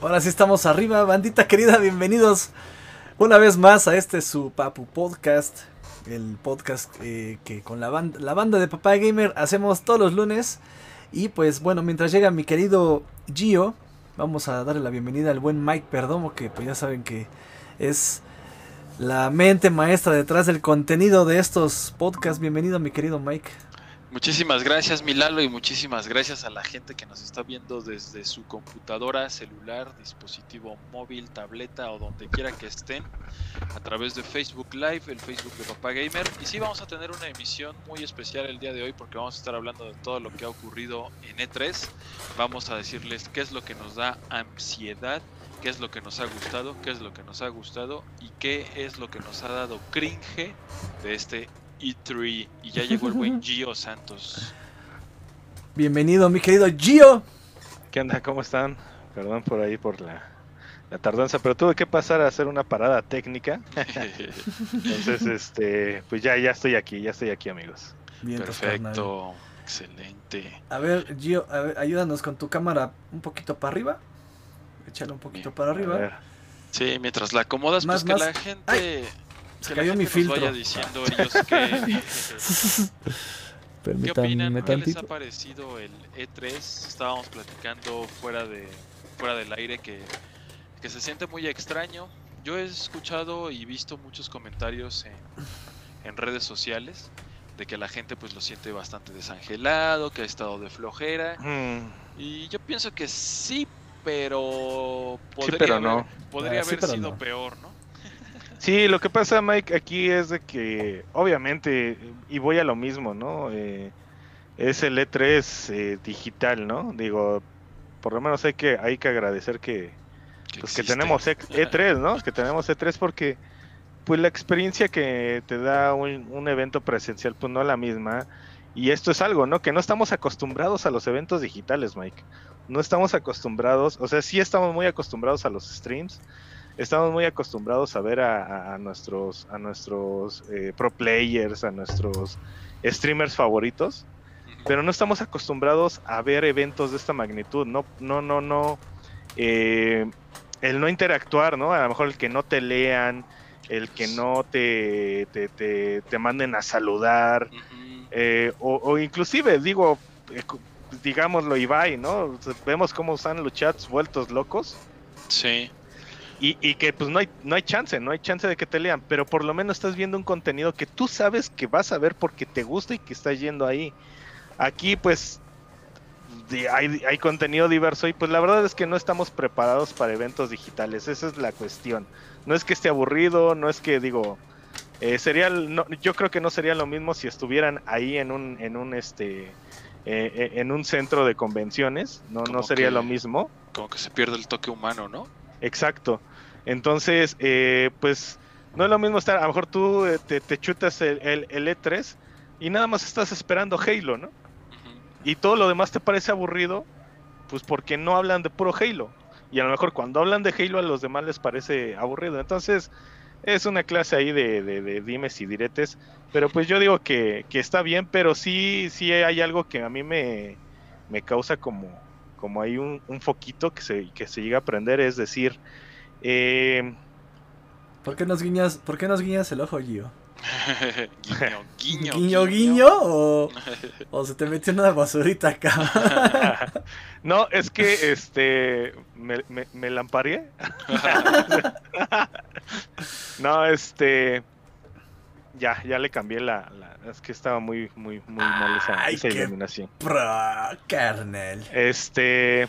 Ahora sí estamos arriba, bandita querida, bienvenidos una vez más a este su Papu Podcast, el podcast eh, que con la, banda, la banda de Papá Gamer hacemos todos los lunes. Y pues bueno, mientras llega mi querido Gio, vamos a darle la bienvenida al buen Mike Perdomo, que pues ya saben que es la mente maestra detrás del contenido de estos podcasts. Bienvenido mi querido Mike. Muchísimas gracias Milalo y muchísimas gracias a la gente que nos está viendo desde su computadora, celular, dispositivo móvil, tableta o donde quiera que estén a través de Facebook Live, el Facebook de Papá Gamer. Y sí vamos a tener una emisión muy especial el día de hoy porque vamos a estar hablando de todo lo que ha ocurrido en E3. Vamos a decirles qué es lo que nos da ansiedad, qué es lo que nos ha gustado, qué es lo que nos ha gustado y qué es lo que nos ha dado cringe de este E3 y ya llegó el buen Gio Santos. Bienvenido, mi querido Gio. ¿Qué onda? ¿Cómo están? Perdón por ahí por la, la tardanza, pero tuve que pasar a hacer una parada técnica. Entonces, este, pues ya, ya estoy aquí, ya estoy aquí, amigos. Bien, Perfecto, excelente. A ver, Gio, a ver, ayúdanos con tu cámara un poquito para arriba. Échale un poquito para arriba. Sí, mientras la acomodas, pues que la gente. Se cayó mi filtro. Vaya diciendo ellos que... ¿Qué opinan? ¿Qué les ha parecido el E3? Estábamos platicando fuera de fuera del aire que, que se siente muy extraño. Yo he escuchado y visto muchos comentarios en, en redes sociales de que la gente pues lo siente bastante desangelado, que ha estado de flojera. Mm. Y yo pienso que sí, pero podría haber, podría ah, haber sido peor, ¿no? Sí, lo que pasa, Mike, aquí es de que, obviamente, y voy a lo mismo, ¿no? Eh, es el E3 eh, digital, ¿no? Digo, por lo menos hay que, hay que agradecer que, pues, que tenemos E3, e ¿no? que tenemos E3 porque, pues, la experiencia que te da un, un evento presencial, pues, no es la misma. Y esto es algo, ¿no? Que no estamos acostumbrados a los eventos digitales, Mike. No estamos acostumbrados, o sea, sí estamos muy acostumbrados a los streams, estamos muy acostumbrados a ver a, nuestros, a nuestros eh, pro players, a nuestros streamers favoritos, pero no estamos acostumbrados a ver eventos de esta magnitud. No, no, no, no. Eh, el no interactuar, ¿no? A lo mejor el que no te lean, el que no te, te, manden a saludar, eh, o, inclusive, digo, digámoslo Ibai, ¿no? Vemos cómo están los chats vueltos locos. Sí. Y, que pues no hay, no hay chance, no hay chance de que te lean, pero por lo menos estás viendo un contenido que tú sabes que vas a ver porque te gusta y que estás yendo ahí. Aquí pues hay, hay contenido diverso y pues la verdad es que no estamos preparados para eventos digitales, esa es la cuestión. No es que esté aburrido, no es que digo, eh, sería, yo creo que no sería lo mismo si estuvieran ahí en un, en un este, eh, eh, en un centro de convenciones, no, no sería lo mismo. Como que se pierde el toque humano, ¿no? Exacto. Entonces, eh, pues no es lo mismo estar, a lo mejor tú eh, te, chutas el, el, E3 y nada más estás esperando Halo, ¿no? Y todo lo demás te parece aburrido, pues porque no hablan de puro Halo. Y a lo mejor cuando hablan de Halo a los demás les parece aburrido. Entonces, es una clase ahí de, de, dimes y diretes. Pero pues yo digo que, que, está bien, pero sí, sí hay algo que a mí me, me causa como, como hay un, foquito que se, que se llega a prender, es decir, eh, ¿Por qué nos guiñas, por qué nos guiñas el ojo, Gio? guiño, guiño, guiño, guiño, o, o, se te metió una basurita acá. no, es que este me, me, me no, este ya, ya le cambié la, es que estaba muy, muy, muy mal esa, esa iluminación. Pro, carnel. Este,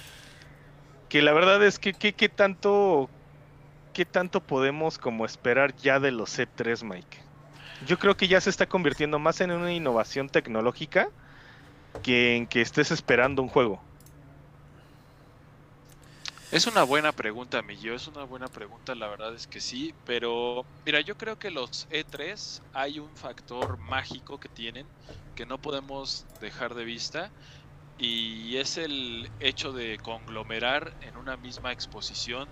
que la verdad es que, ¿qué tanto, qué tanto podemos como esperar ya de los C3, Mike? Yo creo que ya se está convirtiendo más en una innovación tecnológica que en que estés esperando un juego. Es una buena pregunta, Millo, es una buena pregunta, la verdad es que sí, pero mira, yo creo que los E3 hay un factor mágico que tienen que no podemos dejar de vista y es el hecho de conglomerar en una misma exposición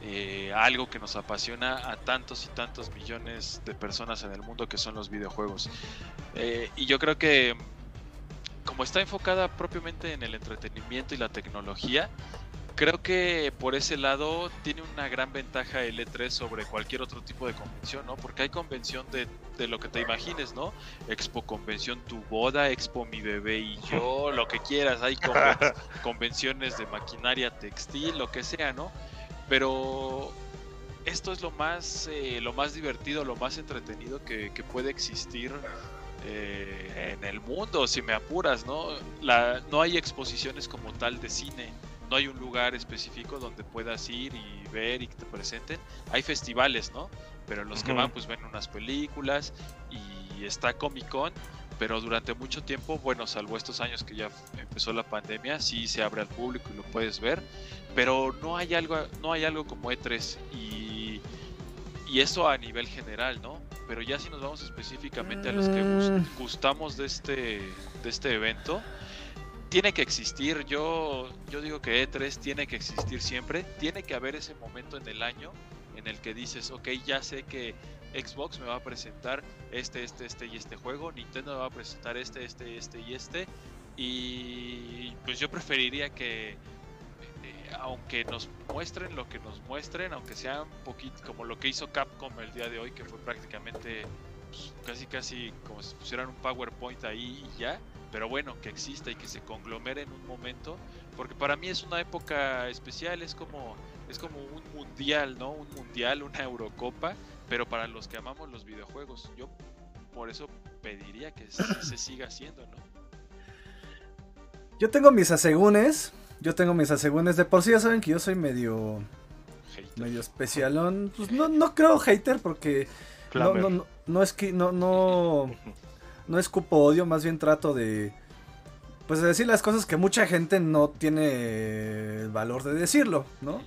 eh, algo que nos apasiona a tantos y tantos millones de personas en el mundo que son los videojuegos. Eh, y yo creo que como está enfocada propiamente en el entretenimiento y la tecnología, creo que por ese lado tiene una gran ventaja el E3 sobre cualquier otro tipo de convención, ¿no? Porque hay convención de, de lo que te imagines, ¿no? Expo convención tu boda, Expo mi bebé y yo, lo que quieras, hay convenciones de maquinaria textil, lo que sea, ¿no? Pero esto es lo más, eh, lo más divertido, lo más entretenido que, que puede existir eh, en el mundo, si me apuras, ¿no? La, no hay exposiciones como tal de cine no hay un lugar específico donde puedas ir y ver y que te presenten. Hay festivales, ¿no? Pero los que van pues ven unas películas y está Comic Con, pero durante mucho tiempo, bueno, salvo estos años que ya empezó la pandemia, sí se abre al público y lo puedes ver, pero no hay algo, no hay algo como E3 y, y eso a nivel general, ¿no? Pero ya si nos vamos específicamente a los que mm. gustamos de este, de este evento, tiene que existir. Yo, yo digo que E3 tiene que existir siempre. Tiene que haber ese momento en el año en el que dices, ok, ya sé que Xbox me va a presentar este, este, este y este juego. Nintendo me va a presentar este, este, este y este. Y pues yo preferiría que, eh, aunque nos muestren lo que nos muestren, aunque sea un poquito como lo que hizo Capcom el día de hoy, que fue prácticamente pues, casi, casi como si pusieran un PowerPoint ahí y ya pero bueno, que exista y que se conglomere en un momento, porque para mí es una época especial, es como, es como un mundial, ¿no? Un mundial, una Eurocopa, pero para los que amamos los videojuegos, yo por eso pediría que se, siga haciendo, ¿no? Yo tengo mis asegúnes, yo tengo mis asegúnes, de por sí ya saben que yo soy medio... Medio especialón, pues no, no creo hater porque no, no, no, es que no, no, no escupo odio, más bien trato de pues de decir las cosas que mucha gente no tiene el valor de decirlo, ¿no?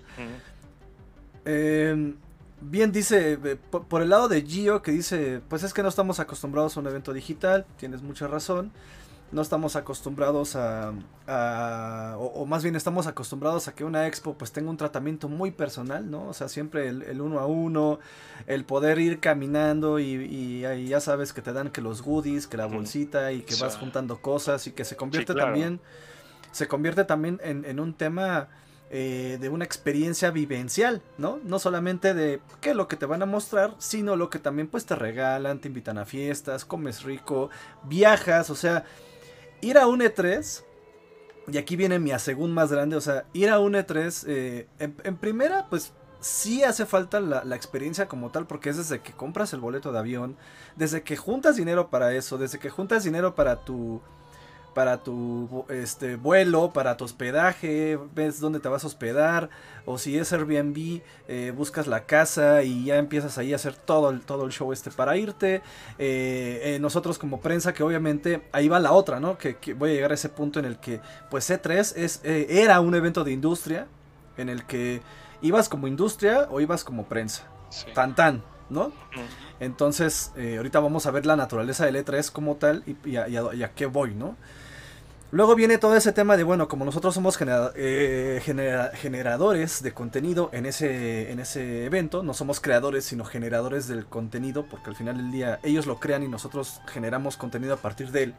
Em, bien dice, eh, por, el lado de Gio, que dice, pues es que no estamos acostumbrados a un evento digital, tienes mucha razón no estamos acostumbrados a, o, más bien estamos acostumbrados a que una expo pues tenga un tratamiento muy personal, ¿no? O sea, siempre el, uno a uno, el poder ir caminando y, ahí ya sabes que te dan que los goodies, que la bolsita y que vas juntando cosas y que se convierte también, se convierte también en, un tema... Eh, de una experiencia vivencial, ¿no? No solamente de qué es lo que te van a mostrar, sino lo que también pues te regalan, te invitan a fiestas, comes rico, viajas, o sea, ir a un E3, y aquí viene mi asegún más grande, o sea, ir a un E3, eh, en, primera, pues sí hace falta la, la, experiencia como tal, porque es desde que compras el boleto de avión, desde que juntas dinero para eso, desde que juntas dinero para tu para tu este, vuelo, para tu hospedaje, ves dónde te vas a hospedar, o si es Airbnb, eh, buscas la casa y ya empiezas ahí a hacer todo el, todo el show este para irte. Eh, eh, nosotros como prensa, que obviamente ahí va la otra, ¿no? Que, voy a llegar a ese punto en el que, pues C3 es, era un evento de industria, en el que ibas como industria o ibas como prensa. Tan tan, ¿no? Entonces, ahorita vamos a ver la naturaleza del E3 como tal y, a, y a qué voy, ¿no? Luego viene todo ese tema de, bueno, como nosotros somos eh, generadores de contenido en ese, en ese evento, no somos creadores, sino generadores del contenido, porque al final del día ellos lo crean y nosotros generamos contenido a partir de él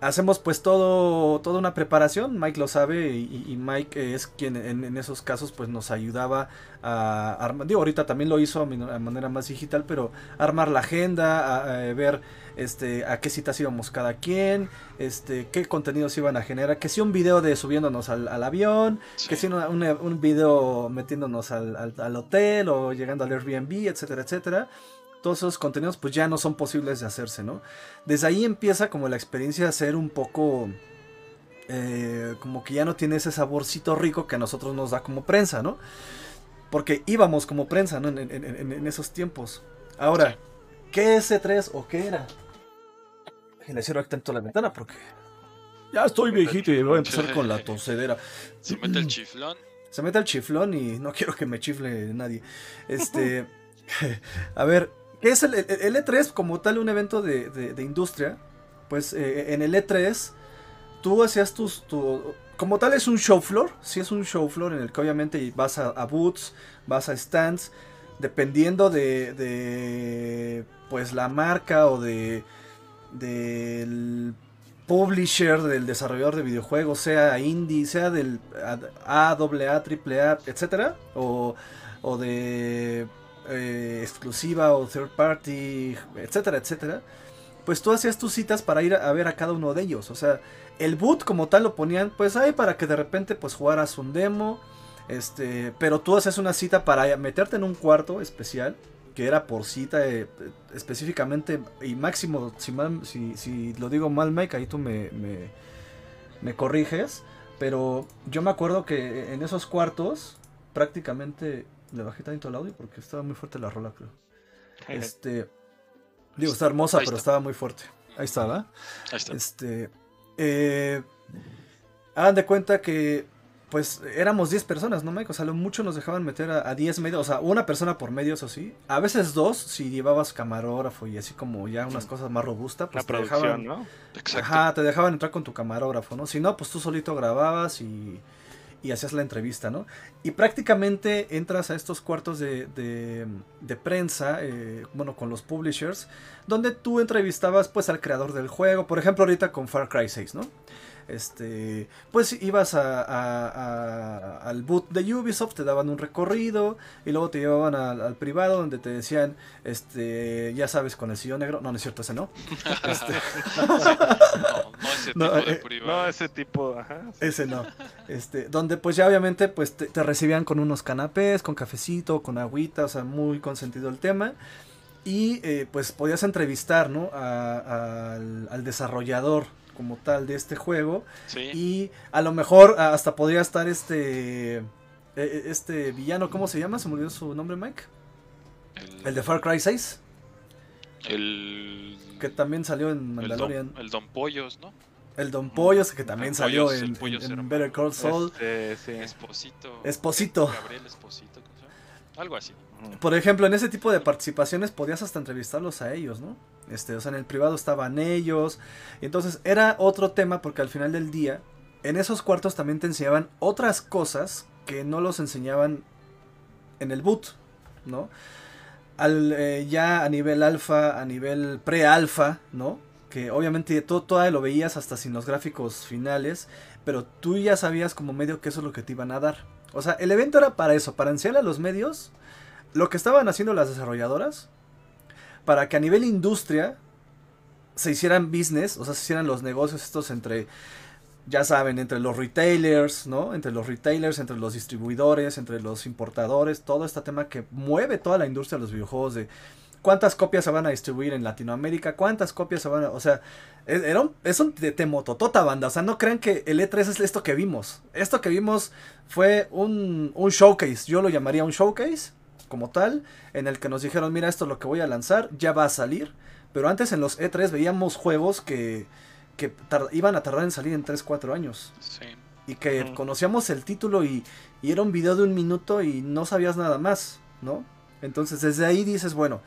hacemos pues todo toda una preparación. Mike lo sabe y, Mike es quien en, esos casos pues nos ayudaba a armar digo ahorita también lo hizo a, manera más digital pero armar la agenda a, ver este a qué citas íbamos cada quien este qué contenidos iban a generar que si un video de subiéndonos al, avión que si un, un, video metiéndonos al, al hotel o llegando al Airbnb etcétera etcétera todos esos contenidos pues ya no son posibles de hacerse, ¿no? Desde ahí empieza como la experiencia de ser un poco... Eh, como que ya no tiene ese saborcito rico que a nosotros nos da como prensa, ¿no? Porque íbamos como prensa, ¿no? En, esos tiempos. Ahora, ¿qué es C3 o qué era? Y le cierro tanto la ventana porque ya estoy viejito y voy a empezar con la tosedera. Se mete el chiflón. Se mete el chiflón y no quiero que me chifle nadie. Este, a ver, ¿Qué es el, E3 como tal un evento de, industria? Pues eh, en el E3 tú hacías tus... como tal es un show floor, sí es un show floor en el que obviamente vas a, booths, vas a stands, dependiendo de, de pues la marca o de del publisher, del desarrollador de videojuegos, sea indie, sea del A, AA, AAA, etcétera, o, o de eh, exclusiva o third party, etcétera, etcétera, pues tú hacías tus citas para ir a ver a cada uno de ellos. O sea, el boot como tal lo ponían pues ahí para que de repente pues jugaras un demo. Este, pero tú haces una cita para meterte en un cuarto especial que era por cita eh, específicamente y máximo, si, si, lo digo mal Mike, ahí tú me, me, me, corriges, pero yo me acuerdo que en esos cuartos prácticamente le bajé tanto el audio porque estaba muy fuerte la rola, creo. Este, digo, está hermosa, pero estaba muy fuerte. Ahí está, ¿verdad? Ahí está. Este, eh, hagan de cuenta que pues éramos 10 personas, ¿no, Mike? O sea, lo mucho nos dejaban meter a, 10 medios, o sea, una persona por medio, eso sí. A veces dos, si llevabas camarógrafo y así como ya unas cosas más robustas, pues te dejaban. ¿no? Exacto. Ajá, te dejaban entrar con tu camarógrafo, ¿no? Si no, pues tú solito grababas y, y hacías la entrevista, ¿no? Y prácticamente entras a estos cuartos de, de, prensa, eh, bueno, con los publishers, donde tú entrevistabas pues al creador del juego, por ejemplo, ahorita con Far Cry 6, ¿no? Este, pues ibas a, al boot de Ubisoft, te daban un recorrido y luego te llevaban al, privado donde te decían, este, ya sabes, con el sillón negro, no, no es cierto, ese no. Este, no, ese tipo de eh, privado. No, ese tipo, ajá. Ese no. Este, donde pues ya obviamente pues te, recibían con unos canapés, con cafecito, con agüita, o sea, muy consentido el tema. Y eh, pues podías entrevistar, ¿no? al, al desarrollador como tal de este juego. Y a lo mejor hasta podría estar este e, e, este villano, ¿cómo se llama? ¿Se me olvidó su nombre, Mike? El, de Far Cry 6. El que también salió en Mandalorian. El Don, Pollos, ¿no? El Don Pollos, que también salió en, Better Call Saul. Este, Esposito. Esposito. Gabriel Esposito, algo así. Por ejemplo, en ese tipo de participaciones podías hasta entrevistarlos a ellos, ¿no? Este, o sea, en el privado estaban ellos. Y entonces era otro tema porque al final del día, en esos cuartos también te enseñaban otras cosas que no los enseñaban en el boot, ¿no? Al, eh, ya a nivel alfa, a nivel pre-alfa, ¿no? Que obviamente todo, todo lo veías hasta sin los gráficos finales, pero tú ya sabías como medio que eso es lo que te iban a dar. O sea, el evento era para eso, para enseñarle a los medios lo que estaban haciendo las desarrolladoras para que a nivel industria se hicieran business, o sea, se hicieran los negocios estos entre, ya saben, entre los retailers, ¿no? Entre los retailers, entre los distribuidores, entre los importadores, todo este tema que mueve toda la industria de los videojuegos de cuántas copias se van a distribuir en Latinoamérica, cuántas copias se van a, o sea, es, era un, es un de temototota banda, o sea, no crean que el E3 es esto que vimos. Esto que vimos fue un, un showcase, yo lo llamaría un showcase como tal, en el que nos dijeron, mira, esto es lo que voy a lanzar, ya va a salir. Pero antes en los E3 veíamos juegos que, que iban a tardar en salir en 3, 4 años. Sí. Y que conocíamos el título y, y, era un video de un minuto y no sabías nada más, ¿no? Entonces desde ahí dices, bueno,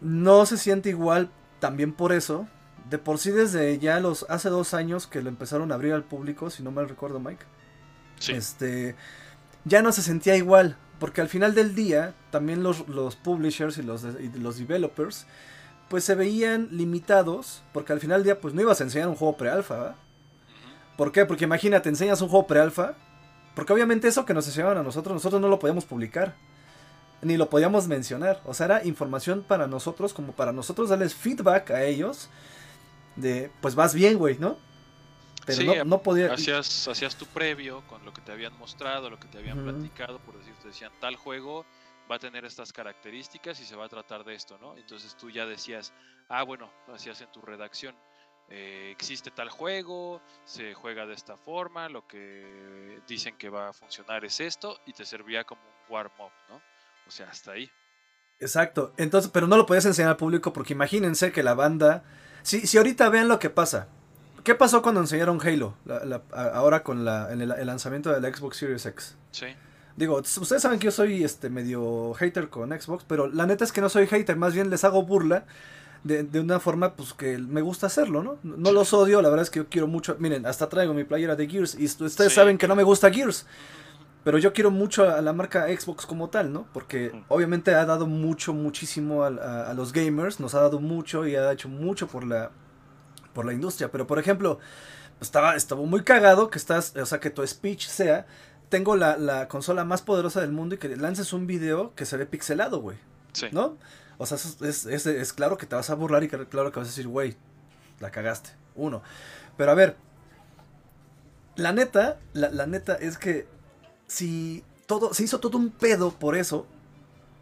no se siente igual también por eso. De por sí desde ya los hace dos años que lo empezaron a abrir al público, si no mal recuerdo Mike. Sí. Este, ya no se sentía igual. Porque al final del día, también los, los publishers y los, los developers, pues se veían limitados, porque al final del día, pues no ibas a enseñar un juego pre-alfa, ¿verdad? ¿Por qué? Porque imagínate, enseñas un juego pre-alfa, porque obviamente eso que nos enseñaban a nosotros, nosotros no lo podíamos publicar, ni lo podíamos mencionar. O sea, era información para nosotros, como para nosotros darles feedback a ellos, de, pues vas bien, güey, ¿no? Pero no, podía. Hacías, hacías tu previo con lo que te habían mostrado, lo que te habían platicado, por decir, te decían tal juego va a tener estas características y se va a tratar de esto, ¿no? Entonces tú ya decías, ah, bueno, hacías en tu redacción, eh, existe tal juego, se juega de esta forma, lo que dicen que va a funcionar es esto, y te servía como un warm-up, ¿no? O sea, hasta ahí. Exacto, entonces, pero no lo podías enseñar al público porque imagínense que la banda, si, si ahorita vean lo que pasa, ¿Qué pasó cuando enseñaron Halo? ahora con la, el, lanzamiento de la Xbox Series X. Sí. Digo, ustedes saben que yo soy este medio hater con Xbox, pero la neta es que no soy hater, más bien les hago burla de, una forma pues que me gusta hacerlo, ¿no? No los odio, la verdad es que yo quiero mucho. Miren, hasta traigo mi playera de Gears y ustedes saben que no me gusta Gears. Pero yo quiero mucho a la marca Xbox como tal, ¿no? Porque obviamente ha dado mucho, muchísimo a los gamers, nos ha dado mucho y ha hecho mucho por la por la industria. Pero por ejemplo, estaba, estaba muy cagado que estás, o sea, que tu speech sea, tengo la, la consola más poderosa del mundo y que lances un video que se ve pixelado, güey. Sí. ¿No? O sea, es, es, es, claro que te vas a burlar y que, claro que vas a decir, güey, la cagaste. Uno. Pero a ver, la neta, la, la neta es que si todo, se hizo todo un pedo por eso,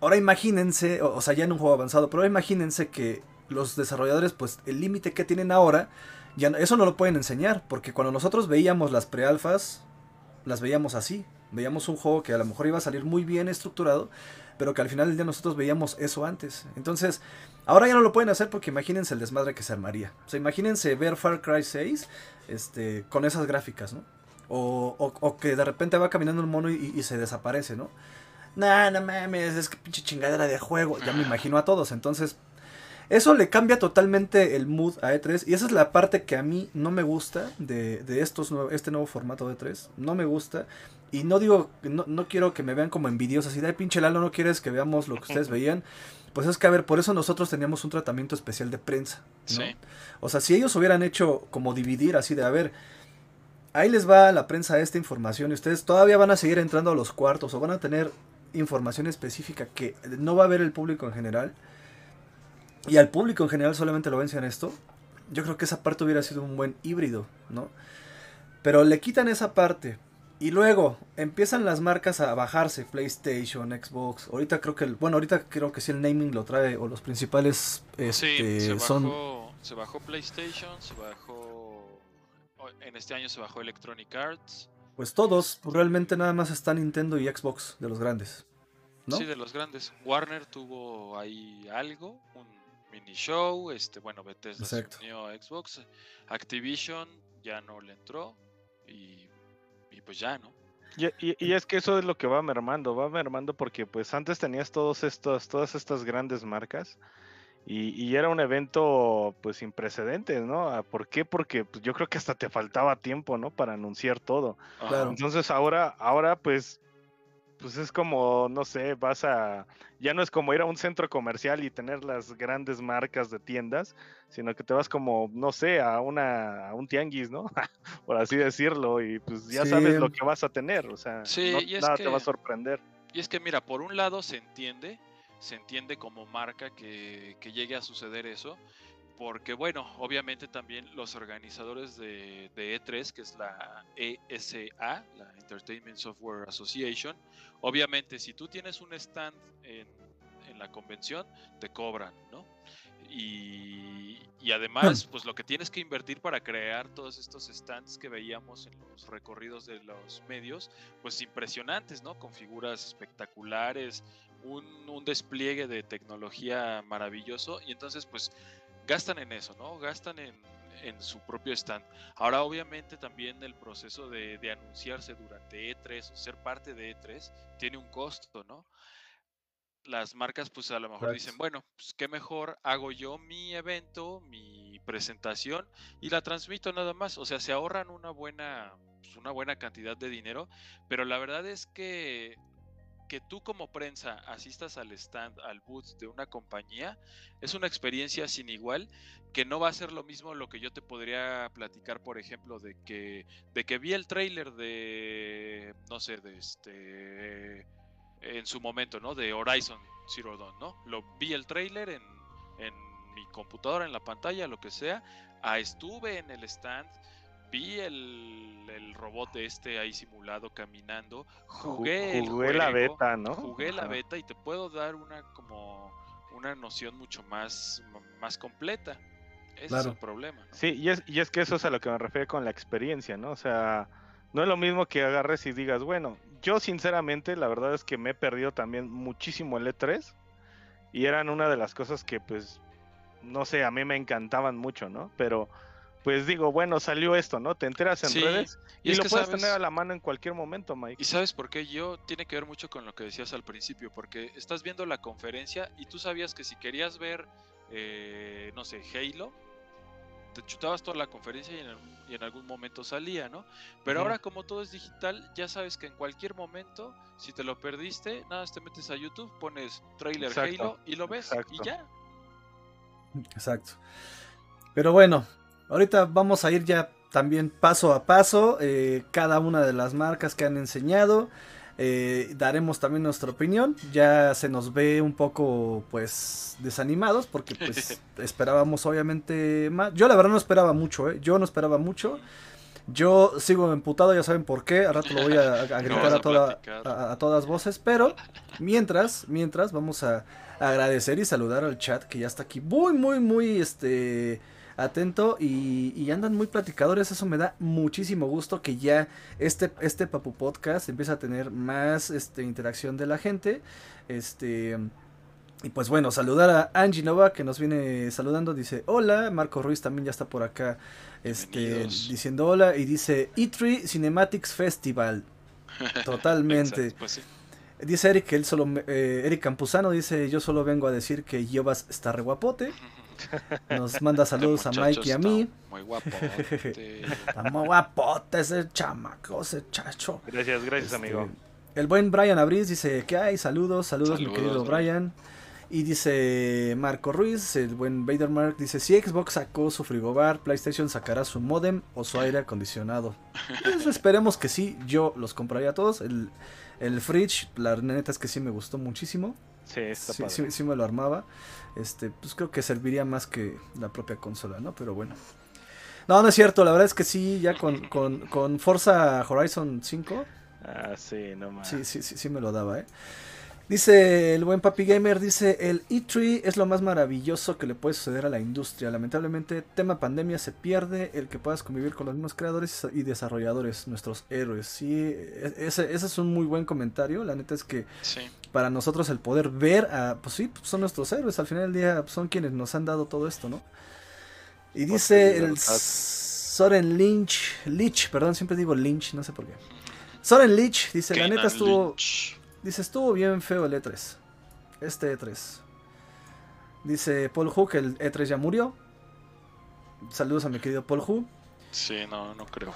ahora imagínense, o, sea, ya en un juego avanzado, pero ahora imagínense que los desarrolladores, pues el límite que tienen ahora, ya eso no lo pueden enseñar, porque cuando nosotros veíamos las prealfas, las veíamos así. Veíamos un juego que a lo mejor iba a salir muy bien estructurado, pero que al final del día nosotros veíamos eso antes. Entonces, ahora ya no lo pueden hacer porque imagínense el desmadre que se armaría. O sea, imagínense ver Far Cry 6 este, con esas gráficas, ¿no? O, o, o que de repente va caminando un mono y, y se desaparece, ¿no? Nah, no mames, es que pinche chingadera de juego. Ya me imagino a todos. Entonces, eso le cambia totalmente el mood a E3 y esa es la parte que a mí no me gusta de, de estos este nuevo formato de E3. No me gusta y no digo, no, no quiero que me vean como envidiosos así de pinche Lalo, no quieres que veamos lo que ustedes veían. Pues es que a ver, por eso nosotros teníamos un tratamiento especial de prensa. ¿no? Sí. O sea, si ellos hubieran hecho como dividir así de, a ver, ahí les va a la prensa esta información y ustedes todavía van a seguir entrando a los cuartos o van a tener información específica que no va a ver el público en general y al público en general solamente lo vencen esto, yo creo que esa parte hubiera sido un buen híbrido, ¿no? Pero le quitan esa parte. Y luego empiezan las marcas a bajarse, PlayStation, Xbox. Ahorita creo que el, bueno, ahorita creo que sí el naming lo trae o los principales este, sí, se bajó, son se bajó PlayStation, se bajó en este año se bajó Electronic Arts. pues todos, realmente nada más está Nintendo y Xbox de los grandes. ¿no? Sí, de los grandes. Warner tuvo ahí algo, un mini show, este, bueno, Bethesda Exacto. se unió a Xbox, Activision ya no le entró y, y pues ya, ¿no? Y, y- y es que eso es lo que va mermando, va mermando porque pues antes tenías todos estos, todas estas grandes marcas y, y era un evento pues sin precedentes, ¿no? Ah, ¿Por qué? Porque pues, yo creo que hasta te faltaba tiempo, ¿no? Para anunciar todo. Claro. Entonces ahora, ahora pues, pues es como, no sé, vas a, ya no es como ir a un centro comercial y tener las grandes marcas de tiendas, sino que te vas como, no sé, a una, a un tianguis, ¿no? Por así decirlo, y pues ya Sí. sabes lo que vas a tener, o sea, Sí, no- y es nada te va a sorprender. Y es que mira, por un lado se entiende, se entiende como marca que, que llegue a suceder eso, porque bueno, obviamente también los organizadores de, de E3, que es la ESA, la Entertainment Software Association, obviamente si tú tienes un stand en, en la convención, te cobran, ¿no? Y, y además, pues lo que tienes que invertir para crear todos estos stands que veíamos en los recorridos de los medios, pues impresionantes, ¿no? Con figuras espectaculares, un, un despliegue de tecnología maravilloso y entonces pues gastan en eso, ¿no? Gastan en, en su propio stand. Ahora obviamente también el proceso de, de anunciarse durante E3 o ser parte de E3 tiene un costo, ¿no? Las marcas pues a lo mejor dicen, bueno, pues qué mejor hago yo mi evento, mi presentación y la transmito nada más. O sea, se ahorran una buena, pues, una buena cantidad de dinero, pero la verdad es que que tú como prensa asistas al stand, al booth de una compañía, es una experiencia sin igual, que no va a ser lo mismo lo que yo te podría platicar, por ejemplo, de que, de que vi el tráiler de, no sé, de este, en su momento, ¿no? De Horizon Zero Dawn, ¿no? Lo vi el tráiler en, en mi computadora, en la pantalla, lo que sea, estuve en el stand, vi el, el robot de este ahí simulado caminando, Ju- jugué, el jugué la beta, ¿no? Jugué la beta y te puedo dar una como una noción mucho más, más completa. Ese es el problema. ¿no? Sí, y es, y es que eso es a lo que me refiero con la experiencia, ¿no? O sea, no es lo mismo que agarres y digas, bueno, yo sinceramente la verdad es que me he perdido también muchísimo el E3 y eran una de las cosas que pues, no sé, a mí me encantaban mucho, ¿no? Pero pues digo, bueno, salió esto, ¿no? Te enteras en Sí, redes y lo puedes sabes- tener a la mano en cualquier momento, Mike. ¿Y sabes por qué yo? Tiene que ver mucho con lo que decías al principio, porque estás viendo la conferencia y tú sabías que si querías ver, eh, no sé, Halo, te chutabas toda la conferencia y en, y en algún momento salía, ¿no? Pero ahora como todo es digital, ya sabes que en cualquier momento, si te lo perdiste, nada más te metes a YouTube, pones trailer Exacto, Halo y lo ves exacto. y ya. Exacto. Pero bueno, ahorita vamos a ir ya también paso a paso eh, cada una de las marcas que han enseñado. Eh, daremos también nuestra opinión. Ya se nos ve un poco pues desanimados porque pues esperábamos obviamente más. Yo la verdad no esperaba mucho, ¿eh? yo no esperaba mucho. Yo sigo emputado, ya saben por qué. Al rato lo voy a, a gritar a, toda, a, todas voces. Pero mientras, mientras, vamos a agradecer y saludar al chat que ya está aquí muy, muy, muy este atento y, andan muy platicadores. Eso me da muchísimo gusto que ya este, este Papu Podcast empieza a tener más este, interacción de la gente. Este. Y pues bueno, saludar a Angie Nova que nos viene saludando, dice hola, Marco Ruiz también ya está por acá este, diciendo hola y dice E3 Cinematics Festival. Totalmente. Pues dice Eric que él solo, eh, Eric Campuzano dice yo solo vengo a decir que Yobas está re guapote. Nos manda saludos a Mike y a mí. Muy guapote. está muy guapote ese chamaco, ese chacho. Gracias, gracias este, amigo. El buen Brian Abriz dice que hay, saludos, saludos, mi querido Brian. Y dice Marco Ruiz, el buen Vader Mark, dice, si Xbox sacó su frigobar, PlayStation sacará su modem o su aire acondicionado. Pues esperemos que sí, yo los compraría todos. El, el fridge, la neta es que sí me gustó muchísimo. Sí, está sí, sí, me lo armaba. Este, pues creo que serviría más que la propia consola, ¿no? Pero bueno. No, no es cierto, la verdad es que sí, ya con, con, con Forza Horizon 5. Ah, sí, no más. Sí, sí, sí, sí me lo daba, ¿eh? Dice el buen Papi Gamer, dice, el E3 es lo más maravilloso que le puede suceder a la industria. Lamentablemente, tema pandemia se pierde el que puedas convivir con los mismos creadores y desarrolladores, nuestros héroes. Sí, e-, ese, ese es un muy buen comentario. La neta es que para nosotros el poder ver a, pues sí, son nuestros héroes. Al final del día son quienes nos han dado todo esto, ¿no? Y dice el Soren Lynch, Lynch, perdón, siempre digo Lynch, no sé por qué. Soren Lynch dice, la neta estuvo... Dice, estuvo bien feo el E3. Este E3. Dice Paul Hu que el E3 ya murió. Saludos a mi querido Paul Hu. Sí, no, no creo.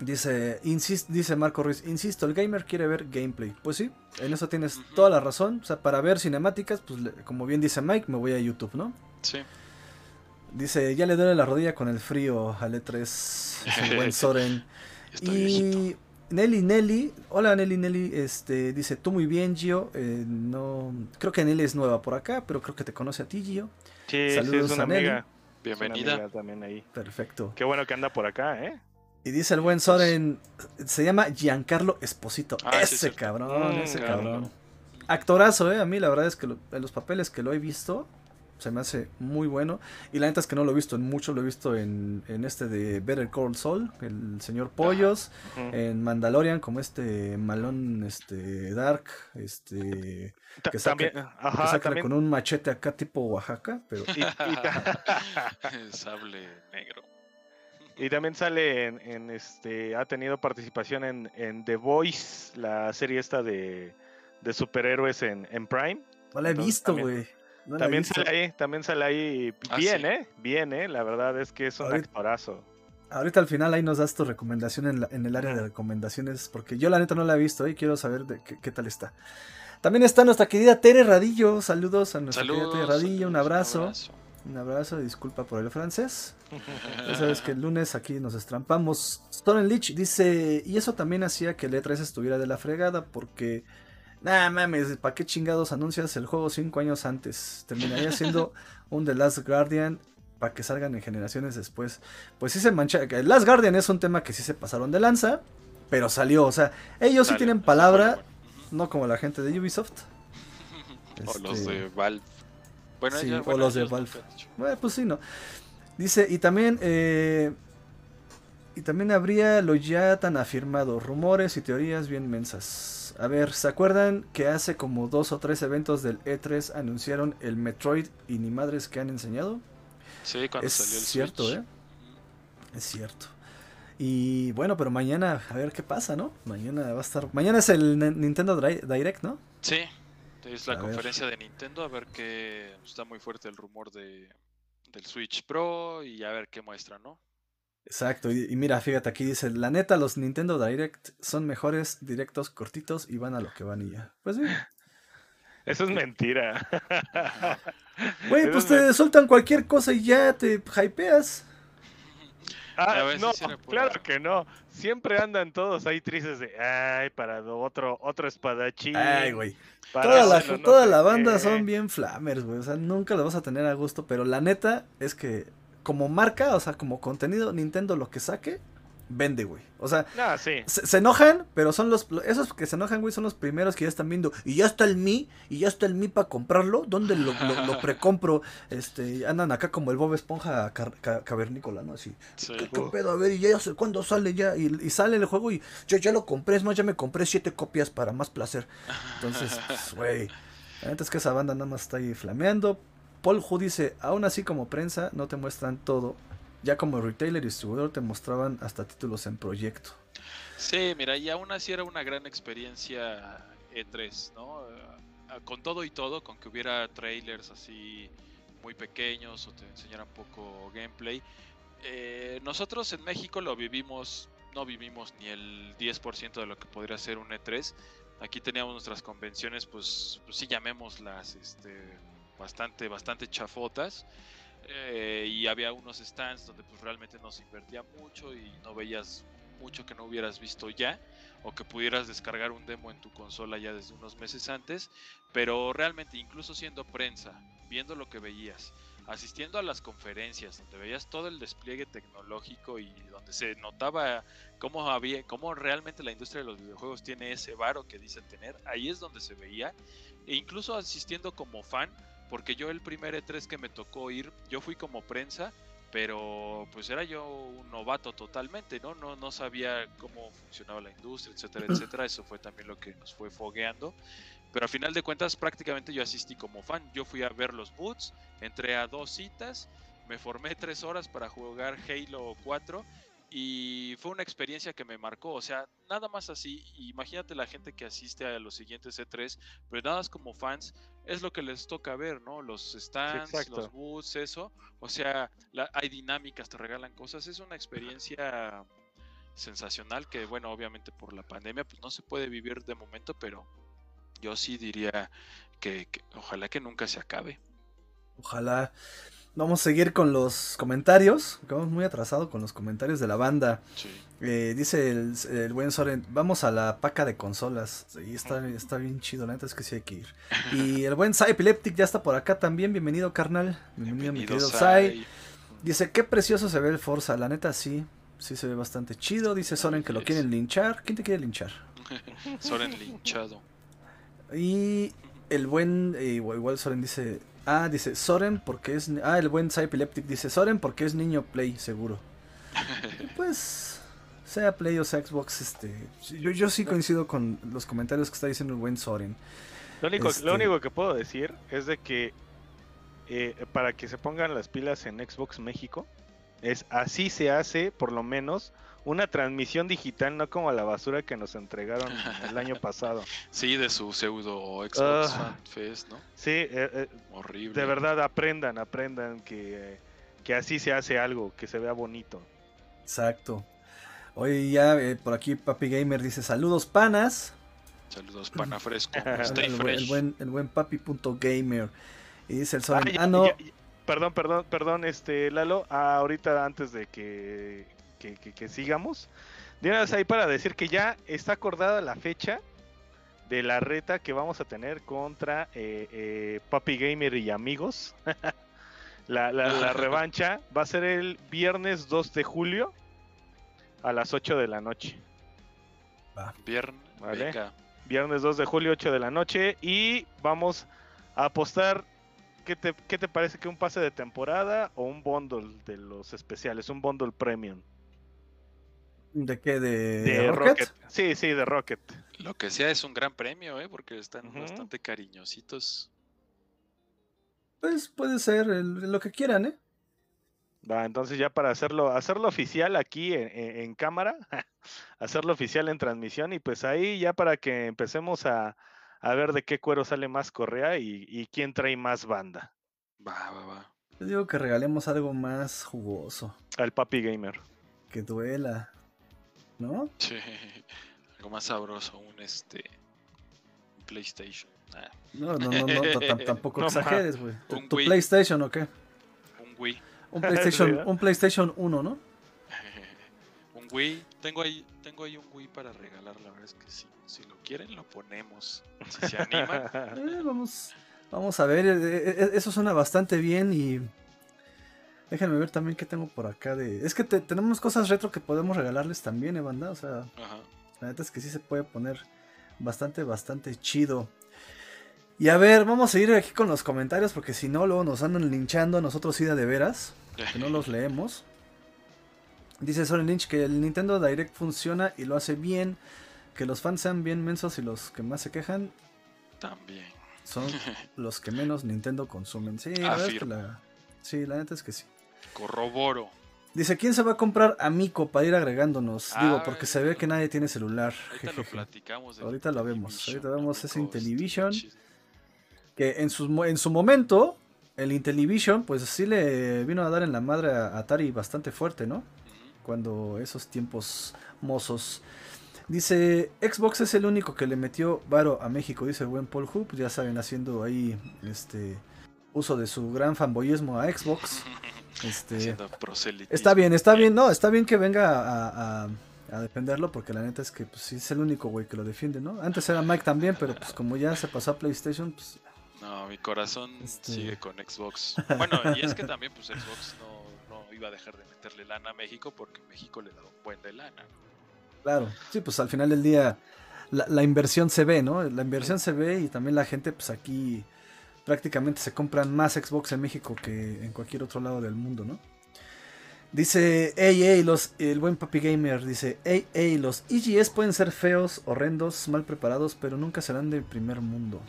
Dice, dice Marco Ruiz, insisto, el gamer quiere ver gameplay. Pues sí, en eso tienes toda la razón. O sea, para ver cinemáticas, pues como bien dice Mike, me voy a YouTube, ¿no? Sí. Dice, ya le duele la rodilla con el frío al E3. Es un buen Soren. y Nelly Nelly, hola Nelly Nelly, este, dice, tú muy bien Gio, eh, no, creo que Nelly es nueva por acá, pero creo que te conoce a ti Gio. Sí, Saludos es una amiga. Bienvenida. también ahí. Perfecto. Qué bueno que anda por acá, ¿eh? Y dice el buen Soren, se llama Giancarlo Esposito. Ah, ese cabrón, mm, ese cabrón. Actorazo, eh, a mí la verdad es que en los papeles que lo he visto, se me hace muy bueno. Y la neta es que no lo he visto en mucho, lo he visto en, en este de Better Call Saul, el señor Pollos, en Mandalorian como este malón este Dark, este que saca, con un machete acá tipo Oaxaca, pero sable negro. Y también sale en, este, ha tenido participación en, en, The Voice, la serie esta de, de superhéroes en, en Prime. No la he visto, güey también sale ahí, también sale ahí ah, bien, ¿eh? Bien, ¿eh? La verdad es que es un actorazo. Ahorita al final ahí nos das tu recomendación en, el área de recomendaciones, porque yo la neta no la he visto y quiero saber de qué, tal está. También está nuestra querida Tere Radillo. Saludos a nuestra querida Tere Radillo, un abrazo. Un abrazo, disculpa por el francés. ya sabes que el lunes aquí nos estrampamos. Stolen Lich dice, y eso también hacía que el E3 estuviera de la fregada porque Nah, mames, ¿para qué chingados anuncias el juego cinco años antes? Terminaría siendo un The Last Guardian para que salgan en generaciones después. Pues sí se mancha. El Last Guardian es un tema que sí se pasaron de lanza, pero salió. O sea, ellos sí tienen palabra, no como la gente de Ubisoft. o los de este, Valve. Bueno, sí, o los de Valve. Bueno, pues sí, no. Dice, y también, eh, y también habría lo ya tan afirmado, rumores y teorías bien mensas. A ver, ¿se acuerdan que hace como dos o tres eventos del E3 anunciaron el Metroid y ni madres que han enseñado? Sí, cuando es salió el cierto, ¿eh? Es cierto. Y bueno, pero mañana, a ver qué pasa, ¿no? Mañana va a estar. Mañana es el Nintendo Direct, ¿no? Sí, es la conferencia de Nintendo. A ver qué. Está muy fuerte el rumor de, del Switch Pro y a ver qué muestra, ¿no? Exacto, y, mira, fíjate, aquí dice, la neta, los Nintendo Direct son mejores, directos, cortitos y van a lo que van y ya. Pues sí. Eso es mentira. Güey, pues te sueltan cualquier cosa y ya te hypeas. Ah, no, claro que no. Siempre andan todos ahí tristes de, ay, para otro, otro espadachín. Ay, güey. Toda la, no toda la banda qué". son bien flamers, güey. O sea, nunca lo vas a tener a gusto. Pero la neta es que como marca, o sea, como contenido, Nintendo lo que saque, vende, güey. O sea, sí. se, se enojan, pero son los... Esos que se enojan, güey, son los primeros que ya están viendo. Y ya está el Mi, y ya está el Mi para comprarlo. ¿Dónde lo, lo, lo precompro? Este, andan acá como el Bob Esponja car- ca- cavernícola, ¿no? Así. Sí. ¿Qué, qué pedo? A ver, y ya sé cuándo sale ya. Y, y sale el juego y yo ya lo compré. Es más, ya me compré siete copias para más placer. Entonces, pues, güey. La neta es que esa banda nada más está ahí flameando. Paul Hu dice, aún así como prensa no te muestran todo. Ya como retailer y distribuidor te mostraban hasta títulos en proyecto. Sí, mira, y aún así era una gran experiencia E3, ¿no? Eh, Con todo y todo, con que hubiera trailers así muy pequeños o te enseñaran poco gameplay. Eh, nosotros en México lo vivimos, no vivimos ni el 10% de lo que podría ser un E3. Aquí teníamos nuestras convenciones, pues, pues sí llamémoslas, este, bastante, bastante chafotas. Eh, y había unos stands donde pues realmente no se invertía mucho y no veías mucho que no hubieras visto ya o que pudieras descargar un demo en tu consola ya desde unos meses antes, pero realmente incluso siendo prensa, viendo lo que veías, asistiendo a las conferencias donde veías todo el despliegue tecnológico y donde se notaba cómo había cómo realmente la industria de los videojuegos tiene ese varo que dicen tener, ahí es donde se veía e incluso asistiendo como fan, porque yo el primer E3 que me tocó ir, yo fui como prensa pero pues era yo un novato totalmente, ¿no? No, no sabía cómo funcionaba la industria, etcétera, etcétera. Eso fue también lo que nos fue fogueando. Pero a final de cuentas, prácticamente yo asistí como fan. Yo fui a ver los boots, entré a dos citas, me formé tres horas para jugar Halo 4 y fue una experiencia que me marcó. O sea, nada más así. Imagínate la gente que asiste a los siguientes E3, pero nada más como fans, es lo que les toca ver, ¿no? Los stands, exacto. los booths, eso. O sea, la- hay dinámicas, te regalan cosas. Es una experiencia sensacional que, bueno, obviamente por la pandemia, pues no se puede vivir de momento, pero yo sí diría que, que ojalá que nunca se acabe. Ojalá. Vamos a seguir con los comentarios. Vamos muy atrasado con los comentarios de la banda. Sí. Eh, dice el, el buen Soren, vamos a la paca de consolas. Y está, está bien chido, la neta es que sí hay que ir. Y el buen Sai Epileptic ya está por acá también. Bienvenido, carnal. Bienvenido, mi querido a- Dice, qué precioso se ve el Forza. La neta sí, sí se ve bastante chido. Dice Soren que lo quieren linchar. ¿Quién te quiere linchar? Soren linchado. Y el buen, eh, igual, igual Soren dice, ah, dice Soren porque es, ah, el buen Sai Epileptic dice Soren porque es niño Play, seguro. Pues, sea Play o sea Xbox, este, yo, yo sí coincido con los comentarios que está diciendo el buen Soren. Lo único, Este- lo único que puedo decir es de que eh, para que se pongan las pilas en Xbox México, es así se hace, por lo menos, una transmisión digital, no como la basura que nos entregaron el año pasado. Sí, de su pseudo Xbox. Fan Fest, ¿no? Sí, eh, eh, Horrible. de verdad aprendan, aprendan que, eh, que así se hace algo, que se vea bonito. Exacto. Hoy ya eh, por aquí Papi Gamer dice saludos panas. Saludos, pana fresco. El, Stay el buen- fresh. el buen, el buen papi.gamer. Y dice el Soren, Ah, ya- ah, no, ya- ya- perdón, perdón, perdón, este Lalo, ah, ahorita antes de que, que, que- que sigamos, de una vez ahí para decir que ya está acordada la fecha de la reta que vamos a tener contra eh, eh, Papi Gamer y amigos. la, la- la revancha va a ser el viernes 2 de julio a las 8 de la noche. Viernes. Vale. Viernes 2 de julio, 8 de la noche. Y vamos a apostar. ¿Qué te, qué te parece que un pase de temporada o un bundle de los especiales? Un bundle premium. ¿De qué? ¿De, De Rocket? Rocket. Sí, sí, de Rocket. Lo que sea es un gran premio, ¿eh? Porque están bastante cariñositos. Pues puede ser el- lo que quieran, ¿eh? Va, entonces ya para hacerlo, hacerlo oficial aquí en, en- en cámara, hacerlo oficial en transmisión y pues ahí ya para que empecemos a, a ver de qué cuero sale más correa y, y quién trae más banda. Va, va, va. Yo digo que regalemos algo más jugoso, Al Papi Gamer. que duela, ¿no? Sí. Algo más sabroso, un este. Un PlayStation. Ah, No, no, no, no, tampoco No, exageres, güey. ¿Tu, Un. PlayStation o qué? un Wii. Un PlayStation, ¿verdad? un PlayStation 1, ¿no? Wii, tengo ahí, tengo ahí un Wii para regalar, la verdad es que sí. Si lo quieren, lo ponemos. Si se animan. Eh, vamos, vamos a ver. eh, eh, Eso suena bastante bien y. Déjenme ver también qué tengo por acá de. Es que te- tenemos cosas retro que podemos regalarles también, eh, banda. O sea, Ajá. la neta es que sí se puede poner bastante, bastante chido. Y a ver, vamos a ir aquí con los comentarios porque si no, luego nos andan linchando a nosotros sí de veras. Que no los leemos. Dice Soren Lynch que el Nintendo Direct funciona y lo hace bien. Que los fans sean bien mensos y los que más se quejan También. son los que menos Nintendo consumen. Sí, la verdad es que la, sí, la neta es que sí. Corroboro. Dice, ¿quién se va a comprar Amico para ir agregándonos? Digo, Ah, porque se ve que nadie tiene celular. Ahorita lo platicamos. Ahorita lo vemos, ahorita vemos ese Intellivision. Que en su, en su momento, el Intellivision, pues sí le vino a dar en la madre a Atari bastante fuerte, ¿no? Cuando esos tiempos mozos. Dice, Xbox es el único que le metió varo a México, dice el buen Paul Hoop, ya saben, haciendo ahí este uso de su gran fanboyismo a Xbox. Este, está bien, está bien, no, está bien que venga a, a- a defenderlo, porque la neta es que pues, sí es el único güey que lo defiende, ¿no? Antes era Mike también, pero pues como ya se pasó a PlayStation, pues No, mi corazón Este- sigue con Xbox. Bueno, y es que también pues Xbox no, no iba a dejar de meterle lana a México porque México le da un buen de lana. Claro, sí, pues al final del día la, la inversión se ve, ¿no? La inversión se ve y también la gente, pues aquí prácticamente se compran más Xbox en México que en cualquier otro lado del mundo, ¿no? Dice, ey, ey, los, el buen Papi Gamer dice, ey, ey, los EGS pueden ser feos, horrendos, mal preparados, pero nunca serán del primer mundo.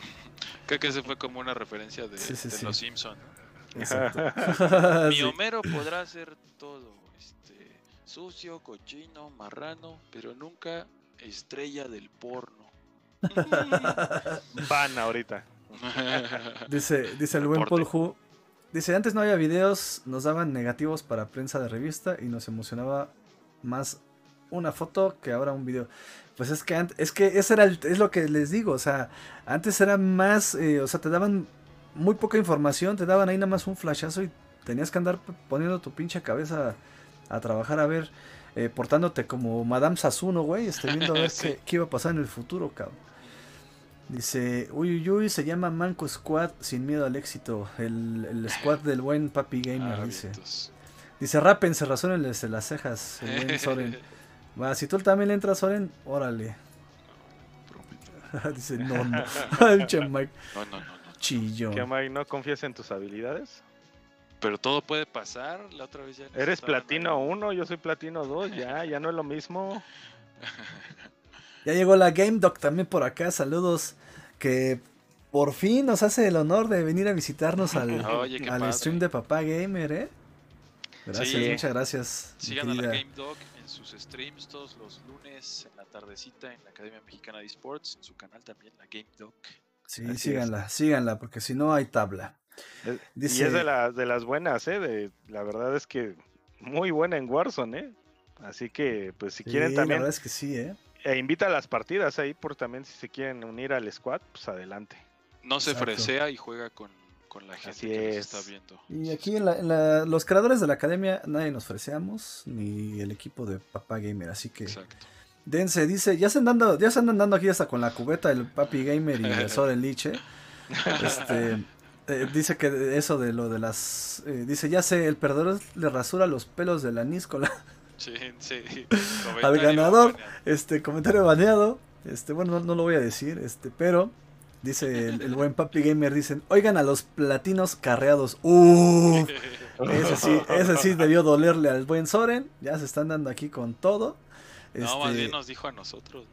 Creo que ese fue como una referencia de, Sí, sí, de sí. Los Simpson. Exacto. Mi Sí. Homero podrá hacer todo, este, sucio, cochino, marrano, pero nunca estrella del porno. Van ahorita. Dice, dice el buen Paul. Hu. Dice, antes no había videos, nos daban negativos para prensa de revista y nos emocionaba más una foto que ahora un video. Pues es que es que ese era el- es lo que les digo, o sea, antes era más, eh, o sea, te daban muy poca información, te daban ahí nada más un flashazo y tenías que andar poniendo tu pinche cabeza a trabajar a ver, eh, portándote como Madame Sasuno, güey, este, viendo a ver Sí. qué, qué iba a pasar en el futuro, cabrón. Dice, uy, uy, uy, se llama Manco Squad sin miedo al éxito. El, el squad del buen Papi Gamer, Ah, dice. vientos. Dice, rápense, razónenles las cejas, el buen Soren. Va, si tú también le entras, Soren, órale. Dice, no, no. Ay, che, Mike, No, no, no, no. chillo. ¿Qué, Mike? ¿No confías en tus habilidades? Pero todo puede pasar. La otra vez ya. Eres platino ahí. 1, yo soy platino 2, ya, ya no es lo mismo. Ya llegó la Game Doc también por acá, saludos. Que por fin nos hace el honor de venir a visitarnos al, Oye, al padre. stream de Papá Gamer, ¿eh? Gracias, Sí. muchas gracias. Sigan a la. Game Dog en sus streams todos los lunes en la tardecita en la Academia Mexicana de Esports. En su canal también, la Game Dog. Sí, Así es. síganla, síganla, porque si no hay tabla. Es- Dice- Y es de, las de las buenas, ¿eh? De, la verdad es que muy buena en Warzone, ¿eh? Así que, pues si Sí, quieren La también, verdad es que sí, ¿eh? E invita a las partidas ahí, por también si se quieren unir al squad, pues adelante. No se Exacto. fresea y juega con, con la gente Así que nos es. está viendo. Y aquí en la- en la- los creadores de la academia nadie nos ofrecemos, ni el equipo de Papá Gamer, así que Exacto. dense, dice, ya se andan dando, ya se andan dando aquí hasta con la cubeta el Papi Gamer y el Soren Liche. Este, eh, dice que eso de lo de las, eh, dice, ya sé, el perdedor le rasura los pelos de la níscola. Sí, sí. Al ganador, baneado. este, comentario baneado, este, bueno, no, no lo voy a decir, este, pero dice el, el buen Papi Gamer, dicen, oigan a los platinos carreados. Uh, ese sí, ese sí debió dolerle al buen Soren, ya se están dando aquí con todo. No, más Este, bien nos dijo a nosotros.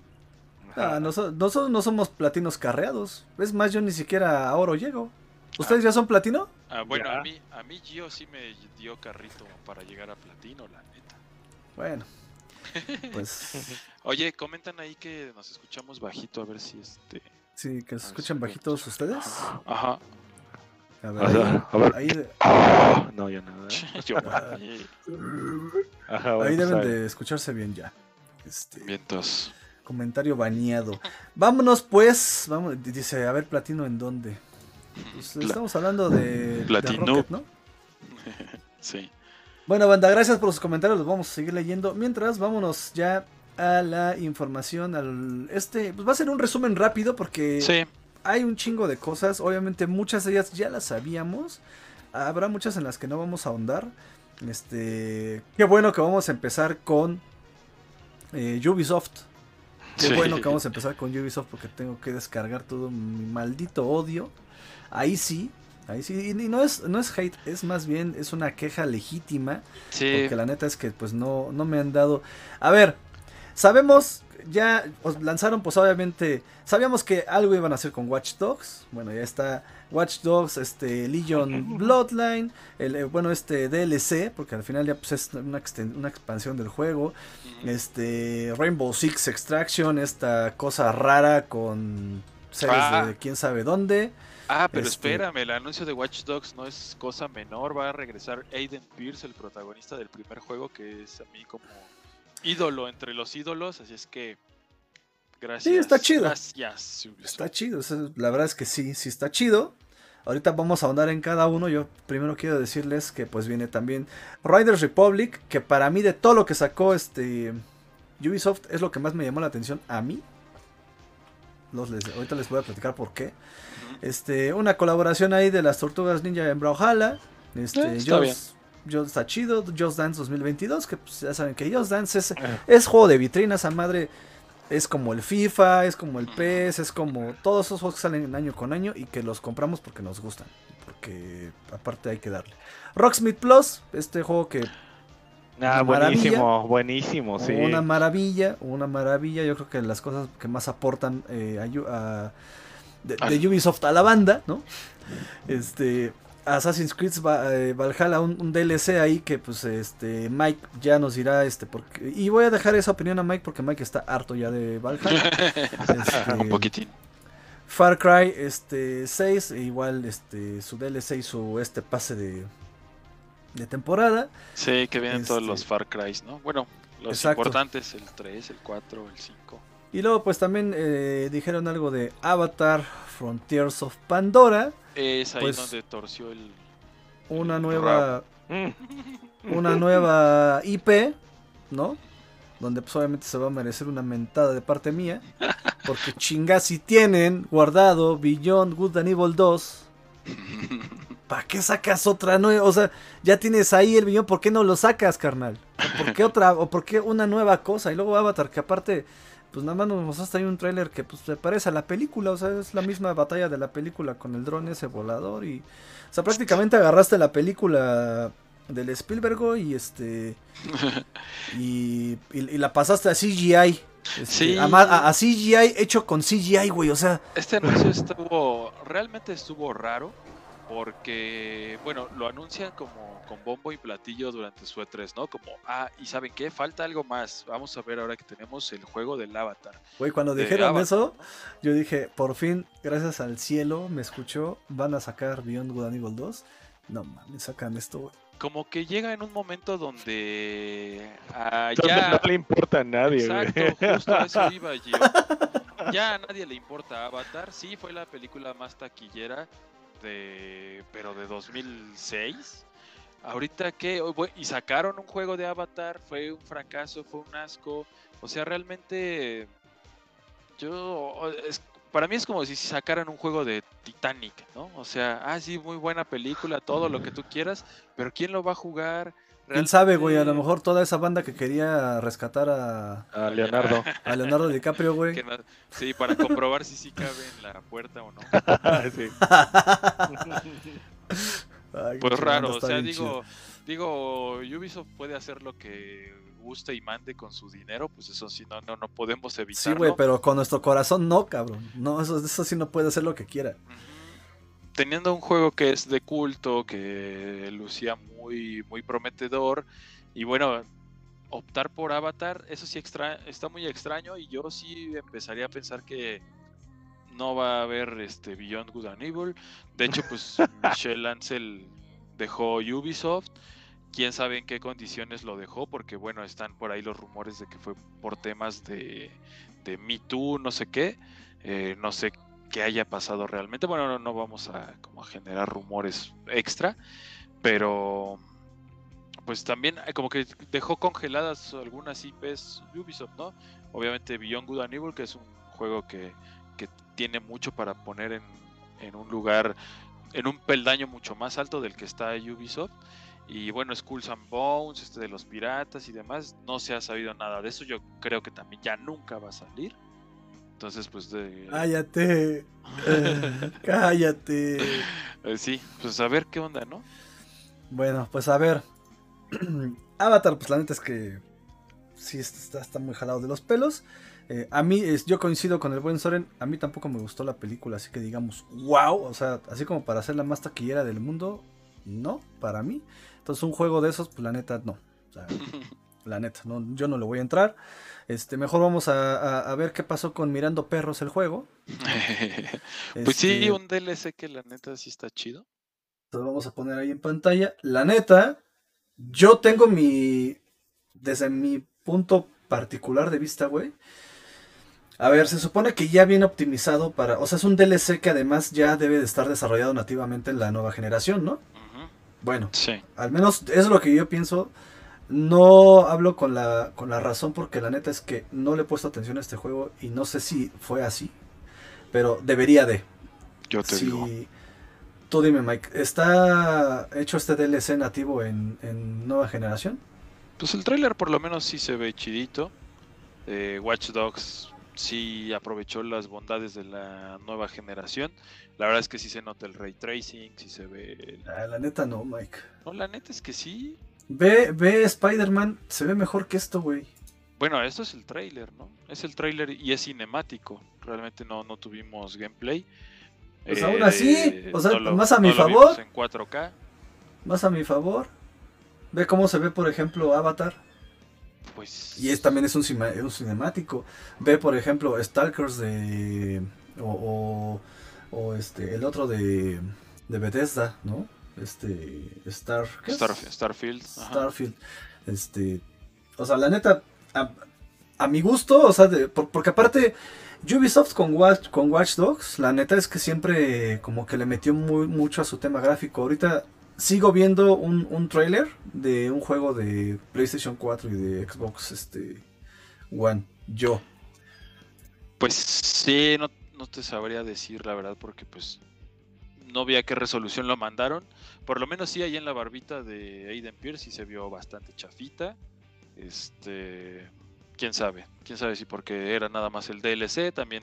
ah, noso- nosotros no somos platinos carreados. Es más, yo ni siquiera a oro llego. ¿Ustedes ya son platino? Ah, bueno, Ya. a mí, a mí Gio sí me dio carrito para llegar a platino, la neta. Bueno, pues Oye, comentan ahí que nos escuchamos bajito, a ver si este. sí, que se Ah, escuchan bajitos ustedes. Ajá. A ver, a ver. ahí, de- Ah, no, ya nada. Yo, Ajá, bueno, ahí pues, deben de escucharse bien ya. Este, vientos. comentario baneado. Vámonos pues, vamos, dice, a ver, platino en dónde. Pues, Pla- estamos hablando de, de Platino. Rocket, ¿no? Sí. Bueno, banda, gracias por sus comentarios, los vamos a seguir leyendo. Mientras, vámonos ya a la información. Al, este, pues va a ser un resumen rápido porque Sí, hay un chingo de cosas. Obviamente, muchas de ellas ya las sabíamos. Habrá muchas en las que no vamos a ahondar. Este, qué bueno que vamos a empezar con eh, Ubisoft. Qué Sí. bueno que vamos a empezar con Ubisoft porque tengo que descargar todo mi maldito odio. Ahí sí, ahí sí. Y no es, no es hate, es más bien, es una queja legítima. sí. Porque la neta es que pues no, no me han dado. A ver, sabemos, ya os lanzaron pues obviamente, sabíamos que algo iban a hacer con Watch Dogs. Bueno, ya está Watch Dogs, este Legion Bloodline, el, eh, bueno, este DLC, porque al final ya pues es una, una expansión del juego. Este Rainbow Six Extraction, esta cosa rara con seres Ah. de quién sabe dónde. Ah, pero Este- espérame, el anuncio de Watch Dogs no es cosa menor. Va a regresar Aiden Pierce, el protagonista del primer juego, que es a mí como ídolo entre los ídolos. Así es que. Gracias. está chido. Gracias. Está chido, la verdad es que sí, sí está chido. Ahorita vamos a ahondar en cada uno. Yo primero quiero decirles que pues viene también Riders Republic, que para mí de todo lo que sacó este Ubisoft es lo que más me llamó la atención a mí. Los les- ahorita les voy a platicar por qué. Este, una colaboración ahí de las Tortugas Ninja en Brawlhalla. Este, Eh, está Just- bien. Just está chido. Just Dance 2022, que pues, ya saben que Just Dance es, Ah. es juego de vitrina, esa madre es como el FIFA, es como el. PES, es como todos esos juegos que salen año con año y que los compramos porque nos gustan, porque aparte hay que darle. Rocksmith Plus, este juego que Ah, buenísimo, buenísimo, sí. una maravilla, una maravilla, yo creo que las cosas que más aportan eh, a, a- de, de Ubisoft a la banda, ¿no? Este Assassin's Creed Va- eh, Valhalla, un, un DLC ahí que pues este Mike ya nos dirá este porque y voy a dejar esa opinión a Mike porque Mike está harto ya de Valhalla. Este, Un poquitín. Far Cry este 6, e igual este su DLC y su este pase de de temporada. Sí, que vienen todos Este- los Far Cry, ¿no? Bueno, los Exacto. importantes, el 3, el 4, el 5. Y luego pues también eh, dijeron algo de Avatar Frontiers of Pandora, Es ahí Pues- donde torció el. una el nueva Mm. una nueva IP, ¿no? Donde pues obviamente se va a merecer una mentada de parte mía, porque chingas si tienen guardado Beyond Good and Evil 2, ¿para qué sacas otra nueva? O sea, ya tienes ahí el Beyond, ¿por qué no lo sacas, carnal? ¿Por qué otra o por qué una nueva cosa? Y luego Avatar que aparte pues nada más nos mostraste ahí un tráiler que pues se parece a la película, o sea, es la misma batalla de la película con el dron ese volador y o sea, prácticamente agarraste la película del Spielberg y este y, y- y la pasaste a CGI. este, Sí. a- a CGI hecho con CGI, güey, o sea, Este anuncio estuvo. Realmente estuvo raro. Porque, bueno, lo anuncian como con bombo y platillo durante su E3, ¿no? Como, ah, y ¿saben qué? Falta algo más. Vamos a ver ahora que tenemos el juego del Avatar. güey, cuando de dijeron Avatar, eso, ¿no? yo dije, por fin, gracias al cielo, me escuchó, van a sacar Beyond Good and Evil 2. No mames, sacan esto, güey. Como que llega en un momento donde. ah, Donde ya. No le importa a nadie, güey. Exacto, justo a eso iba yo. Ya a nadie le importa Avatar. Sí, fue la película más taquillera de. pero de 2006. Ahorita que. y sacaron un juego de Avatar, fue un fracaso, fue un asco. O sea, realmente. Yo. es- para mí es como si sacaran un juego de Titanic, ¿no? O sea, ah, sí, muy buena película, todo lo que tú quieras, pero ¿quién lo va a jugar? ¿Quién sabe, güey? A lo mejor toda esa banda que quería rescatar a, A Leonardo. a Leonardo DiCaprio, güey. Sí, para comprobar si sí cabe en la puerta o no. Sí. Ay, Pues raro, o sea, digo, digo, Ubisoft puede hacer lo que guste y mande con su dinero, pues eso sí, no, no, no podemos chida. Sí, evitarlo. güey, pero con nuestro corazón no, cabrón. No, eso, eso sí no puede hacer lo que quiera. Teniendo un juego que es de culto, que lucía muy, muy prometedor, y bueno, optar por Avatar, eso sí extra, está muy extraño, y yo sí empezaría a pensar que no va a haber este Beyond Good and Evil. De hecho, pues Michelle Ansel dejó Ubisoft. Quién sabe en qué condiciones lo dejó, porque bueno, están por ahí los rumores de que fue por temas de, de Me Too, no sé qué. Eh, no sé qué haya pasado realmente. Bueno, no, vamos a como generar rumores extra, pero pues también eh, como que dejó congeladas algunas IPs Ubisoft, ¿no? Obviamente Beyond Good and Evil, que es un juego que, que tiene mucho para poner en, en un lugar, en un peldaño mucho más alto del que está Ubisoft. Y bueno, Skulls and Bones, este de los piratas y demás, no se ha sabido nada de eso. Yo creo que también ya nunca va a salir. Entonces, pues de... Cállate. Cállate. Eh, sí, pues a ver qué onda, ¿no? Bueno, pues a ver. Avatar, pues la neta es que sí está, está muy jalado de los pelos. Eh, a mí, es, yo coincido con el buen Soren, a mí tampoco me gustó la película, así que digamos, wow, o sea, así como para ser la más taquillera del mundo, no, para mí. Entonces un juego de esos, pues la neta, no. O sea, la neta, no, yo no le voy a entrar. Este, mejor vamos a, a, a ver qué pasó con Mirando Perros el juego. pues sí, Este, un DLC que la neta sí está chido. Lo vamos a poner ahí en pantalla. La neta, yo tengo mi. Desde mi punto particular de vista, güey. A ver, se supone que ya viene optimizado para. O sea, es un DLC que además ya debe de estar desarrollado nativamente en la nueva generación, ¿no? Bueno, Sí. al menos es lo que yo pienso. No hablo con la, con la razón porque la neta es que no le he puesto atención a este juego y no sé si fue así. Pero debería de. Yo te digo. Tú dime, Mike, ¿está hecho este DLC nativo en, en nueva generación? Pues el tráiler por lo menos sí se ve chidito. Eh, Watch Dogs sí aprovechó las bondades de la nueva generación. La verdad es que sí se nota el ray tracing, sí se ve... el- Ah, la neta no, Mike. No, la neta es que sí. Ve, ve Spider-Man, se ve mejor que esto, güey. Bueno, esto es el tráiler, ¿no? Es el tráiler y es cinemático. Realmente no, no tuvimos gameplay. Eh, Pues aún así, o sea, no más a mi no favor. en 4K. Más a mi favor. Ve cómo se ve, por ejemplo, Avatar. Pues... Y es, también es un, cinemático. Ve, por ejemplo, Stalkers de... O, o, o este, el otro de, de Bethesda, ¿no? Este... Star... Starf- Starfield. ajá. Starfield. Este. O sea, la neta. A, a mi gusto, o sea, de- por- porque aparte. Ubisoft con Watch, con Watch Dogs, la neta es que siempre como que le metió muy, mucho a su tema gráfico. Ahorita sigo viendo un, un trailer de un juego de PlayStation 4 y de Xbox este, One. Yo. Pues sí, no, no te sabría decir la verdad porque pues no vi a qué resolución lo mandaron. Por lo menos sí, ahí en la barbita de Aiden Pierce sí se vio bastante chafita. Este, quién sabe, quién sabe si porque era nada más el DLC, también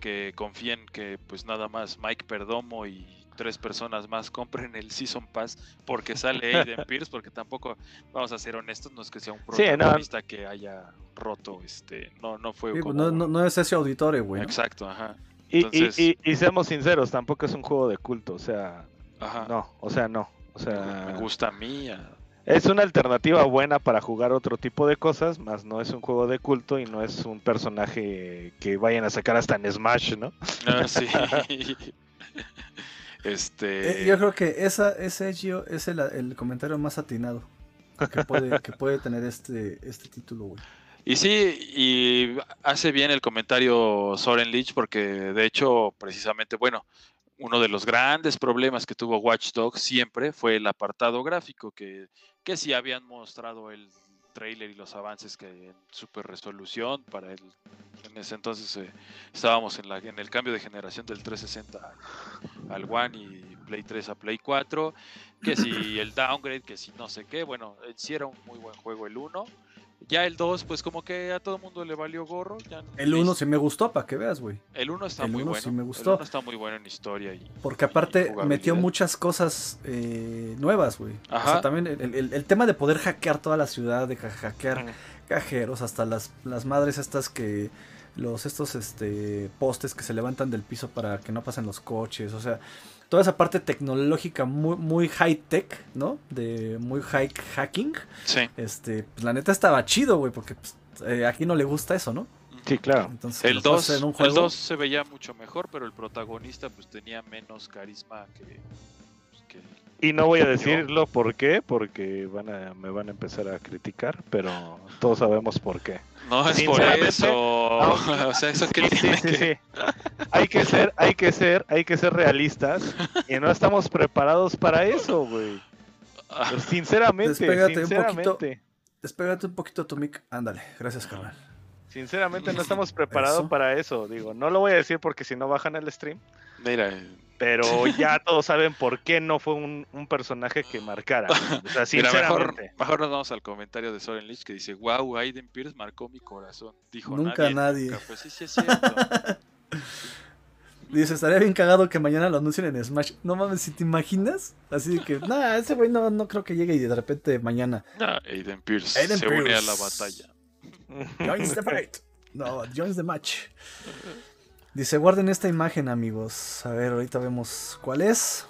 que confíen que pues nada más Mike Perdomo y tres personas más compren el Season Pass porque sale Aiden Pierce, porque tampoco, vamos a ser honestos, no es que sea un Sí, no. protagonista que haya roto, este, no, no fue Sí, como... no, no- no es ese auditorio, güey. Exacto, ajá. Y, y- Entonces- y- y seamos sinceros, tampoco es un juego de culto, o sea, Ajá. no, o sea, no. O sea, Me gusta a mí. a- es una alternativa buena para jugar otro tipo de cosas, más no es un juego de culto y no es un personaje que vayan a sacar hasta en Smash, ¿no? Ah, sí. este. Eh, yo creo que esa, ese Gio, es el, el comentario más atinado que puede, que puede tener este, este título, güey. Y sí, y hace bien el comentario Soren Lich porque de hecho, precisamente, bueno, uno de los grandes problemas que tuvo Watch Dogs siempre fue el apartado gráfico, que, que sí habían mostrado el trailer y los avances que en super resolución para el en ese entonces eh, estábamos en la en el cambio de generación del 360 al One y Play 3 a Play 4 que si el downgrade que si no sé qué bueno en sí era un muy buen juego el 1 ya el 2 pues como que a todo el mundo le valió gorro ya El lis- 1 sí me gustó, para que veas, güey. el 1 está el muy uno bueno sí me el gustó. uno está muy bueno en historia y Porque aparte metió muchas cosas eh, nuevas, güey. O sea, también el, el- el tema de poder hackear toda la ciudad, de ha- hackear cajeros, hasta las, las madres estas que... Los estos este postes que se levantan del piso para que no pasen los coches, o sea, toda esa parte tecnológica muy, muy high tech, ¿no? De muy high hacking. sí Este, pues la neta estaba chido, güey, porque pues, eh, aquí no le gusta eso, ¿no? Sí, claro. Entonces, El lo puedas 2, hacer en un el juego, 2 se veía mucho mejor, pero el protagonista pues tenía menos carisma que, pues, que- Y no voy a decirlo por qué, porque van a, me van a empezar a criticar, pero todos sabemos por qué. no es por eso. no. o sea, eso que Sí, sí, tiene sí, que sí. Hay que ser, hay que ser, hay que ser realistas y no estamos preparados para eso, güey. Pero sinceramente, Despégate un sinceramente. Despégate un poquito tu mic. Ándale, gracias, carnal. Sinceramente no estamos preparados Eso. para eso. Digo, no lo voy a decir porque si no bajan el stream. Mira, eh, Pero ya todos saben por qué no fue un, un personaje que marcara. O sea, mira, mejor, nos vamos al comentario de Soren Lich que dice, wow, Aiden Pierce marcó mi corazón. Dijo Nunca nadie. nadie. nunca". Pues sí, sí es cierto. Dice, estaría bien cagado que mañana lo anuncien en Smash. No mames, si te imaginas. Así de que, nah, ese güey no, no creo que llegue y de repente mañana. No, Aiden Pierce Aiden se une a Pierce. la batalla. Joins the fight. No, joins the match. Dice, guarden esta imagen, amigos. A ver, ahorita vemos cuál es.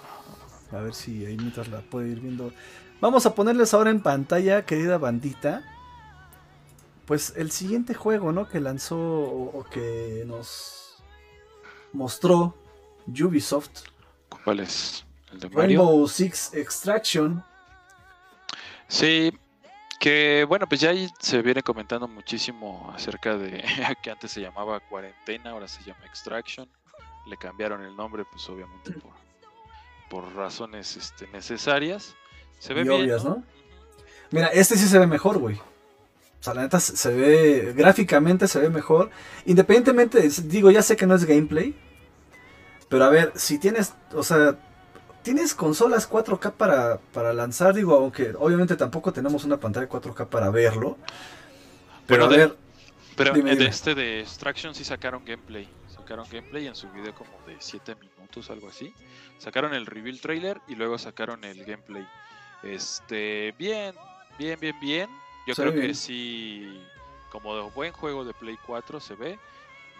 A ver si ahí mientras la puede ir viendo. Vamos a ponerles ahora en pantalla, querida bandita. Pues el siguiente juego, ¿no? Que lanzó o, que nos mostró Ubisoft. ¿Cuál es? ¿El de Mario? Rainbow Six Extraction. Sí, que bueno, pues ya ahí se viene comentando muchísimo acerca de que antes se llamaba cuarentena, ahora se llama Extraction. Le cambiaron el nombre, pues obviamente por, por razones este, necesarias. Se ve Y bien, obvias, ¿no? ¿no? Mira, este sí se ve mejor, güey. O sea, la neta se se ve, gráficamente se ve mejor. Independientemente, digo, ya sé que no es gameplay. Pero a ver, si tienes, o sea, tienes consolas 4K para, para lanzar, digo, aunque obviamente tampoco tenemos una pantalla 4K para verlo. Pero a de- ver, Pero Dime, de este de Extraction sí sacaron gameplay. Sacaron gameplay en su video como de 7 minutos, algo así. Sacaron el reveal trailer y luego sacaron el gameplay. Este, bien, bien, bien, bien. Yo creo que sí, como de buen juego de Play 4 se ve.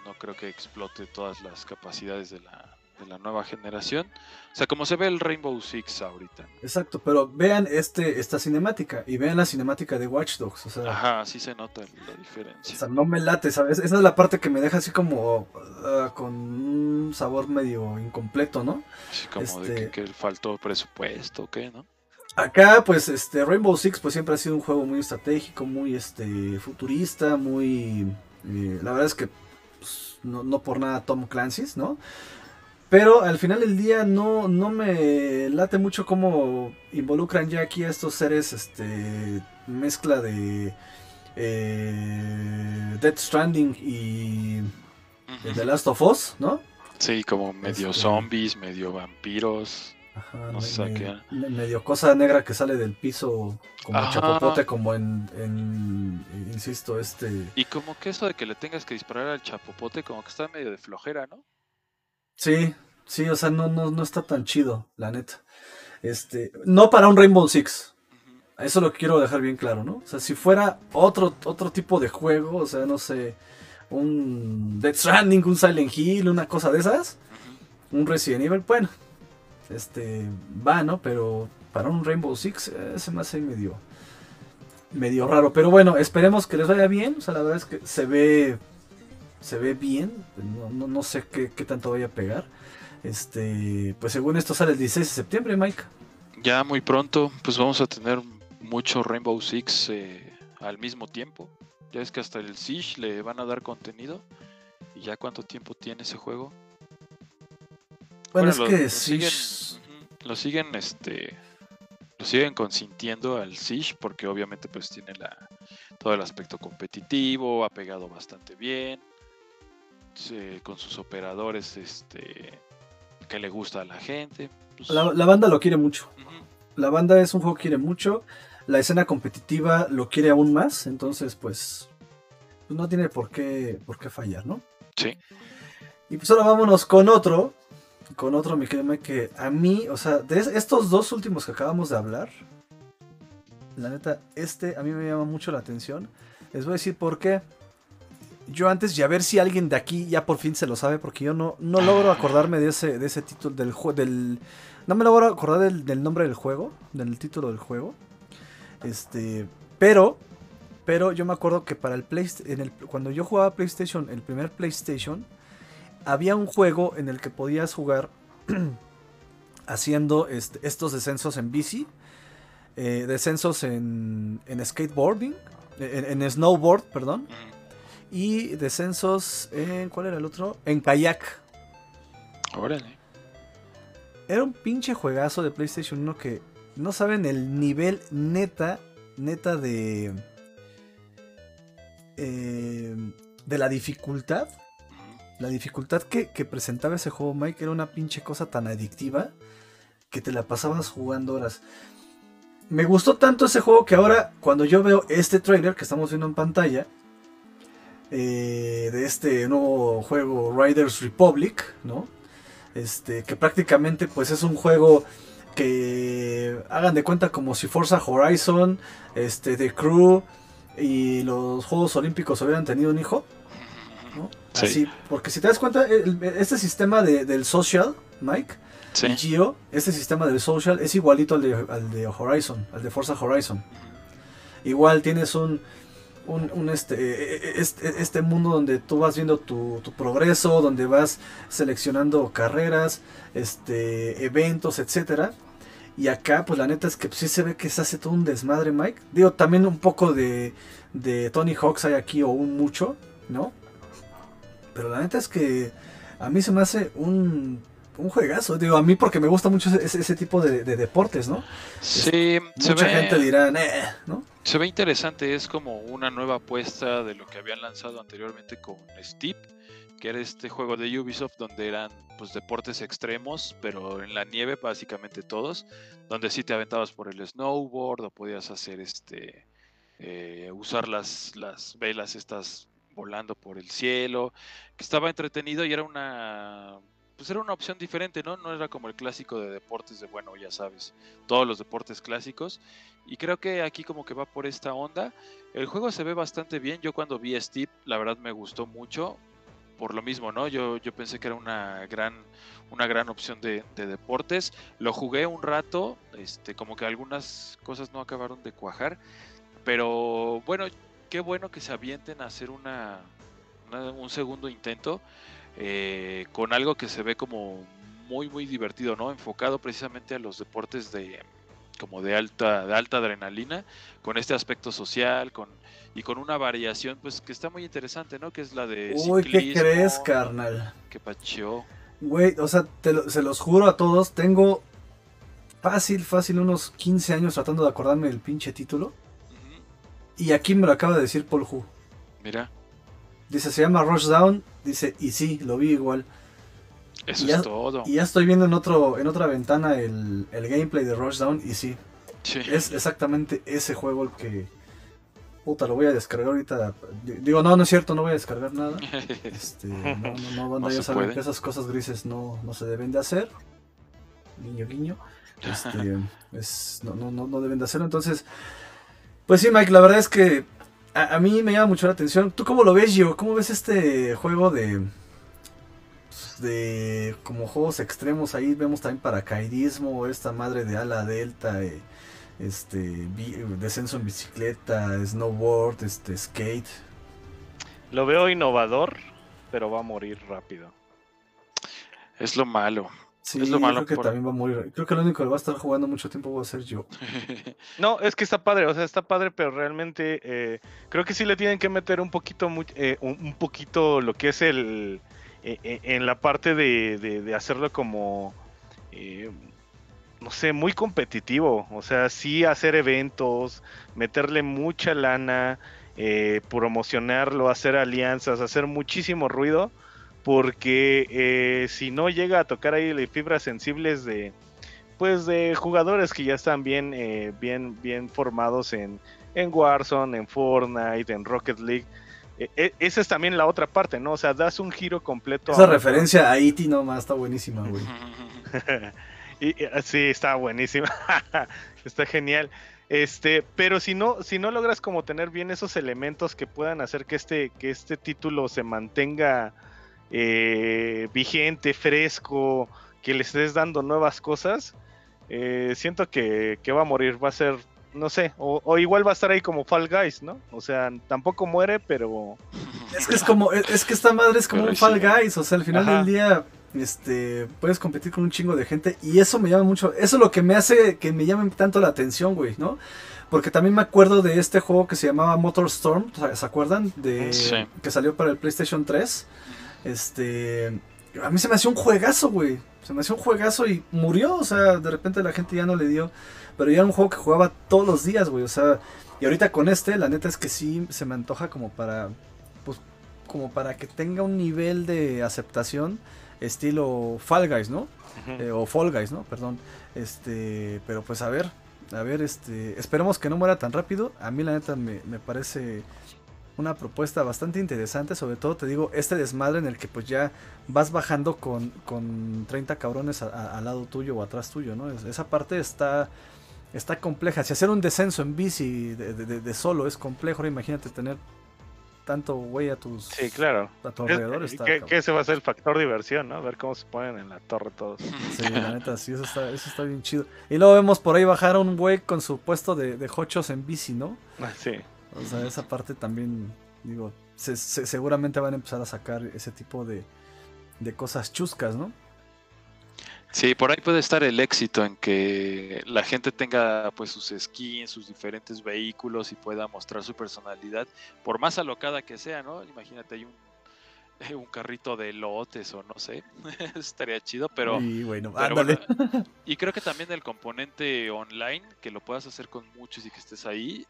No creo que explote todas las capacidades de la, de la nueva generación. O sea, como se ve el Rainbow Six ahorita. exacto, pero vean este, esta cinemática y vean la cinemática de Watch Dogs. O sea, Ajá, sí se nota la O diferencia. sea, no me late, ¿sabes? Esa es la parte que me deja así como ah, con un sabor medio incompleto, ¿no? Así como de este- que, que faltó presupuesto, ¿o ¿qué, no? Acá, pues, este, Rainbow Six, pues siempre ha sido un juego muy estratégico, muy, este, futurista, muy... eh, la verdad es que pues, no, no por nada Tom Clancy's, ¿no? Pero al final del día no, no me late mucho cómo involucran ya aquí a estos seres, este, mezcla de eh, Death Stranding y el The Last of Us, ¿no? Sí, como medio Este- zombies, medio vampiros. Ajá, No me- sé qué. me- medio cosa negra que sale del piso como Ajá. chapopote, como en, en- insisto, este... Y como que eso de que le tengas que disparar al chapopote, como que está medio de flojera, ¿no? Sí, sí, o sea, no, no, no está tan chido, la neta. Este, no para un Rainbow Six. Eso lo quiero dejar bien claro, ¿no? O sea, si fuera otro, otro tipo de juego, o sea, no sé, un Death Stranding, un Silent Hill, una cosa de esas, un Resident Evil, bueno, este, va, ¿no? Pero para un Rainbow Six eh, se me hace medio, medio raro. Pero bueno, esperemos que les vaya bien. O sea, la verdad es que se ve, se ve bien. No, no, no sé qué, qué tanto vaya a pegar. Este, pues según esto sale el 16 de septiembre, Mike. Ya muy pronto, pues vamos a tener mucho Rainbow Six eh, al mismo tiempo. Ya es que hasta el Siege le van a dar contenido. ¿Y ya cuánto tiempo tiene ese juego? Bueno, es lo- que lo siguen, lo siguen, este, lo siguen consintiendo al Siege porque obviamente pues tiene la todo el aspecto competitivo, ha pegado bastante bien se- con sus operadores, este, que le gusta a la gente. pues, La, la banda lo quiere mucho. La banda es un juego que quiere mucho. La escena competitiva lo quiere aún más. Entonces, pues, pues no tiene por qué, por qué fallar, ¿no? Sí. Y pues ahora vámonos con otro. Con otro, mi Mike, que a mí, o sea, de es- estos dos últimos que acabamos de hablar, la neta, este a mí me llama mucho la atención. Les voy a decir por qué. Yo antes, y a ver si alguien de aquí ya por fin se lo sabe, porque yo no, no logro acordarme de ese, de ese título del juego. Del, no me logro acordar del, nombre del juego, del título del juego. Este, pero, pero yo me acuerdo que para el el, cuando yo jugaba PlayStation, el primer PlayStation, había un juego en el que podías jugar haciendo este- estos descensos en bici, eh, descensos en, en skateboarding, en, snowboard, perdón. Y descensos en, ¿cuál era el otro? En kayak. Órale. Era un pinche juegazo de PlayStation 1 que no saben el nivel neta, neta de... eh, de la dificultad. La dificultad que, que presentaba ese juego, Mike, era una pinche cosa tan adictiva que te la pasabas jugando horas. Me gustó tanto ese juego que ahora, cuando yo veo este trailer que estamos viendo en pantalla, eh, de este nuevo juego Riders Republic, ¿no? Este, que prácticamente pues es un juego que hagan de cuenta como si Forza Horizon, este, The Crew y los Juegos Olímpicos hubieran tenido un hijo. ¿no? Sí. Así, porque si te das cuenta, el- este sistema de- del social, Mike, Sí. Geo, este sistema del social es igualito al de, al de Horizon, al de Forza Horizon. Igual tienes un, un, un este, este, este mundo donde tú vas viendo tu, tu progreso, donde vas seleccionando carreras, este, eventos, etcétera. Y acá, pues la neta es que sí se ve que se hace todo un desmadre, Mike. Digo, también un poco de, de Tony Hawks hay aquí, o un mucho, ¿no? Pero la neta es que a mí se me hace un, un juegazo. Digo, a mí porque me gusta mucho ese, ese tipo de, de deportes, ¿no? Sí, Mucha ve, gente dirá, "Nah", ¿no? Se ve interesante, es como una nueva apuesta de lo que habían lanzado anteriormente con Steep, que era este juego de Ubisoft donde eran pues deportes extremos, pero en la nieve básicamente todos, donde sí te aventabas por el snowboard o podías hacer este eh, usar las, las velas estas volando por el cielo, que estaba entretenido y era una pues era una opción diferente, ¿no? No era como el clásico de deportes de bueno, ya sabes, todos los deportes clásicos. Y creo que aquí como que va por esta onda. El juego se ve bastante bien. Yo cuando vi Steve, la verdad me gustó mucho. Por lo mismo, ¿no? Yo, yo pensé que era una gran, una gran opción de, de deportes. Lo jugué un rato, este, como que algunas cosas no acabaron de cuajar. Pero bueno, qué bueno que se avienten a hacer una, una- un segundo intento eh, con algo que se ve como muy muy divertido, ¿no? Enfocado precisamente a los deportes de como de alta de alta adrenalina, con este aspecto social, con y con una variación pues que está muy interesante, ¿no? Que es la de Uy, ¿qué crees, carnal? que pacheó. Güey, o sea, te lo- se los juro a todos, tengo fácil, fácil unos 15 años tratando de acordarme del pinche título. Y aquí me lo acaba de decir Paul Hu. Mira, Dice, se llama Rushdown. Dice, y sí, lo vi igual. eso Ya- es todo. Y ya estoy viendo en otro en otra ventana el, el gameplay de Rushdown. Y sí, Sí. es exactamente ese juego el que... Puta, lo voy a descargar ahorita. Digo, no, no es cierto, no voy a descargar nada. Este, no, no, no, banda, No ya se saben puede. que esas cosas grises no, no se deben de hacer. Guiño, guiño. Este, es, no, no, no deben de hacerlo. Entonces, pues sí, Mike, la verdad es que a, a mí me llama mucho la atención. ¿Tú cómo lo ves, Gio? ¿Cómo ves este juego de. de como juegos extremos? Ahí vemos también paracaidismo, esta madre de ala delta, eh, este, descenso en bicicleta, snowboard, este, skate. Lo veo innovador, pero va a morir rápido. Es lo malo. Sí, Es lo malo creo que por- también va a morir. Creo que lo único que va a estar jugando mucho tiempo va a ser yo. No, es que está padre, o sea, está padre, pero realmente eh, creo que sí le tienen que meter un poquito, mu- eh, un, poquito lo que es el, eh, en la parte de, de- de hacerlo como, no sé, muy competitivo, o sea, sí hacer eventos, meterle mucha lana, promocionarlo, hacer alianzas, hacer muchísimo ruido, porque eh, si no llega a tocar ahí las fibras sensibles de pues de jugadores que ya están bien eh, bien bien formados en en Warzone, en Fortnite, en Rocket League. Eh, esa es también la otra parte, ¿no? O sea, das un giro completo. Esa a referencia a E.T. nomás está buenísima, güey. y, sí, está buenísima. está genial. Este, pero si no, si no logras como tener bien esos elementos que puedan hacer que este, que este título se mantenga eh, vigente, fresco, que le estés dando nuevas cosas, eh, siento que, que va a morir, va a ser, no sé, o, o igual va a estar ahí como Fall Guys, ¿no? O sea, tampoco muere, pero Es que es como, es, que esta madre es como Pero un sí. Fall Guys, o sea, al final Ajá. del día, este, puedes competir con un chingo de gente y eso me llama mucho, eso es lo que me hace que me llame tanto la atención, güey, ¿no? Porque también me acuerdo de este juego que se llamaba Motor Storm, ¿se se acuerdan? De, Sí. Que salió para el PlayStation 3. Este, a mí se me hacía un juegazo, güey. Se me hacía un juegazo y murió, o sea, de repente la gente ya no le dio. Pero ya era un juego que jugaba todos los días, güey, o sea, y ahorita con este, la neta es que sí se me antoja como para, pues, como para que tenga un nivel de aceptación estilo Fall Guys, ¿no? Eh, o Fall Guys, ¿no? Perdón. Este, pero pues a ver, a ver, este, esperemos que no muera tan rápido. A mí la neta me, me parece una propuesta bastante interesante, sobre todo te digo, este desmadre en el que pues ya vas bajando con, con 30 cabrones al lado tuyo o atrás tuyo, ¿no? esa parte está, está compleja. Si hacer un descenso en bici de, de, solo es complejo, ahora imagínate tener tanto güey a tus sí, claro. a tu alrededor. Está, que, ese va a ser el factor diversión, ¿no? Ver cómo se ponen en la torre todos. Sí, la neta, sí, eso está, eso está bien chido. Y luego vemos por ahí bajar a un güey con su puesto de, de hochos en bici, ¿no? Ah, sí. O sea, esa parte también, digo, seguramente van a empezar a sacar ese tipo de, de cosas chuscas, ¿no? Sí, por ahí puede estar el éxito en que la gente tenga pues sus skins, sus diferentes vehículos y pueda mostrar su personalidad, por más alocada que sea, ¿no? Imagínate, hay un, un carrito de lotes o no sé, estaría chido, pero... Y bueno, y creo que también el componente online, que lo puedas hacer con muchos y que estés ahí,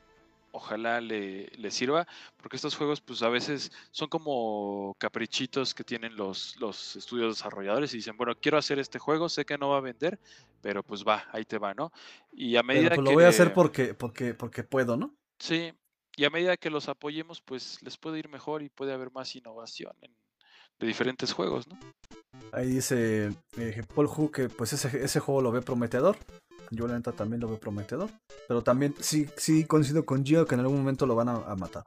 ojalá le, sirva, porque estos juegos pues a veces son como caprichitos que tienen los, los estudios desarrolladores y dicen, bueno, quiero hacer este juego, sé que no va a vender, pero pues va, ahí te va, ¿no? Y a medida pues, que... Lo voy a hacer porque, porque, porque puedo, ¿no? Sí, y a medida que los apoyemos, pues les puede ir mejor y puede haber más innovación de diferentes juegos, ¿no? Ahí dice eh, Paul Hu que pues ese, ese juego lo ve prometedor. Yo la neta también lo veo prometedor. Pero también sí, sí coincido con Gio que en algún momento lo van a, matar.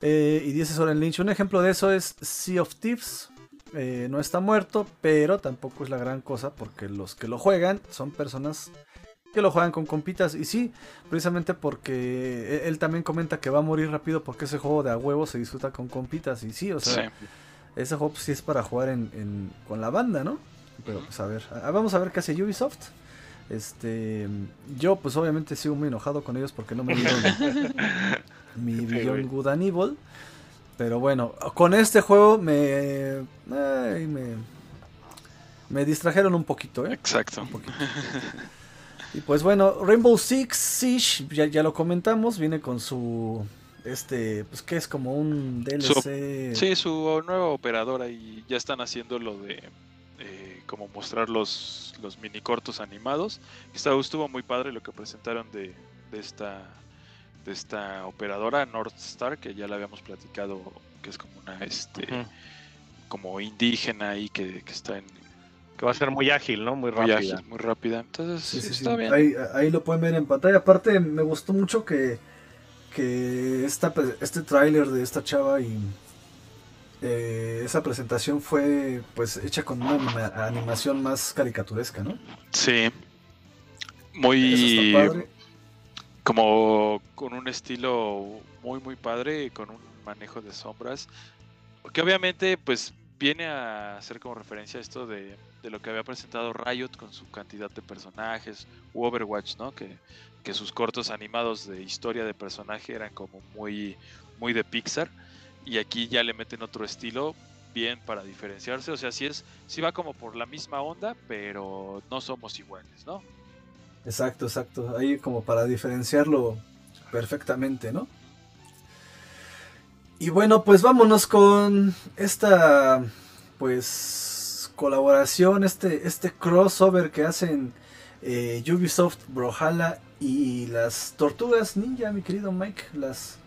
Eh, y dice Soren Lynch, un ejemplo de eso es Sea of Thieves. Eh, no está muerto, pero tampoco es la gran cosa porque los que lo juegan son personas que lo juegan con compitas. Y sí, precisamente porque él, también comenta que va a morir rápido porque ese juego de a huevo se disfruta con compitas. Y sí, o sea, ese juego pues sí es para jugar en, con la banda, ¿no? Pero pues a ver, vamos a ver qué hace Ubisoft. Este, yo pues obviamente sigo muy enojado con ellos porque no me dieron mi Beyond Good and Evil. Pero bueno, con este juego me, me, me distrajeron un poquito, ¿eh? Exacto. Y pues bueno, Rainbow Six Siege, ya, ya, lo comentamos, viene con su, este, pues que es como un DLC. sí, su nueva operadora y ya están haciendo lo de como mostrar los, los mini cortos animados. Estuvo, estuvo muy padre lo que presentaron de, esta de esta operadora North Star que ya la habíamos platicado que es como una este como indígena y que, está en que va a ser muy ágil no muy, rápida. muy rápida. Entonces está bien. Ahí, lo pueden ver en pantalla. Aparte me gustó mucho que que esta, este tráiler de esta chava y eh, esa presentación fue pues hecha con una animación más caricaturesca, ¿no? Sí. Muy como con un estilo muy muy padre, con un manejo de sombras, que obviamente pues viene a hacer como referencia esto de, de, lo que había presentado Riot con su cantidad de personajes, u Overwatch, ¿no? Que, que sus cortos animados de historia de personaje eran como muy, muy de Pixar y aquí ya le meten otro estilo bien para diferenciarse. O sea, sí es, sí va como por la misma onda, pero no somos iguales, ¿no? Exacto, exacto. Ahí como para diferenciarlo perfectamente, ¿no? Y bueno, pues vámonos con esta pues colaboración, este, este crossover que hacen eh, Ubisoft, Brawlhalla y las Tortugas Ninja, mi querido Mike, las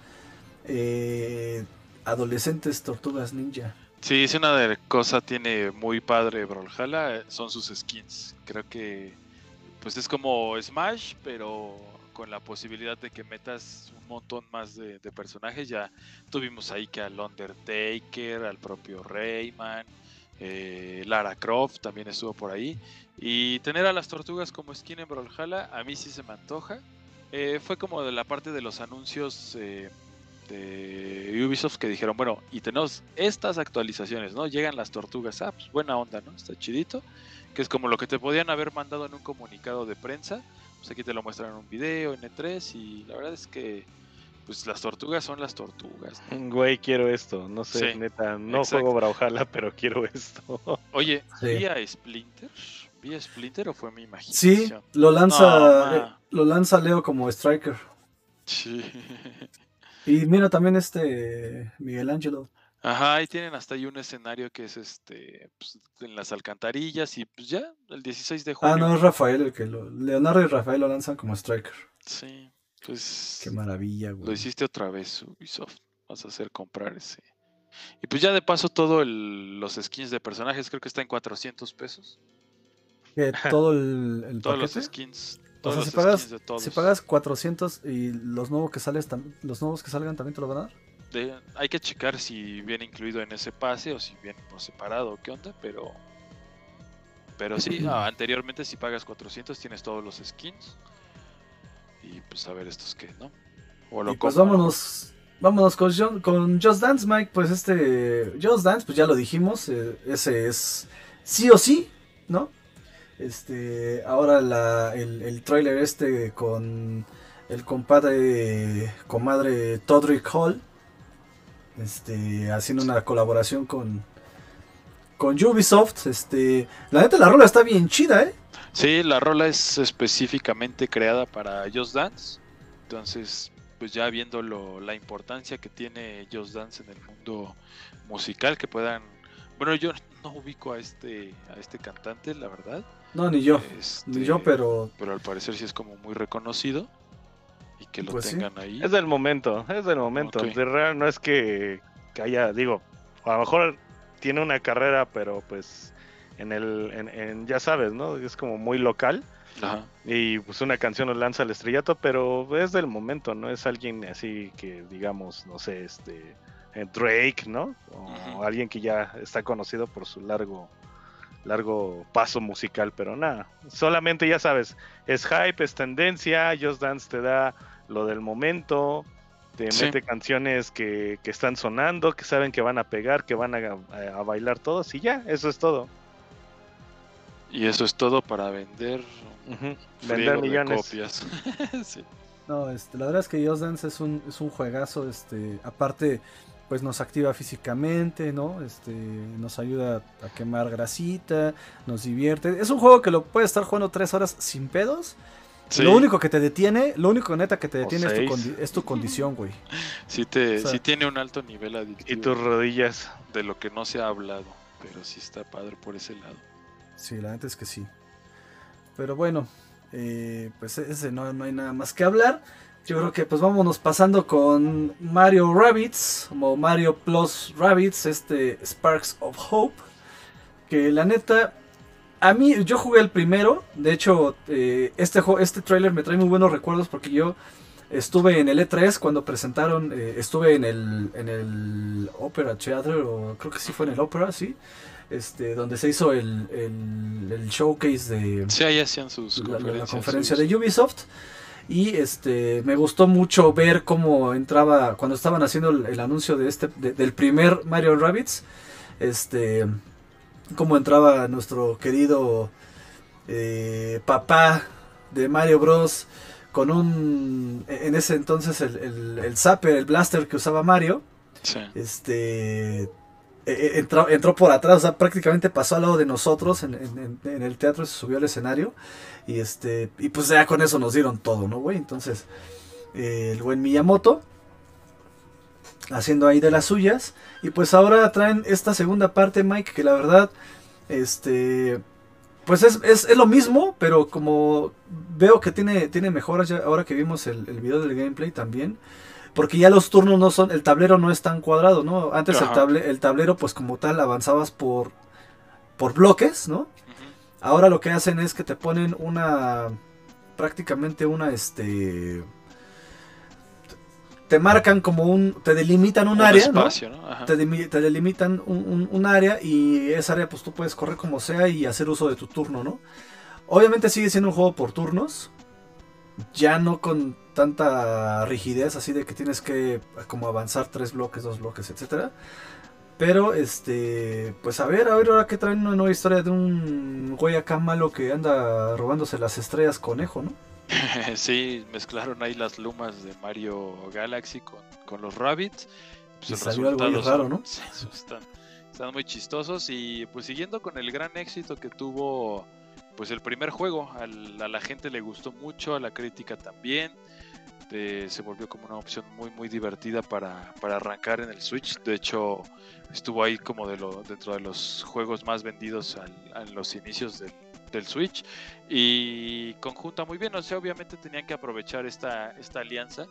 eh, adolescentes tortugas ninja. Sí, es una de cosas tiene muy padre Brawlhalla, eh, son sus skins. Creo que pues es como Smash, pero con la posibilidad de que metas un montón más de, personajes. Ya tuvimos ahí que al Undertaker, al propio Rayman, eh, Lara Croft también estuvo por ahí. Y tener a las tortugas como skin en Brawlhalla, a mí sí se me antoja. Eh, fue como de la parte de los anuncios de Ubisoft que dijeron, bueno, y tenemos estas actualizaciones, ¿no? Llegan las tortugas, ah, pues buena onda, ¿no? Está chidito, que es como lo que te podían haber mandado en un comunicado de prensa, pues aquí te lo muestran en un video, en E3, y la verdad es que pues las tortugas son las tortugas. ¿no? Güey, quiero esto. No sé, Sí, neta. No exacto. juego Brawlhalla, pero quiero esto. Oye, Sí. ¿vi a Splinter? ¿Vi a Splinter o fue mi Sí, imaginación? lo lanza, No, eh, lo lanza Leo como striker. Sí. Y mira también este Miguel Ángelo. Ajá, y tienen hasta ahí un escenario que es este pues, en las alcantarillas y pues ya, el 16 de julio. Ah, no, es Rafael el que lo. Leonardo y Rafael lo lanzan como striker. Sí, pues Qué maravilla, lo güey. hiciste otra vez, Ubisoft. Vas a hacer comprar ese. Y pues ya de paso todo el- los skins de personajes creo que está en 400 pesos. Todo el, el Todos los skins. O Todos sea, los si pagas, skins de todos. si pagas 400 y los nuevos que sales los nuevos que salgan también te lo van a dar. De- hay que checar si viene incluido en ese pase o si viene por separado o qué onda, pero pero sí, anteriormente si pagas 400 tienes todos los skins y pues a ver estos qué, ¿no? O lo Y pues vámonos, vámonos con, John- con Just Dance, Mike. Pues este Just Dance, pues ya lo dijimos, eh, ese es sí o sí, ¿no? Este, ahora la, el, el tráiler este con el compadre, comadre Todrick Hall, este, haciendo una colaboración con con Ubisoft, este, la neta la rola está bien chida, ¿eh? Sí, la rola es específicamente creada para Just Dance. Entonces, pues ya viendo lo- la importancia que tiene Just Dance en el mundo musical, que puedan... Bueno, yo no ubico a este, a este cantante, la verdad. No, ni yo, Este, ni yo, pero pero al parecer sí es como muy reconocido. Y que lo Pues sí. tengan ahí. Es del momento, es del momento. De real no es que, que haya, digo, a lo mejor tiene una carrera, pero pues en el, en, en- ya sabes, ¿no? Es como muy local Ajá. y pues una canción lo lanza al estrellato, pero es del momento, no es alguien así que digamos, no sé, este eh, Drake, ¿no? O alguien que ya está conocido por su largo largo paso musical, pero nada, solamente ya sabes, es hype, es tendencia, Just Dance te da lo del momento, te Sí. mete canciones que, que están sonando, que saben que van a pegar, que van a, a- a bailar todos y ya, eso es todo. Y eso es todo para vender Ujú, friego Vender de millones. copias. Sí. No, este, la verdad es que Just Dance es un, es un juegazo, este, aparte, pues nos activa físicamente, ¿no? Este, nos ayuda a quemar grasita, nos divierte. Es un juego que lo puedes estar jugando tres horas sin pedos. Sí, Lo único que te detiene, lo único neta que te detiene es tu, seis. condi- es tu condición, güey. sí, te, o sea- sí tiene un alto nivel Y adictivo tus rodillas. de lo que no se ha hablado. Pero sí está padre por ese lado. Sí, la neta es que sí. Pero bueno, eh, pues ese no, no hay nada más que hablar. Yo creo que pues vámonos pasando con Mario Rabbids, o Mario Plus Rabbids, este Sparks of Hope. Que la neta, a mí, yo jugué el primero. De hecho, eh, este, este trailer me trae muy buenos recuerdos porque yo estuve en el E3 cuando presentaron, eh, estuve en el, en el Opera Theater, o creo que sí fue en el Opera, sí. Este, donde se hizo el, el, el showcase de, Sí, ahí hacían sus la, la conferencia sus- de Ubisoft. Y este me gustó mucho ver cómo entraba cuando estaban haciendo el, el anuncio de este de- del primer Mario Rabbids. Este cómo entraba nuestro querido eh, papá de Mario Bros. con un en ese entonces el, el, el zapper, el blaster que usaba Mario Sí. este eh, eh, entró, entró por atrás, o sea, prácticamente pasó al lado de nosotros en, en- en- en el teatro, se subió al escenario y este y pues ya con eso nos dieron todo, ¿no, güey? Entonces, eh, el buen Miyamoto haciendo ahí de las suyas y pues ahora traen esta segunda parte, Mike, que la verdad, este, pues es, es, es lo mismo, pero como veo que tiene, tiene mejoras ya ahora que vimos el, el video del gameplay también. Porque ya los turnos no son, el tablero no es tan cuadrado, ¿no? Antes el, table- el tablero, pues como tal, avanzabas por, por bloques, ¿no? Ahora lo que hacen es que te ponen una, prácticamente una, este, te marcan como un, te delimitan un, área, ¿no? espacio, ¿no? Te, demi- te delimitan un, un- un área y esa área pues tú puedes correr como sea y hacer uso de tu turno, ¿no? Obviamente sigue siendo un juego por turnos, ya no con tanta rigidez así de que tienes que como avanzar tres bloques, dos bloques, etcétera. Pero este, pues a ver, a ver ahora que traen una nueva historia de un güey acá malo que anda robándose las estrellas conejo, ¿no? sí, mezclaron ahí las lumas de Mario Galaxy con, con los Rabbits. Pues Y el salió algo bien resultado raro, ¿no? están, están muy chistosos y pues siguiendo con el gran éxito que tuvo pues el primer juego, al- a la gente le gustó mucho, a la crítica también. eh, se volvió como una opción muy muy divertida para, para arrancar en el Switch. De hecho, estuvo ahí como de lo, dentro de los juegos más vendidos al- a los inicios del, del Switch y conjunta muy bien. O sea, obviamente tenían que aprovechar esta, esta alianza.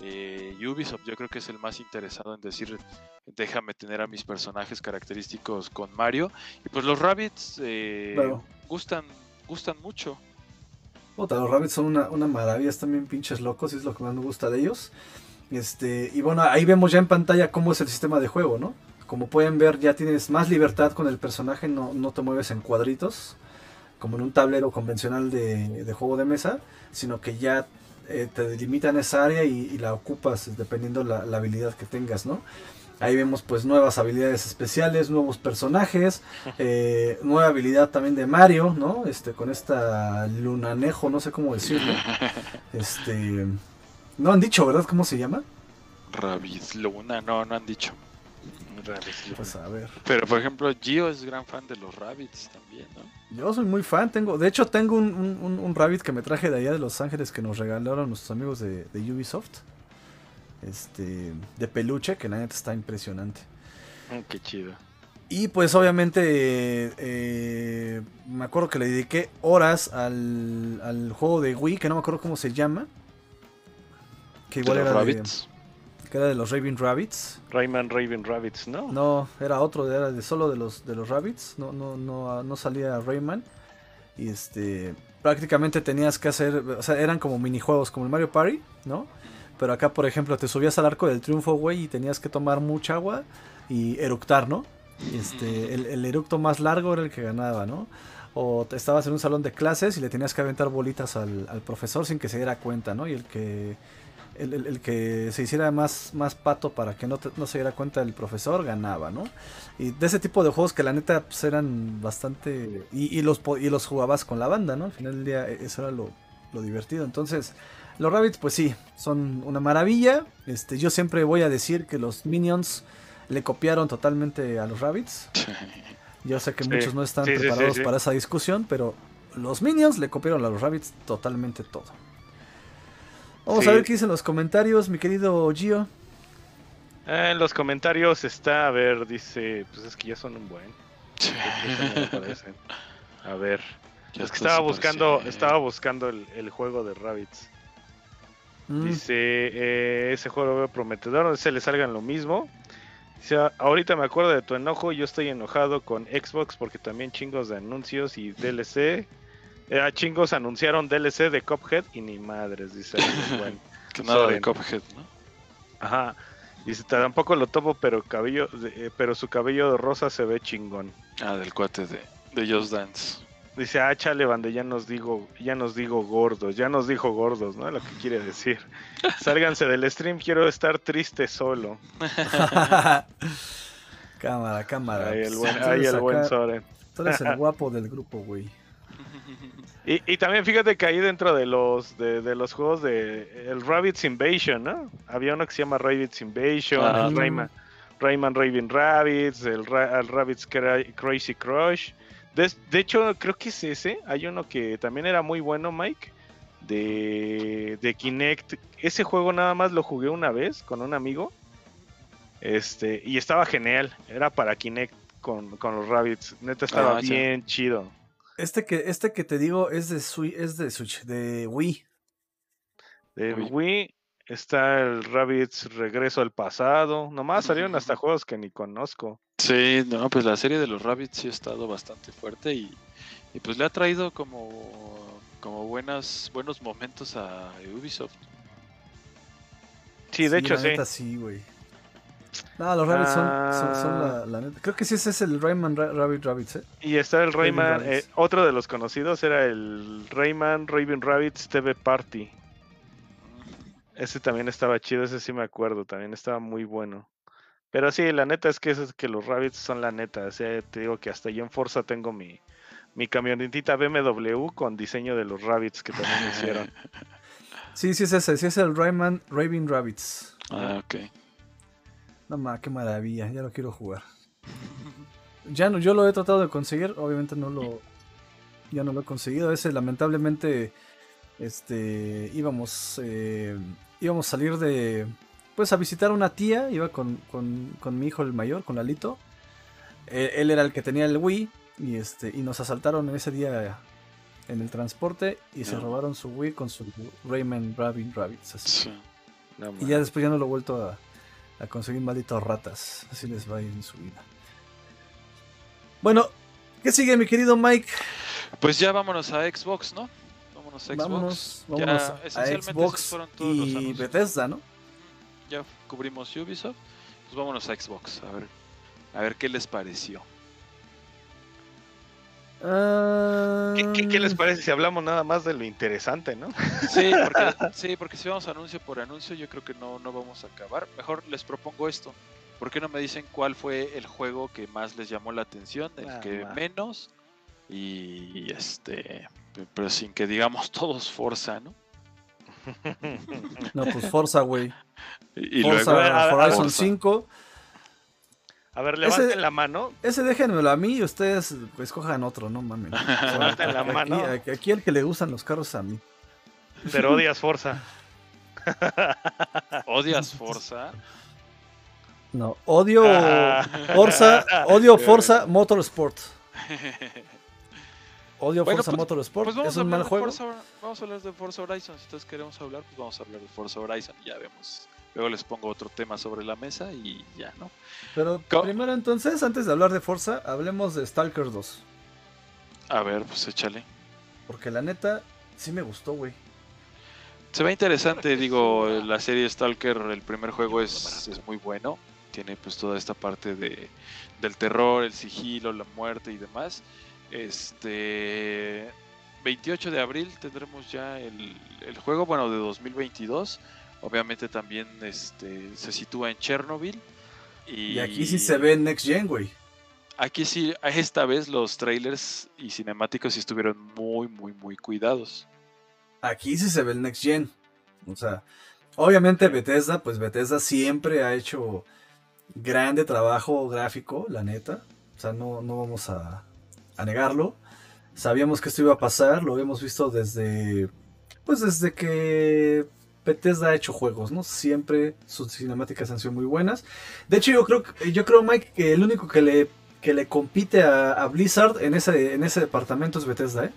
Eh, Ubisoft yo creo que es el más interesado en decir déjame tener a mis personajes característicos con Mario y pues los Rabbits eh, Claro. gustan gustan mucho Puta, los Rabbits son una, una maravilla, están bien pinches locos, y es lo que más me gusta de ellos. Este, y bueno, ahí vemos ya en pantalla cómo es el sistema de juego, ¿no? Como pueden ver, ya tienes más libertad con el personaje, no, no te mueves en cuadritos, como en un tablero convencional de, de juego de mesa, sino que ya eh, te delimitan esa área y, y la ocupas dependiendo la, la habilidad que tengas, ¿no? Ahí vemos pues nuevas habilidades especiales, nuevos personajes, eh, nueva habilidad también de Mario, ¿no? Este, con esta lunanejo, no sé cómo decirlo. Este, no han dicho, ¿verdad? ¿Cómo se llama? Rabbits Luna no no han dicho Pues a ver. pero por ejemplo Gio es gran fan de los Rabbits también no Yo soy muy fan, tengo, de hecho tengo un, un- un- un rabbit que me traje de allá de Los Ángeles que nos regalaron nuestros amigos de, de Ubisoft. Este, de peluche, que la neta está impresionante. Mm, Qué chido. Y pues obviamente eh, eh, me acuerdo que le dediqué horas al, al juego de Wii, que no me acuerdo cómo se llama. Que de igual los era de, Rabbits que era de los Raven Rabbits. Rayman Raven Rabbits, ¿no? No, era otro, era de solo de los de los Rabbits. No, no, no, no salía Rayman. Y este prácticamente tenías que hacer, o sea, eran como minijuegos como el Mario Party, ¿no? Pero acá, por ejemplo, te subías al arco del triunfo, güey, y tenías que tomar mucha agua y eructar, ¿no? Este, el, el eructo más largo era el que ganaba, ¿no? O te estabas en un salón de clases y le tenías que aventar bolitas al, al profesor sin que se diera cuenta, ¿no? Y el que el, el- el que se hiciera más, más pato para que no, te- no se diera cuenta el profesor ganaba, ¿no? Y de ese tipo de juegos que la neta pues, eran bastante... Y, y los, y los jugabas con la banda, ¿no? Al final del día e- eso era lo, lo divertido. Entonces, los Rabbits pues sí, son una maravilla. Este, yo siempre voy a decir que los Minions le copiaron totalmente a los Rabbits. Yo sé que Sí, muchos no están sí, preparados sí. para esa discusión, pero los Minions le copiaron a los Rabbits totalmente todo. Vamos Sí. a ver qué dicen los comentarios, mi querido Gio. Ah, en los comentarios está, a ver, dice, pues es que ya son un buen. A ver, Ya es que está estaba buscando, estaba buscando el, el juego de Rabbits. Mm, Dice, eh, ese juego lo veo prometedor, no se le salgan lo mismo. Dice, "Ah, ahorita me acuerdo de tu enojo, yo estoy enojado con Xbox porque también chingos de anuncios y DLC. Eh, ah, chingos anunciaron DLC de Cuphead y ni madres, dice. bueno. que nada de Soren. Cuphead no Ajá. Dice, tampoco lo topo, pero cabello, de- eh, pero su cabello rosa se ve chingón. ah del cuate de de Just Dance Dice, ah, chale, bande, ya nos digo, ya nos digo gordos, ya nos dijo gordos, ¿no? Lo que quiere decir. Sálganse del stream, quiero estar triste solo. cámara, cámara. Ahí el Pues, buen, tú ahí el buen Soren. Tú eres el guapo del grupo, güey. Y, y también fíjate que ahí dentro de los de, de los juegos de el Rabbids Invasion, ¿no? Había uno que se llama Rabbids Invasion, Ah. el Rayman, Rayman Raven Rabbids, el, el Rabbids Cra- Crazy Crush. De, de hecho, creo que es ese. Hay uno que también era muy bueno, Mike, de, de Kinect. Ese juego nada más lo jugué una vez con un amigo. Este, y estaba genial. Era para Kinect con, con los Rabbids. Neta estaba Ah, bien chido. Este que, este que te digo es de Switch, es de Switch, de Wii. De. Wii está el Rabbids Regreso al Pasado. Nomás salieron hasta juegos que ni conozco. Sí, no, pues la serie de los Rabbits sí ha estado bastante fuerte y, y pues le ha traído como, como buenas, buenos momentos a Ubisoft. Sí, de hecho la sí. neta sí, güey. No, los Rabbits son, son, son Ah. la, la neta. Creo que sí ese es el Rayman Ra- Rabbit Rabbits, ¿eh? Y está el Rayman, eh, otro de los conocidos era el Rayman Raven Rabbids TV Party. Ese también estaba chido, ese sí me acuerdo, también estaba muy bueno. Pero sí, la neta es que, es que los Rabbits son la neta. O sea, te digo que hasta yo en Forza tengo mi, mi camionetita BMW con diseño de los rabbits que también hicieron. Sí, sí es ese, sí es el Rayman Raving Rabbits. Ah, ok. No qué maravilla, ya lo quiero jugar. Ya no, yo lo he tratado de conseguir, obviamente no lo, ya no lo he conseguido. Ese lamentablemente, este, íbamos, eh, íbamos a salir de, pues a visitar a una tía, iba con, con, con mi hijo el mayor, con Lalito. Eh, él era el que tenía el Wii y este, y nos asaltaron ese día en el transporte y se No. robaron su Wii con su Rayman Rabbit Rabbits. así. Sí. No Y ya después ya no lo he vuelto a, a conseguir malditos ratas. Así les va a ir en su vida. Bueno, ¿qué sigue mi querido Mike? Pues ya vámonos a Xbox, ¿no? Vámonos a Xbox. Vámonos, Ya, a esencialmente Xbox esos fueron todos los y anuncios. Bethesda, ¿no? Ya cubrimos Ubisoft. Pues vámonos a Xbox. A ver, a ver qué les pareció. Ah, ¿Qué, qué- qué les parece si hablamos nada más de lo interesante, no? Sí, porque, sí, porque si vamos anuncio por anuncio, yo creo que no, no vamos a acabar. Mejor les propongo esto. ¿Por qué no me dicen cuál fue el juego que más les llamó la atención, el Ah, que va. menos? Y este, pe- pero sin que digamos todos Forza, ¿no? No, pues Forza, güey. Forza luego Horizon Forza. 5. A ver, levanten Ese- la mano. Ese déjenmelo a mí y ustedes pues, escojan otro, no mames. Levanten la Aquí, mano. aquí, aquí el que le gustan los carros es a mí. Pero odias Forza. ¿Odias Forza? No, odio Ah. Forza, odio Forza Motorsport. Odio Bueno, Forza pues- Motorsport. Pues vamos es a un hablar mal de juego. Forza, vamos a hablar de Forza Horizon. Si todos queremos hablar, pues vamos a hablar de Forza Horizon y ya vemos. Luego les pongo otro tema sobre la mesa y ya, ¿no? Pero primero entonces, antes de hablar de Forza, hablemos de Stalker 2. A ver, pues échale. Porque la neta, sí me gustó, güey. Se ve interesante, digo, la serie Stalker, el primer juego es, es muy bueno. Tiene pues toda esta parte de, del terror, el sigilo, la muerte y demás. Este 28 de abril tendremos ya el, el juego, bueno, de 2022. Obviamente también este, se sitúa en Chernobyl. Y, Y aquí sí se ve Next Gen, güey. Aquí sí, esta vez los trailers y cinemáticos sí estuvieron muy, muy, muy cuidados. Aquí sí se ve el Next Gen. O sea, obviamente Bethesda, pues Bethesda siempre ha hecho grande trabajo gráfico, la neta. O sea, no, no vamos a, a negarlo. Sabíamos que esto iba a pasar, lo hemos visto desde, pues desde que Bethesda ha hecho juegos, ¿no? Siempre sus cinemáticas han sido muy buenas. De hecho, yo creo, yo creo Mike, que el único que le, que le compite a, a Blizzard en ese, en ese departamento es Bethesda, ¿eh?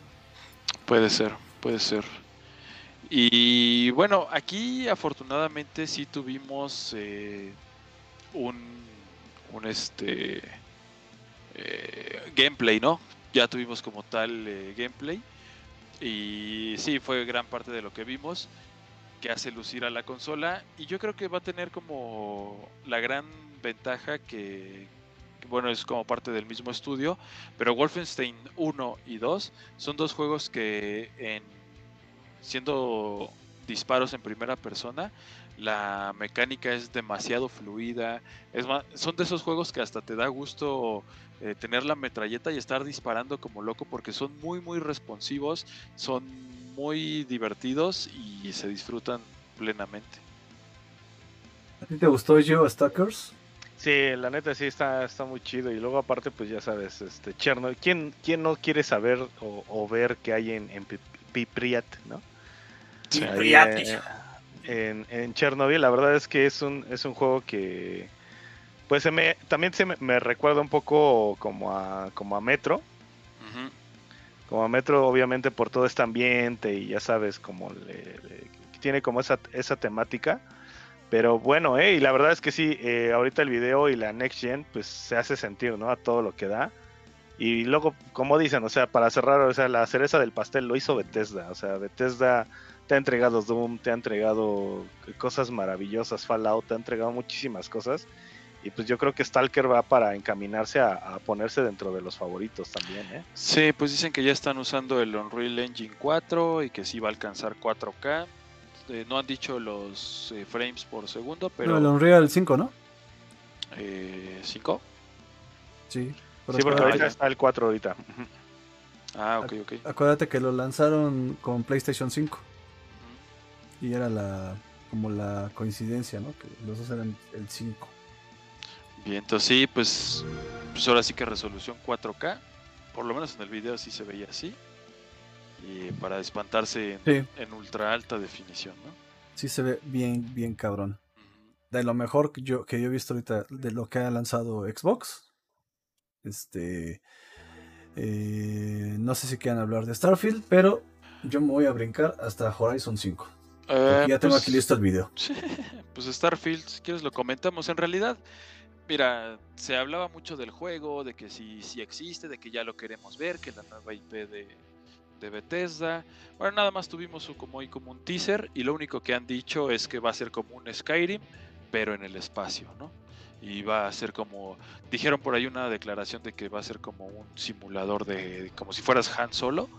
Puede ser, puede ser. Y bueno, aquí afortunadamente sí tuvimos eh, un, un este eh, gameplay, ¿no? Ya tuvimos como tal eh, gameplay. Y sí, fue gran parte de lo que vimos que hace lucir a la consola. Y yo creo que va a tener como la gran ventaja que, bueno, es como parte del mismo estudio. Pero Wolfenstein 1 y 2 son dos juegos que en siendo disparos en primera persona, la mecánica es demasiado fluida. Es más, son de esos juegos que hasta te da gusto eh, tener la metralleta y estar disparando como loco porque son muy muy responsivos, son muy divertidos y se disfrutan plenamente. ¿A ti te gustó yo Stalkers? Sí, la neta sí está, está muy chido. Y luego aparte, pues ya sabes, este Chernobyl. ¿Quién, quién no quiere saber o, o ver qué hay en, en Pi- Pipriat, no? Sí. Ahí, Pipriat. eh, en, en Chernobyl, la verdad es que es un, es un juego que pues se me, también se me, me recuerda un poco como a, como a Metro. Ujú. Como Metro, obviamente, por todo este ambiente y ya sabes, como le, le- tiene como esa, esa temática. Pero bueno, eh, y la verdad es que sí, eh, ahorita el video y la Next Gen, pues se hace sentir, ¿no? A todo lo que da. Y luego, como dicen, o sea, para cerrar, o sea, la cereza del pastel lo hizo Bethesda. O sea, Bethesda te ha entregado Doom, te ha entregado cosas maravillosas, Fallout, te ha entregado muchísimas cosas. Y pues yo creo que Stalker va para encaminarse a, a ponerse dentro de los favoritos también, ¿eh? Sí, pues dicen que ya están usando el Unreal Engine 4 y que sí va a alcanzar 4K. Eh, no han dicho los eh, frames por segundo, pero No, el Unreal 5, ¿no? eh, 5. Sí. Sí, porque Ah, ahorita ya. está el 4 ahorita. Ah, ok, ok. Acuérdate que lo lanzaron con PlayStation 5 y era la como la coincidencia, ¿no? Que los dos eran el 5. Bien, entonces sí, pues, pues ahora sí que resolución 4K. Por lo menos en el video sí se veía así. Y para espantarse en, Sí. en ultra alta definición, ¿no? Sí se ve bien, bien cabrón. De lo mejor que yo, que yo he visto ahorita de lo que ha lanzado Xbox. Este. eh, no sé si quieran hablar de Starfield, pero yo me voy a brincar hasta Horizon 5. porque Eh, ya tengo pues, aquí listo el video. Pues Starfield, si quieres lo comentamos. En realidad, mira, se hablaba mucho del juego, de que si, si existe, de que ya lo queremos ver, que la nueva IP de, de Bethesda. Bueno, nada más tuvimos como, ahí como un teaser y lo único que han dicho es que va a ser como un Skyrim, pero en el espacio, ¿no? Y va a ser como, dijeron por ahí una declaración de que va a ser como un simulador de, como si fueras Han Solo.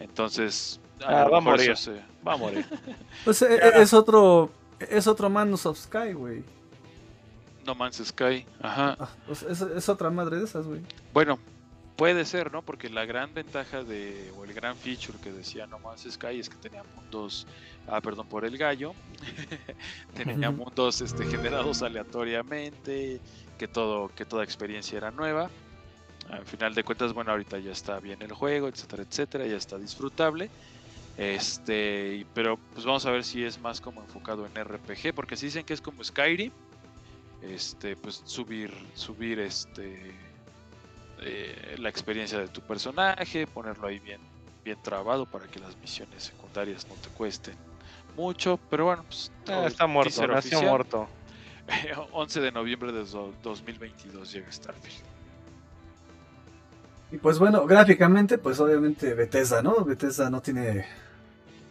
Entonces, Ah, lo va a morir. se- Va a morir. Pues eh, Ya. es otro. Es otro Manus of Sky, güey. No Man's Sky, ajá. Ah, pues es, es otra madre de esas, güey. Bueno, puede ser, ¿no? Porque la gran ventaja de, o el gran feature que decía No Man's Sky es que tenía mundos, ah, perdón por el gallo, tenía mundos este, generados aleatoriamente, que todo, que toda experiencia era nueva. Al final de cuentas, bueno, ahorita ya está bien el juego, etcétera, etcétera, ya está disfrutable. Este, pero pues vamos a ver si es más como enfocado en RPG, porque si dicen que es como Skyrim, este, pues subir, subir este eh, la experiencia de tu personaje, ponerlo ahí bien, bien trabado para que las misiones secundarias no te cuesten mucho, pero bueno, pues Ah, está muerto, nació oficial. muerto. 11 de noviembre de do- 2022 llega Starfield. Y pues bueno, gráficamente, pues obviamente Bethesda, ¿no? Bethesda no tiene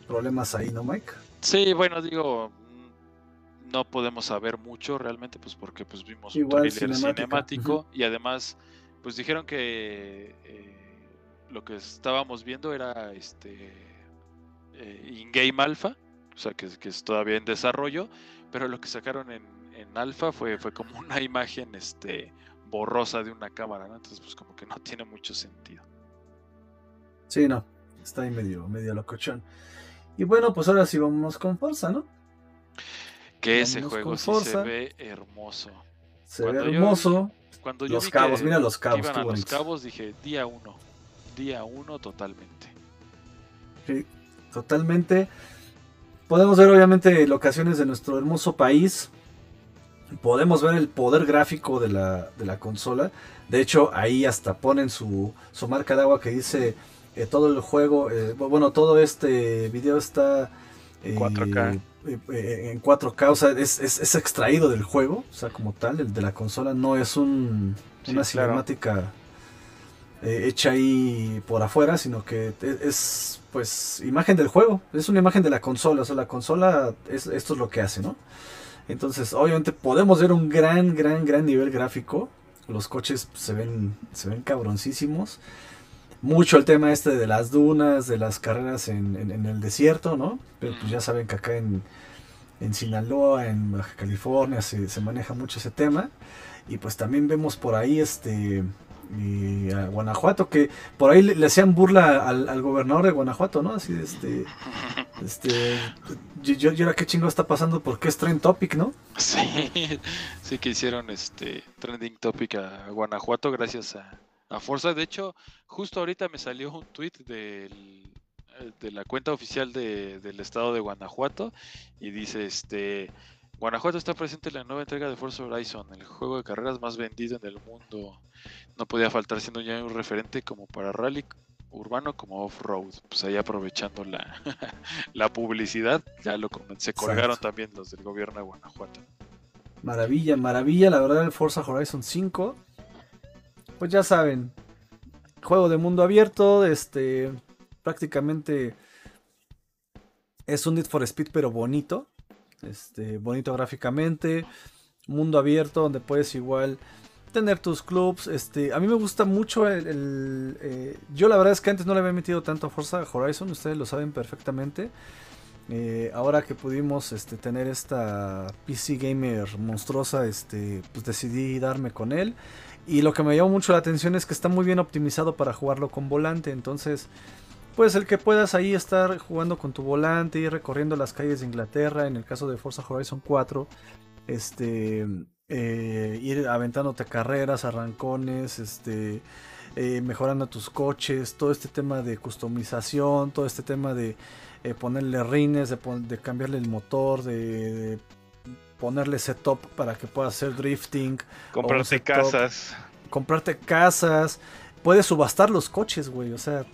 problemas ahí, ¿no, Mike? Sí, bueno, digo, no podemos saber mucho realmente, pues porque pues vimos Igual un trailer cinemática, cinemático y además, pues dijeron que eh, lo que estábamos viendo era este eh, in-game alpha, o sea que, que es todavía en desarrollo, pero lo que sacaron en, en alfa fue, fue como una imagen este borrosa de una cámara, ¿no? Entonces pues como que no tiene mucho sentido. Sí, no. Está ahí medio, medio locochón. Y bueno, pues ahora sí vamos con Forza, ¿no? Que ese juego sí se ve hermoso. Se Cuando ve yo hermoso. Cuando Los cabos, que- mira los cabos, iban a los cabos, dije día uno. Día uno totalmente. Sí, totalmente. Podemos ver obviamente locaciones de nuestro hermoso país. Podemos ver el poder gráfico de la, de la consola. De hecho, ahí hasta ponen su, su marca de agua que dice eh, todo el juego. eh, bueno, todo este video está eh, 4K. eh, eh, en 4K. O sea, es, es- es extraído del juego. O sea, como tal, el de la consola no es un, Sí, una claro. cinemática eh, hecha ahí por afuera, sino que es, es, pues imagen del juego, es una imagen de la consola, o sea, la consola es, esto es lo que hace, ¿no? Entonces, obviamente podemos ver un gran, gran, gran nivel gráfico. Los coches se ven, se ven cabroncísimos. Mucho el tema este de las dunas, de las carreras en, en- en el desierto, ¿no? Pero pues ya saben que acá en, en Sinaloa, en Baja California, se, se maneja mucho ese tema. Y pues también vemos por ahí este y a Guanajuato, que por ahí le, le hacían burla al, al gobernador de Guanajuato, ¿no? Así de este. Este. Yo, yo, ahora qué chingo está pasando porque es Trend Topic, ¿no? Sí, sí que hicieron este trending topic a Guanajuato gracias a, a Forza. De hecho, justo ahorita me salió un tweet del, eh, de la cuenta oficial de- del estado de Guanajuato y dice este Guanajuato está presente en la nueva entrega de Forza Horizon, el juego de carreras más vendido en el mundo. No podía faltar siendo ya un referente como para rally urbano como off-road. Pues ahí aprovechando la, la publicidad, ya lo se colgaron Exacto. también los del gobierno de Guanajuato. Maravilla, maravilla, la verdad, el Forza Horizon 5. Pues ya saben, juego de mundo abierto, este, prácticamente es un Need for Speed pero bonito, este, bonito gráficamente, mundo abierto donde puedes igual tener tus clubs, este, a mí me gusta mucho el, eh, yo la verdad es que antes no le había metido tanto a Horizon, ustedes lo saben perfectamente. Eh, ahora que pudimos este, tener esta PC gamer monstruosa, este, pues decidí darme con él. Y lo que me llamó mucho la atención es que está muy bien optimizado para jugarlo con volante. Entonces, pues el que puedas ahí estar jugando con tu volante y recorriendo las calles de Inglaterra, en el caso de Forza Horizon 4, este, eh, ir aventándote carreras, arrancones, este, eh, mejorando tus coches, todo este tema de customización, todo este tema de eh, ponerle rines, de, cambiarle el motor, de, ponerle setup para que pueda hacer drifting. Comprarte casas. Comprarte casas. Puedes subastar los coches, güey. O sea,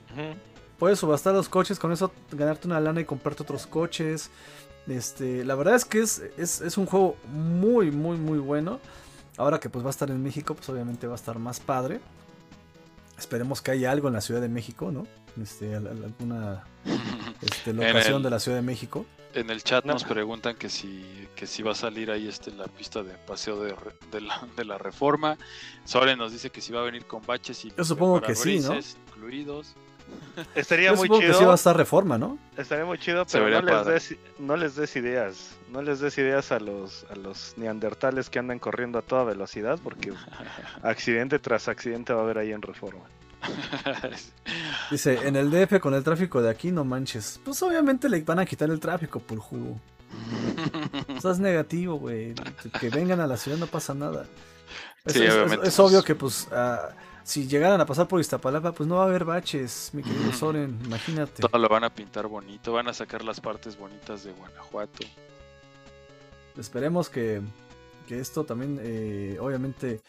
puedes subastar los coches, con eso ganarte una lana y comprarte otros coches. Este, la verdad es que es, es, un juego muy, muy, muy bueno. Ahora que pues va a estar en México, pues obviamente va a estar más padre. Esperemos que haya algo en la Ciudad de México, ¿no? Este, alguna este, locación de la Ciudad de México. En el chat nos preguntan que si, que si va a salir ahí este, la pista de paseo de, de, la, reforma. Soren nos dice que si va a venir con baches y Yo supongo que sí, ¿no? incluidos. Estaría muy chido. que sí va a estar reforma, ¿no? Estaría muy chido, pero no les, des, no les, des, ideas. No les des ideas a los, a los neandertales que andan corriendo a toda velocidad, porque accidente tras accidente va a haber ahí en reforma. Dice, en el DF con el tráfico de aquí no manches. Pues obviamente le van a quitar el tráfico por jugo. Estás negativo, güey. Que vengan a la ciudad no pasa nada. Es, es, obvio que pues ah, si llegaran a pasar por Iztapalapa, pues no va a haber baches, mi querido Soren, imagínate. Todo lo van a pintar bonito, van a sacar las partes bonitas de Guanajuato. Esperemos que, que esto también, eh, obviamente,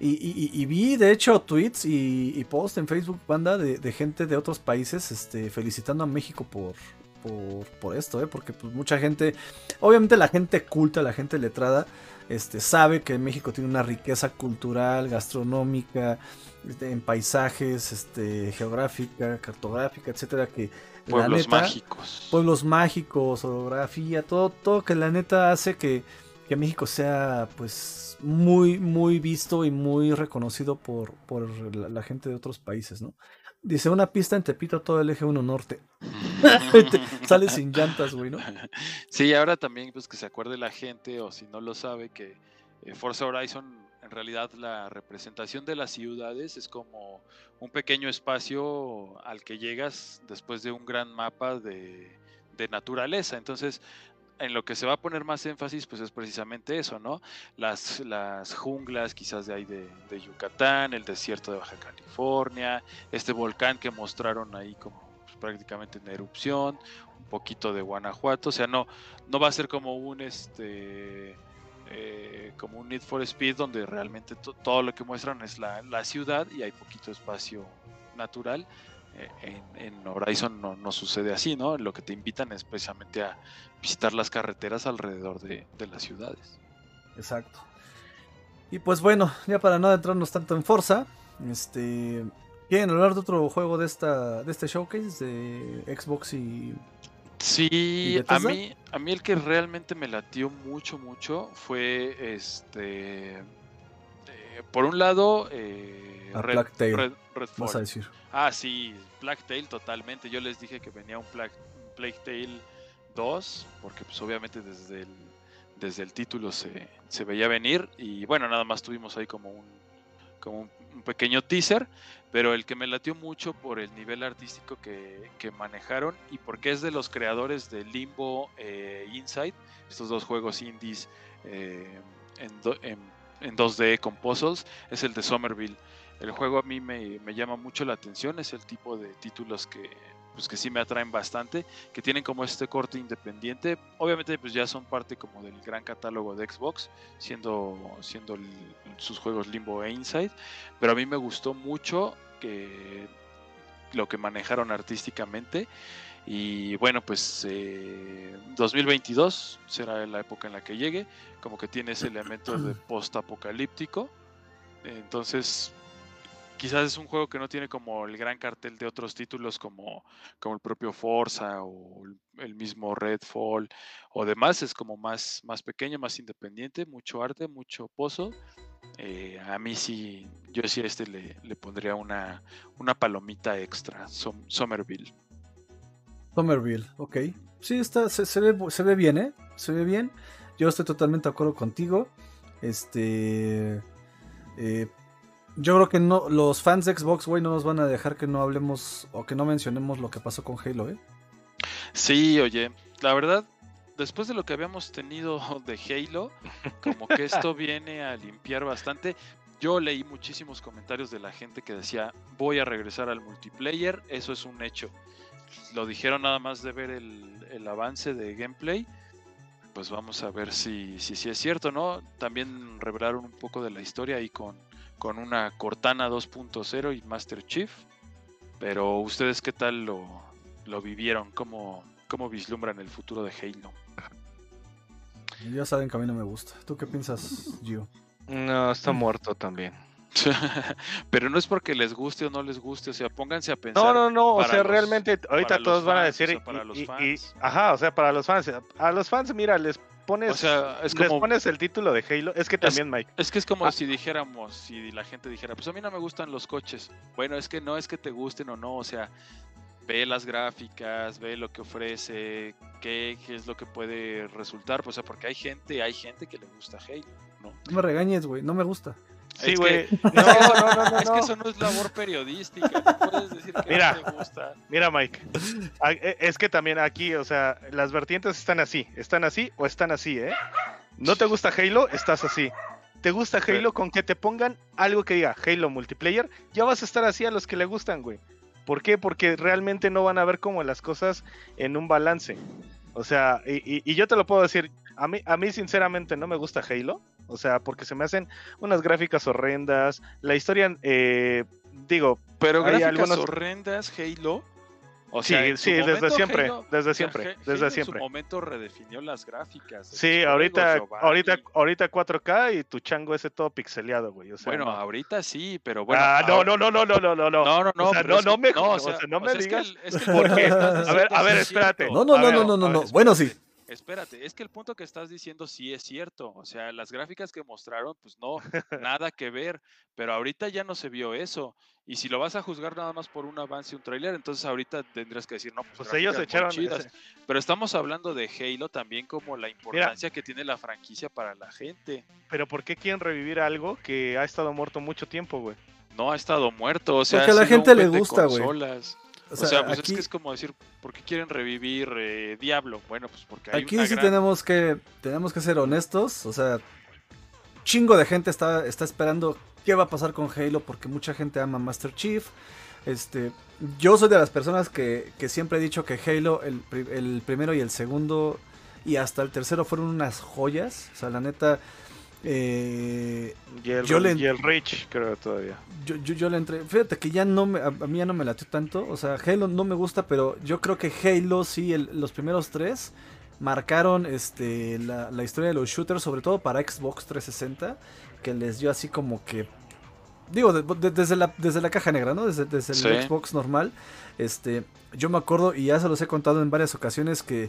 y, vi, de hecho, tweets y, y posts en Facebook, banda, de, gente de otros países este, felicitando a México por, por, esto, ¿eh? porque pues, mucha gente, obviamente la gente culta, la gente letrada, este, sabe que México tiene una riqueza cultural, gastronómica, este, en paisajes, este, geográfica, cartográfica, etcétera, que pueblos mágicos, pueblos mágicos, orografía, todo, todo que la neta hace que, que México sea, pues muy, muy visto y muy reconocido por, por la, gente de otros países, ¿no? Dice una pista en Tepito todo el eje 1 norte. Sale sin llantas, güey, ¿no? Sí, ahora también pues que se acuerde la gente o si no lo sabe que eh, Forza Horizon en realidad la representación de las ciudades es como un pequeño espacio al que llegas después de un gran mapa de, de naturaleza. Entonces, en lo que se va a poner más énfasis, pues es precisamente eso, ¿no? Las, las junglas quizás de ahí de, Yucatán, el desierto de Baja California, este volcán que mostraron ahí como pues, prácticamente en erupción, un poquito de Guanajuato, o sea, no, no va a ser como un este eh, como un Need for Speed donde realmente todo lo que muestran es la, la ciudad y hay poquito espacio natural en, en Horizon no, no, sucede así, ¿no? Lo que te invitan es precisamente a visitar las carreteras alrededor de, las ciudades. Exacto. Y pues bueno, ya para no adentrarnos tanto en Forza, este, ¿quieren hablar de otro juego de esta de este showcase de Xbox y Sí, a mí a mí el que realmente me latió mucho mucho fue este eh, por un lado eh, Red, Red, Red a decir. Ah, sí, Black Tail totalmente. Yo les dije que venía un Plague Tail 2, porque pues obviamente desde el, desde el título se, se, veía venir. Y bueno, nada más tuvimos ahí como un, como un, pequeño teaser, pero el que me latió mucho por el nivel artístico que, que manejaron y porque es de los creadores de Limbo e Inside, estos dos juegos indies eh, en, en, en 2D con puzzles, es el de Somerville. El juego a mí me, llama mucho la atención, es el tipo de títulos que pues que sí me atraen bastante, que tienen como este corte independiente. Obviamente pues ya son parte como del gran catálogo de Xbox, siendo, siendo sus juegos Limbo e Inside, pero a mí me gustó mucho que lo que manejaron artísticamente y bueno pues 2022 eh, será la época en la que llegue, como que tiene ese elemento de post apocalíptico, entonces quizás es un juego que no tiene como el gran cartel de otros títulos como, como el propio Forza o el mismo Redfall o demás, es como más, más pequeño, más independiente, mucho arte, mucho pozo. Eh, a mí sí, yo sí a este le, le pondría una, una palomita extra, Somerville. Somerville, ok. sí, está, se, se ve, se ve bien, ¿eh? Se ve bien. Yo estoy totalmente de acuerdo contigo. Este. eh, yo creo que no, los fans de Xbox, güey, no nos van a dejar que no hablemos o que no mencionemos lo que pasó con Halo, ¿eh? Sí, oye, la verdad, después de lo que habíamos tenido de Halo, como que esto viene a limpiar bastante. Yo leí muchísimos comentarios de la gente que decía, voy a regresar al multiplayer, eso es un hecho. Lo dijeron nada más de ver el, el avance de gameplay. Pues vamos a ver si, si, si es cierto, ¿no? También revelaron un poco de la historia ahí con, con una Cortana 2.0 y Master Chief. Pero ustedes qué tal lo, lo vivieron? ¿Cómo, ¿Cómo vislumbran el futuro de Halo? Ya saben que a mí no me gusta. ¿Tú qué piensas, Gio? No, está muerto también. Pero no es porque les guste o no les guste, o sea, pónganse a pensar. No, no, no, o sea, los- realmente ahorita todos van a decir... o sea, para y- los y- y- fans. ajá, o sea, para los fans. A los fans, mira, les pones... O sea, es les como, pones el título de Halo. Es que también, Mike. es que es como Ah. si dijéramos, si la gente dijera, pues a mí no me gustan los coches. Bueno, es que no es que te gusten o no, o sea, ve las gráficas, ve lo que ofrece, qué, qué es lo que puede resultar, pues, o sea, porque hay gente, hay gente que le gusta Halo, ¿no? No me regañes, güey, no me gusta. Sí, Es güey. que- No, no, no, no, Es que eso no es labor periodística, no puedes decir que Mira. no te gusta. Mira, Mike. a- e- Es que también aquí, o sea, las vertientes están así. Están así o están así, ¿eh? ¿No te gusta Halo? Estás así. ¿Te gusta Halo con que te pongan algo que diga Halo multiplayer? Ya vas a estar así a los que le gustan, güey. ¿Por qué? Porque realmente no van a ver como las cosas en un balance. O sea, y, y- y yo te lo puedo decir, a mí, a mí sinceramente no me gusta Halo. O sea, porque se me hacen unas gráficas horrendas. La historia, eh, digo, Pero Hay gráficas algunos- horrendas, Halo. O Sí, sea, sí, desde momento siempre, Halo- desde o sea, siempre, desde Halo En siempre. su momento redefinió las gráficas. Sí, ahorita, Giovanni. ahorita, ahorita 4K y tu chango ese todo pixeleado, güey. O sea, Bueno, no. ahorita sí, pero bueno. ah, no, ahora- no, no, no, no, no, no, no. No, no, no. O sea, pero no, es no que- me, no, o sea, no me es que digas. el- es que el ¿Por punto que qué? estás A ver, diciendo a ver, sí es espérate. cierto. No, no, A no, ver, no, no, no, a no. ver, Bueno, sí. Espérate, es que el punto que estás diciendo sí es cierto. O sea, las gráficas que mostraron, pues no, nada que ver. Pero ahorita ya no se vio eso. Y si lo vas a juzgar nada más por un avance y un tráiler, entonces ahorita tendrías que decir, no, pues, Pues ellos echaron. chidas. ese- Pero estamos hablando de Halo también como la importancia que tiene la franquicia para la gente. Pero ¿por qué quieren revivir algo que ha estado muerto mucho tiempo, güey? No ha estado muerto, o sea, Porque a la gente le gusta, güey. O O sea, pues aquí, es que es como decir, ¿por qué quieren revivir eh, Diablo? Bueno, pues porque hay aquí una sí gran... tenemos que tenemos que ser honestos. O sea, chingo de gente está, está esperando qué va a pasar con Halo porque mucha gente ama Master Chief. Este, yo soy de las personas que, que siempre he dicho que Halo, el, el primero y el segundo y hasta el tercero fueron unas joyas. O sea, la neta, eh, Y el, Yo le- y el Reach, creo todavía. yo, yo, yo le entré. Fíjate que ya no me, a, a mí ya no me latió tanto. O sea, Halo no me gusta, pero yo creo que Halo sí, el- los primeros tres marcaron este, la, la historia de los shooters, sobre todo para Xbox 360, que les dio así como que. Digo, de- de- desde, la, desde la caja negra, ¿no? Desde, desde el Sí. Xbox normal. Este, yo me acuerdo, y ya se los he contado en varias ocasiones, que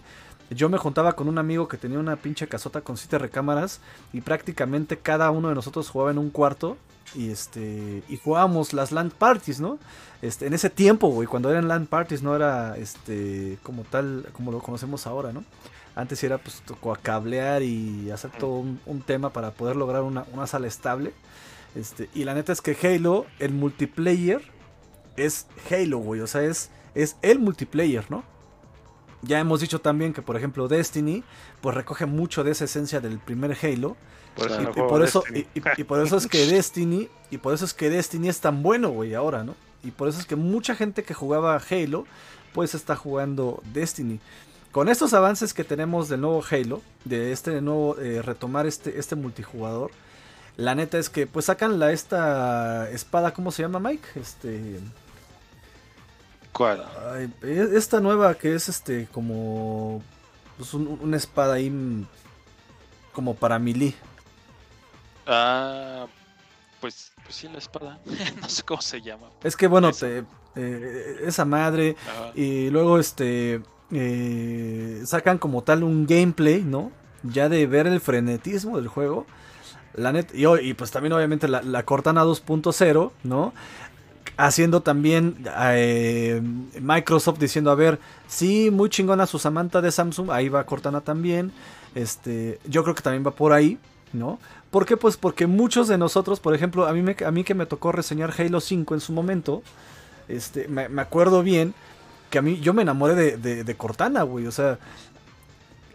yo me juntaba con un amigo que tenía una pinche casota con siete recámaras y prácticamente cada uno de nosotros jugaba en un cuarto y este y jugábamos las land parties, ¿no? Este en ese tiempo, güey, cuando eran land parties no era este como tal como lo conocemos ahora, ¿no? Antes era pues cablear y hacer todo un, un tema para poder lograr una, una sala estable. Este, y la neta es que Halo, el multiplayer es Halo, güey, o sea, es es el multiplayer, ¿no? Ya hemos dicho también que, por ejemplo, Destiny, pues recoge mucho de esa esencia del primer Halo. Por eso Y, no y juego por eso, Destiny. y, y- y por eso es que Destiny, y por eso es que Destiny es tan bueno, güey, ahora, ¿no? Y por eso es que mucha gente que jugaba Halo, pues está jugando Destiny. Con estos avances que tenemos del nuevo Halo, de este nuevo eh, retomar este, este multijugador, la neta es que pues sacan la esta espada, ¿cómo se llama Mike? Este, ¿Cuál? ay, e- esta nueva que es este como pues un- una espada ahí como para melee. Ah, pues, pues sí, la espada. no sé cómo se llama. Es que bueno, Eso. te, eh, esa madre Ajá. y luego este eh, sacan como tal un gameplay, ¿no? Ya de ver el frenetismo del juego. La net y, y pues también obviamente la, la Cortana 2.0, ¿no? Haciendo también eh, Microsoft diciendo, a ver, sí, muy chingona su Samantha de Samsung, ahí va Cortana también. Este, yo creo que también va por ahí, ¿no? ¿Por qué? Pues porque muchos de nosotros, por ejemplo, a mí, me, a mí que me tocó reseñar Halo 5 en su momento, este, me, acuerdo bien que a mí yo me enamoré de, Cortana, güey. O sea,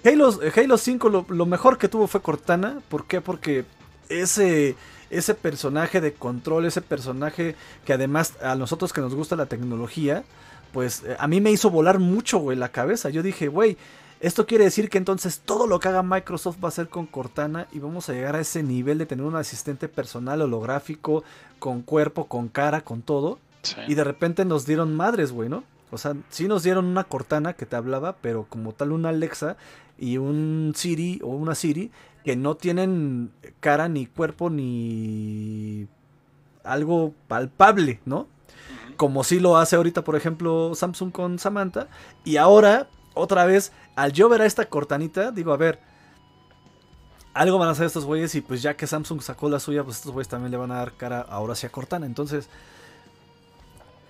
Halo, Halo 5 lo, lo, mejor que tuvo fue Cortana. ¿Por qué? Porque ese, ese personaje de control, ese personaje que además a nosotros que nos gusta la tecnología, pues eh, a mí me hizo volar mucho, güey, la cabeza. Yo dije, güey, esto quiere decir que entonces todo lo que haga Microsoft va a ser con Cortana y vamos a llegar a ese nivel de tener un asistente personal holográfico, con cuerpo, con cara, con todo. Y de repente nos dieron madres, güey, ¿no? O sea, sí nos dieron una Cortana que te hablaba, pero como tal una Alexa y un Siri o una Siri que no tienen cara ni cuerpo ni algo palpable, ¿no? Como sí lo hace ahorita, por ejemplo, Samsung con Samantha. Y ahora, otra vez, al yo ver a esta cortanita, digo, a ver, algo van a hacer estos güeyes y pues ya que Samsung sacó la suya, pues estos güeyes también le van a dar cara ahora sí a Cortana. Entonces,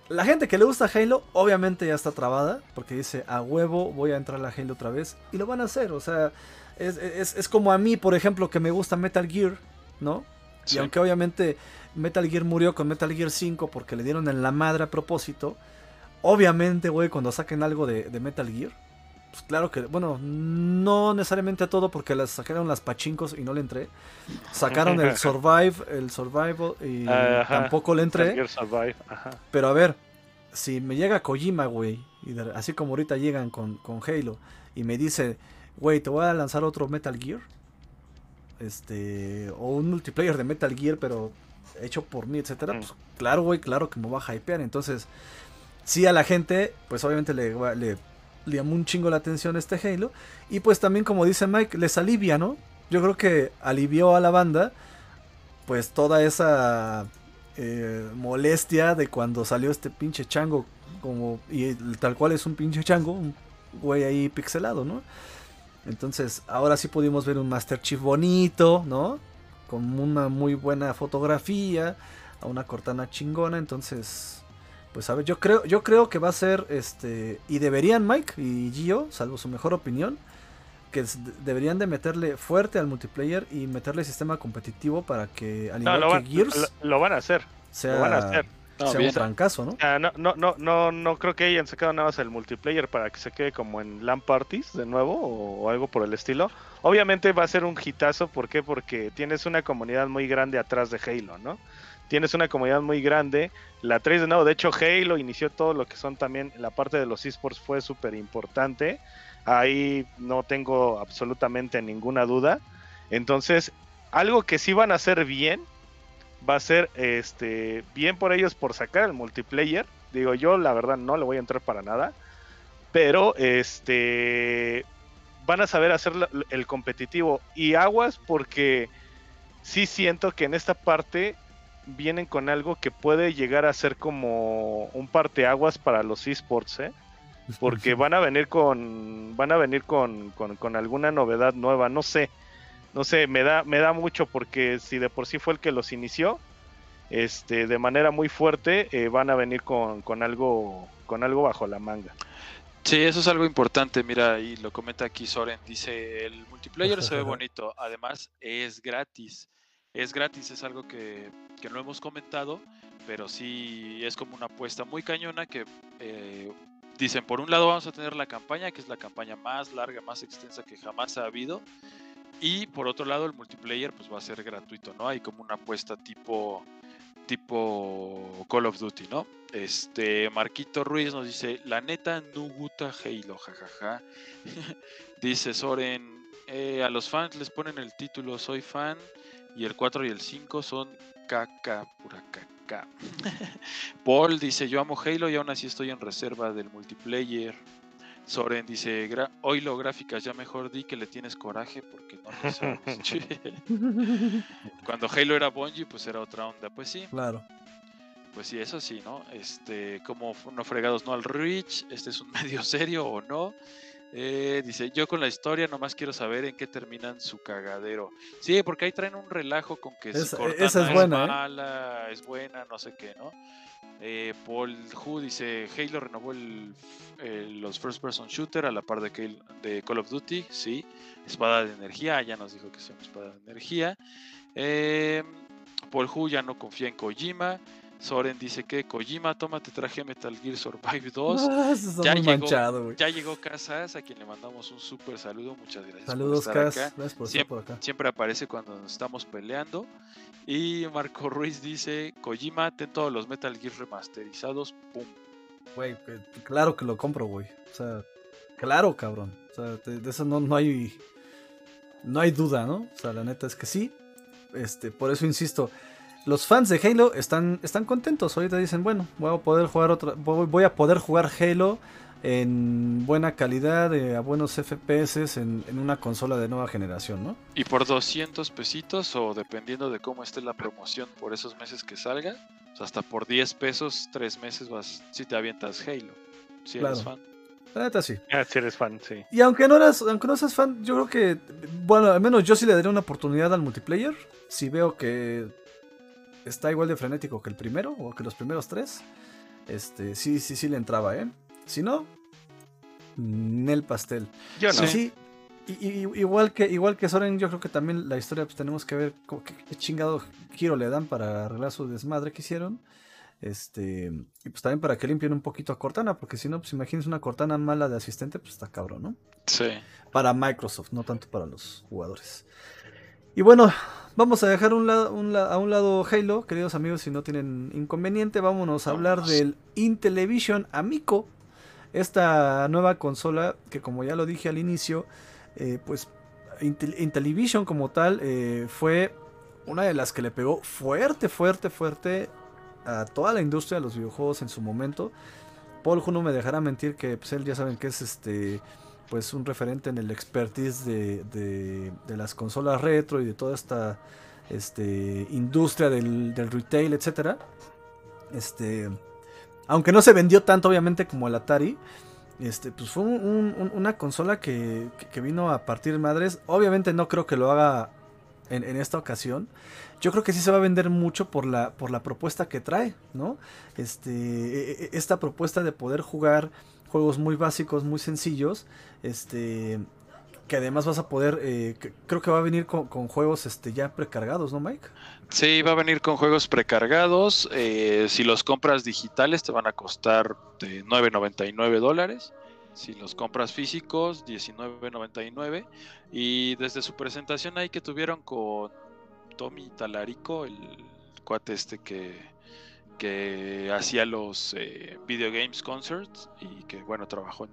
la gente que le gusta Halo, obviamente ya está trabada, porque dice, a huevo voy a entrar a la Halo otra vez. Y lo van a hacer, o sea, es, como a mí, por ejemplo, que me gusta Metal Gear, ¿no? Y aunque obviamente Metal Gear murió con Metal Gear 5 porque le dieron en la madre a propósito, obviamente, güey, cuando saquen algo de, de Metal Gear, pues claro que, bueno, no necesariamente todo porque las sacaron las pachincos y no le entré. Sacaron el Survive, el Survival y tampoco le entré. Pero a ver, si me llega Kojima, güey, así como ahorita llegan con, con Halo y me dice, güey, te voy a lanzar otro Metal Gear. Este, o un multiplayer de Metal Gear, pero hecho por mí, etcétera. Pues claro, güey, claro que me va a hypear. Entonces, sí a la gente, pues obviamente le, le le llamó un chingo la atención este Halo. Y pues también, como dice Mike, les alivia, ¿no? Yo creo que alivió a la banda, pues toda esa eh, molestia de cuando salió este pinche chango, como, y tal cual es un pinche chango, un güey ahí pixelado, ¿no? Entonces, ahora sí pudimos ver un Master Chief bonito, ¿no? Con una muy buena fotografía, a una cortana chingona, entonces pues a ver, yo creo, yo creo que va a ser este. Y deberían Mike y Gio, salvo su mejor opinión, que deberían de meterle fuerte al multiplayer y meterle sistema competitivo para que al igual que Gears. Lo, van a hacer. Sea, lo van a hacer. Sea un trancazo, ¿no? no, no, no, no, no creo que hayan sacado nada más el multiplayer para que se quede como en LAN parties de nuevo o, algo por el estilo. Obviamente va a ser un hitazo, ¿por qué? Porque tienes una comunidad muy grande atrás de Halo, ¿no? tienes una comunidad muy grande. La 3 de nuevo, de hecho Halo inició todo lo que son también, la parte de los esports fue súper importante. Ahí no tengo absolutamente ninguna duda. Entonces, algo que sí van a hacer bien, va a ser este bien por ellos por sacar el multiplayer. Digo, yo la verdad no le voy a entrar para nada. Pero este van a saber hacer el competitivo. Y aguas porque sí siento que en esta parte vienen con algo que puede llegar a ser como un parteaguas para los esports, ¿eh? Porque van a venir con van a venir con, con, alguna novedad nueva, no sé. No sé, me da me da mucho porque si de por sí fue el que los inició, este de manera muy fuerte eh, van a venir con, con algo con algo bajo la manga. Sí, eso es algo importante, mira, y lo comenta aquí Soren, dice, el multiplayer se ve bonito, además es gratis es gratis, es algo que, no hemos comentado, pero sí es como una apuesta muy cañona que eh, dicen, por un lado vamos a tener la campaña, que es la campaña más larga, más extensa que jamás ha habido, y por otro lado el multiplayer pues va a ser gratuito, ¿no? Hay como una apuesta tipo tipo Call of Duty, ¿no? Este Marquito Ruiz nos dice, la neta no gusta Halo, jajaja. dice Soren, eh, a los fans les ponen el título Soy fan y el 4 y el 5 son caca, pura caca. Paul dice, yo amo Halo y aún así estoy en reserva del multiplayer. Soren dice, hoy lo gráficas, ya mejor di que le tienes coraje porque no lo sabes. Cuando Halo era Bungie, pues era otra onda, pues sí. Claro. Pues sí, eso sí, ¿no? Este, como no fregados no al Reach, este es un medio serio o no. Eh, dice, yo con la historia nomás quiero saber en qué terminan su cagadero. Sí, porque ahí traen un relajo con que Esa- Cortana esa es buena, ¿eh? mala, es buena, no sé qué, ¿no? Eh, Paul Hu dice, Halo renovó el- los first person shooter a la par de, Call- of Duty, sí. Espada de energía, ya nos dijo que es una espada de energía. Eh, Paul Hu ya no confía en Kojima. Soren dice que Kojima, toma, te traje Metal Gear Survive 2. Ah, ya llegó- manchado. Ya llegó Casas, a quien le mandamos un súper saludo. Muchas gracias. Saludos, por estar Cas. acá. Gracias por estar Siempre, por acá. siempre aparece cuando nos estamos peleando. Y Marco Ruiz dice: Kojima, ten todos los Metal Gear remasterizados. Pum. Güey, claro que lo compro, güey. O sea, claro, cabrón. O sea, de, de eso no, no hay. No hay duda, ¿no? O sea, la neta es que sí. Este, por eso insisto. Los fans de Halo están, están contentos. Ahorita dicen, bueno, voy a poder jugar otra. Voy, voy a poder jugar Halo en buena calidad, eh, a buenos FPS en, en una consola de nueva generación, ¿no? Y por 200 pesitos, o dependiendo de cómo esté la promoción por esos meses que salga, o sea, hasta por 10 pesos, 3 meses vas, si te avientas Halo. Si eres fan. La neta sí. Ah, si eres fan, sí. Y aunque no eras, aunque no seas fan, yo creo que, bueno, al menos yo sí le daría una oportunidad al multiplayer. Si veo que está igual de frenético que el primero, o que los primeros tres, este, sí, sí, sí le entraba, ¿eh? Si no, el pastel. Yo no. Sí, sí. y- y- igual que igual que Soren, yo creo que también la historia pues tenemos que ver qué chingado giro le dan para arreglar su desmadre que hicieron. Este, y pues también para que limpien un poquito a Cortana, porque si no, pues imagínense una Cortana mala de asistente, pues está cabrón, ¿no? Sí. para Microsoft, no tanto para los jugadores. Y bueno, vamos a dejar un lado, un la- a un lado Halo, queridos amigos, si no tienen inconveniente, vámonos a hablar del Intellivision Amico, esta nueva consola que como ya lo dije al inicio, eh, pues Intel- Intellivision como tal eh, fue una de las que le pegó fuerte, fuerte, fuerte a toda la industria de los videojuegos en su momento. Paul Hu no me dejará mentir que pues, él ya saben que es este pues un referente en el expertise de, de- de las consolas retro y de toda esta este, industria del, del retail, etcétera. Este, aunque no se vendió tanto obviamente como el Atari, este, pues fue un- un- un- una consola que, que- que vino a partir madres. Obviamente no creo que lo haga en, en esta ocasión. Yo creo que sí se va a vender mucho por la, por la propuesta que trae, ¿no? Este, e- e- esta propuesta de poder jugar juegos muy básicos, muy sencillos, este, que además vas a poder, eh, creo que va a venir con, juegos este, ya precargados, ¿no, Mike? Sí, va a venir con juegos precargados. eh, si los compras digitales te van a costar de 9.99 dólares. Si los compras físicos, 19.99. Y desde su presentación ahí que tuvieron con Tommy Talarico, el cuate este que, que hacía los eh, Video Games Concerts y que bueno, trabajó en,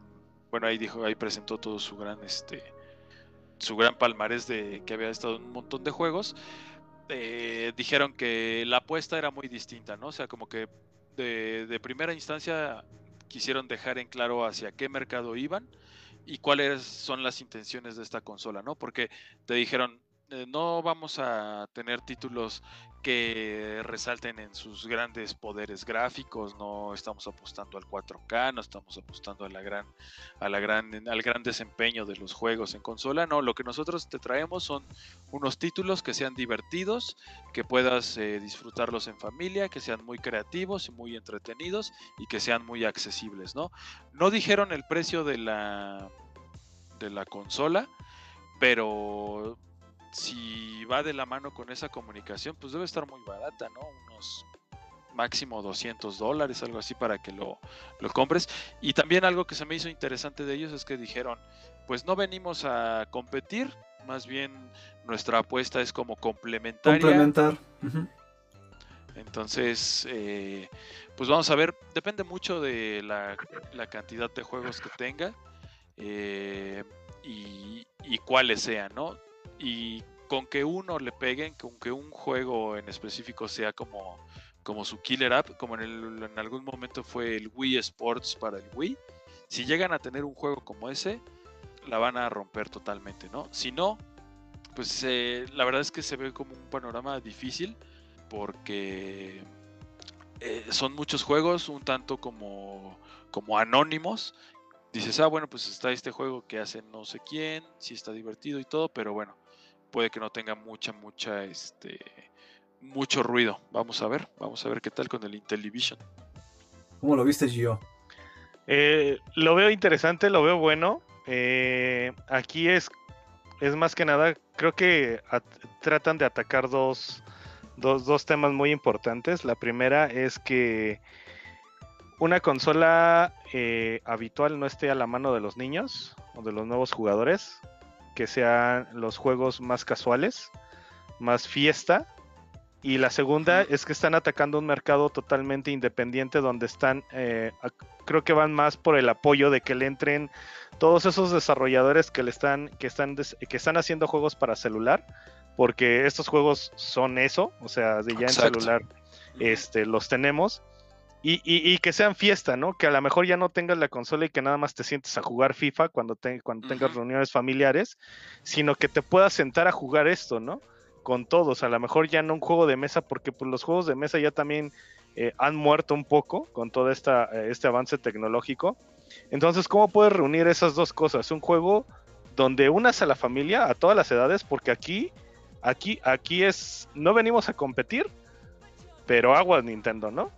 bueno, ahí dijo, ahí presentó todo su gran este su gran palmarés de que había estado en un montón de juegos eh, dijeron que la apuesta era muy distinta, ¿no? O sea, como que de, de primera instancia quisieron dejar en claro hacia qué mercado iban y cuáles son las intenciones de esta consola, ¿no? Porque te dijeron, no vamos a tener títulos que resalten en sus grandes poderes gráficos, no estamos apostando al 4K, no estamos apostando a la gran, a la gran, al gran desempeño de los juegos en consola, no, lo que nosotros te traemos son unos títulos que sean divertidos, que puedas eh, disfrutarlos en familia, que sean muy creativos y muy entretenidos y que sean muy accesibles, ¿no? No dijeron el precio de la de la consola, pero si va de la mano con esa comunicación, pues debe estar muy barata, ¿no? Unos máximo 200 dólares, algo así para que lo, lo compres. Y también algo que se me hizo interesante de ellos es que dijeron, pues no venimos a competir, más bien nuestra apuesta es como complementaria. Complementar. Entonces, eh, pues vamos a ver, depende mucho de la, la cantidad de juegos que tenga eh, y, y cuáles sean, ¿no? Y con que uno le peguen, con que un juego en específico sea como, como su killer app, como en, algún momento fue el Wii Sports para el Wii, si llegan a tener un juego como ese, la van a romper totalmente, ¿no? Si no, pues eh, la verdad es que se ve como un panorama difícil porque eh, son muchos juegos, un tanto como, como anónimos, dices, ah, bueno, pues está este juego que hace no sé quién, sí está divertido y todo, pero bueno, puede que no tenga mucha, mucha, este, mucho ruido. Vamos a ver, vamos a ver qué tal con el Intellivision. ¿Cómo lo viste, Gio? Eh, lo veo interesante, lo veo bueno. Eh, aquí es, es más que nada, creo que tratan de atacar dos, dos, dos temas muy importantes. La primera es que una consola eh, habitual no esté a la mano de los niños o de los nuevos jugadores, que sean los juegos más casuales, más fiesta. Y la segunda es que están atacando un mercado totalmente independiente donde están, eh, creo que van más por el apoyo de que le entren todos esos desarrolladores que le están, que están, que están haciendo juegos para celular, porque estos juegos son eso, o sea, de ya en celular, este, los tenemos y, que sean fiesta, ¿no? Que a lo mejor ya no tengas la consola y que nada más te sientes a jugar FIFA cuando, cuando tengas reuniones familiares, sino que te puedas sentar a jugar esto, ¿no? Con todos, a lo mejor ya no un juego de mesa, porque pues, los juegos de mesa ya también eh, han muerto un poco con todo esta, eh, este avance tecnológico. Entonces, ¿cómo puedes reunir esas dos cosas? Un juego donde unas a la familia, a todas las edades, porque aquí, aquí, aquí es, no venimos a competir, pero aguas Nintendo, ¿no?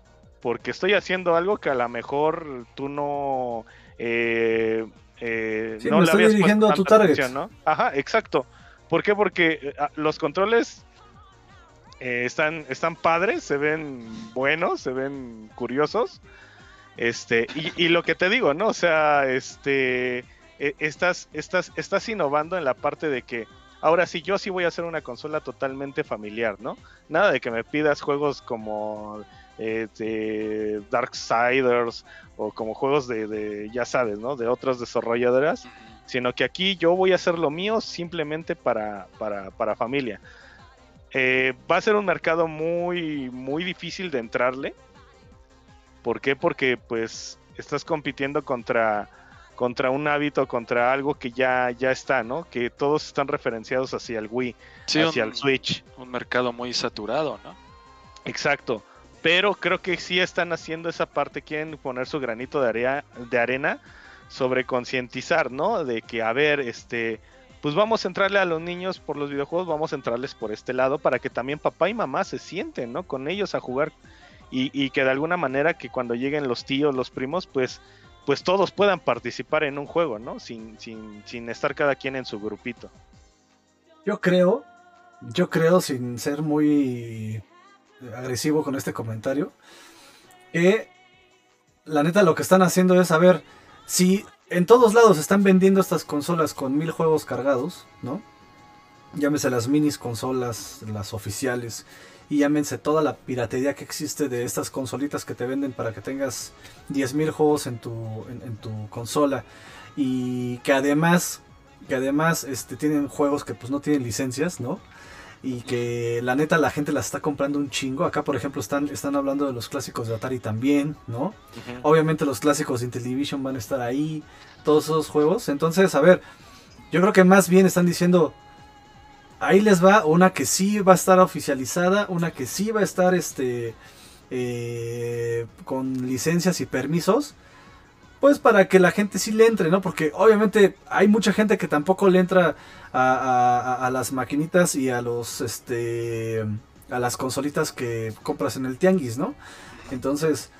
Porque estoy haciendo algo que a lo mejor tú no... Eh, eh, no le estoy dirigiendo a tu target. ¿no? Ajá, exacto. ¿Por qué? Porque eh, los controles están, están padres, se ven buenos, se ven curiosos. Este, y, lo que te digo, ¿no? O sea, este, estás, estás, estás innovando en la parte de que ahora sí, yo sí voy a hacer una consola totalmente familiar, ¿no? Nada de que me pidas juegos como eh, Darksiders o como juegos de, ya sabes, ¿no? De otras desarrolladoras, sino que aquí yo voy a hacer lo mío simplemente para, para, familia. Eh, va a ser un mercado muy, muy difícil de entrarle. ¿Por qué? Porque pues estás compitiendo contra, contra un hábito, contra algo que ya, ya está, ¿no? Que todos están referenciados hacia el Wii, hacia el Switch. Un mercado muy saturado, ¿no? Exacto pero creo que sí están haciendo esa parte, quieren poner su granito de, de arena sobre concientizar, ¿no? De que, a ver, este, pues vamos a entrarle a los niños por los videojuegos, vamos a entrarles por este lado para que también papá y mamá se sienten, ¿no? Con ellos a jugar y, que de alguna manera que cuando lleguen los tíos, los primos, pues, pues todos puedan participar en un juego, ¿no? Sin, sin, sin estar cada quien en su grupito. Yo creo, yo creo, sin ser muy agresivo con este comentario. Que la neta lo que están haciendo es saber si en todos lados están vendiendo estas consolas con mil juegos cargados, ¿no? Llámese las minis consolas, las oficiales, y llámense toda la piratería que existe de estas consolitas que te venden para que tengas 10.000 juegos en tu, en, tu consola y que además que además este, tienen juegos que pues no tienen licencias, ¿no? Y que la neta la gente las está comprando un chingo. Acá, por ejemplo, están, están hablando de los clásicos de Atari también, ¿no? Obviamente los clásicos de Intellivision van a estar ahí, todos esos juegos. Entonces, a ver, yo creo que más bien están diciendo, ahí les va una que sí va a estar oficializada, una que sí va a estar este, eh, con licencias y permisos pues para que la gente sí le entre, ¿no? Porque obviamente hay mucha gente que tampoco le entra a, las maquinitas y a los, este, a las consolitas que compras en el tianguis, ¿no? Entonces,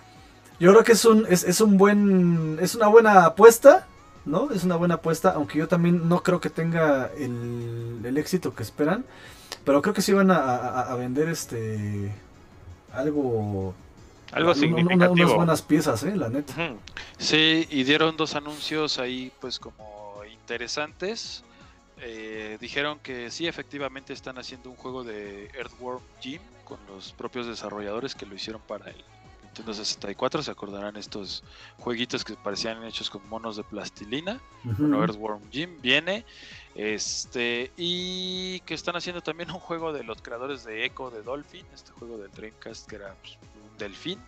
yo creo que es un, es, un buen, es una buena apuesta, ¿no? Es una buena apuesta, aunque yo también no creo que tenga el, éxito que esperan, pero creo que sí van a vender, este, algo algo significativo. unas buenas piezas, ¿eh? La neta. Sí, y dieron dos anuncios ahí, pues, como interesantes. Eh, dijeron que sí, efectivamente están haciendo un juego de Earthworm Jim con los propios desarrolladores que lo hicieron para el Nintendo 64. Se acordarán estos jueguitos que parecían hechos con monos de plastilina. Bueno, Earthworm Jim viene. Este, y que están haciendo también un juego de los creadores de Echo de Dolphin, este juego del Dreamcast que era pues, Delfín.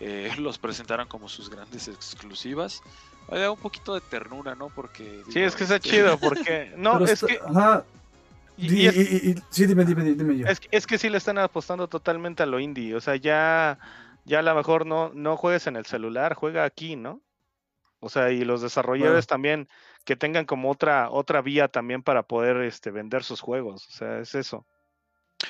Eh, los presentaron como sus grandes exclusivas. Había un poquito de ternura, ¿no? Porque. sí, es que está este, chido, porque. No, es que. sí, dime, dime, dime yo. Es, es, que sí le están apostando totalmente a lo indie. O sea, ya, ya a lo mejor no, no juegues en el celular, juega aquí, ¿no? O sea, y los desarrolladores también que tengan como otra otra vía también para poder este vender sus juegos. O sea, es eso.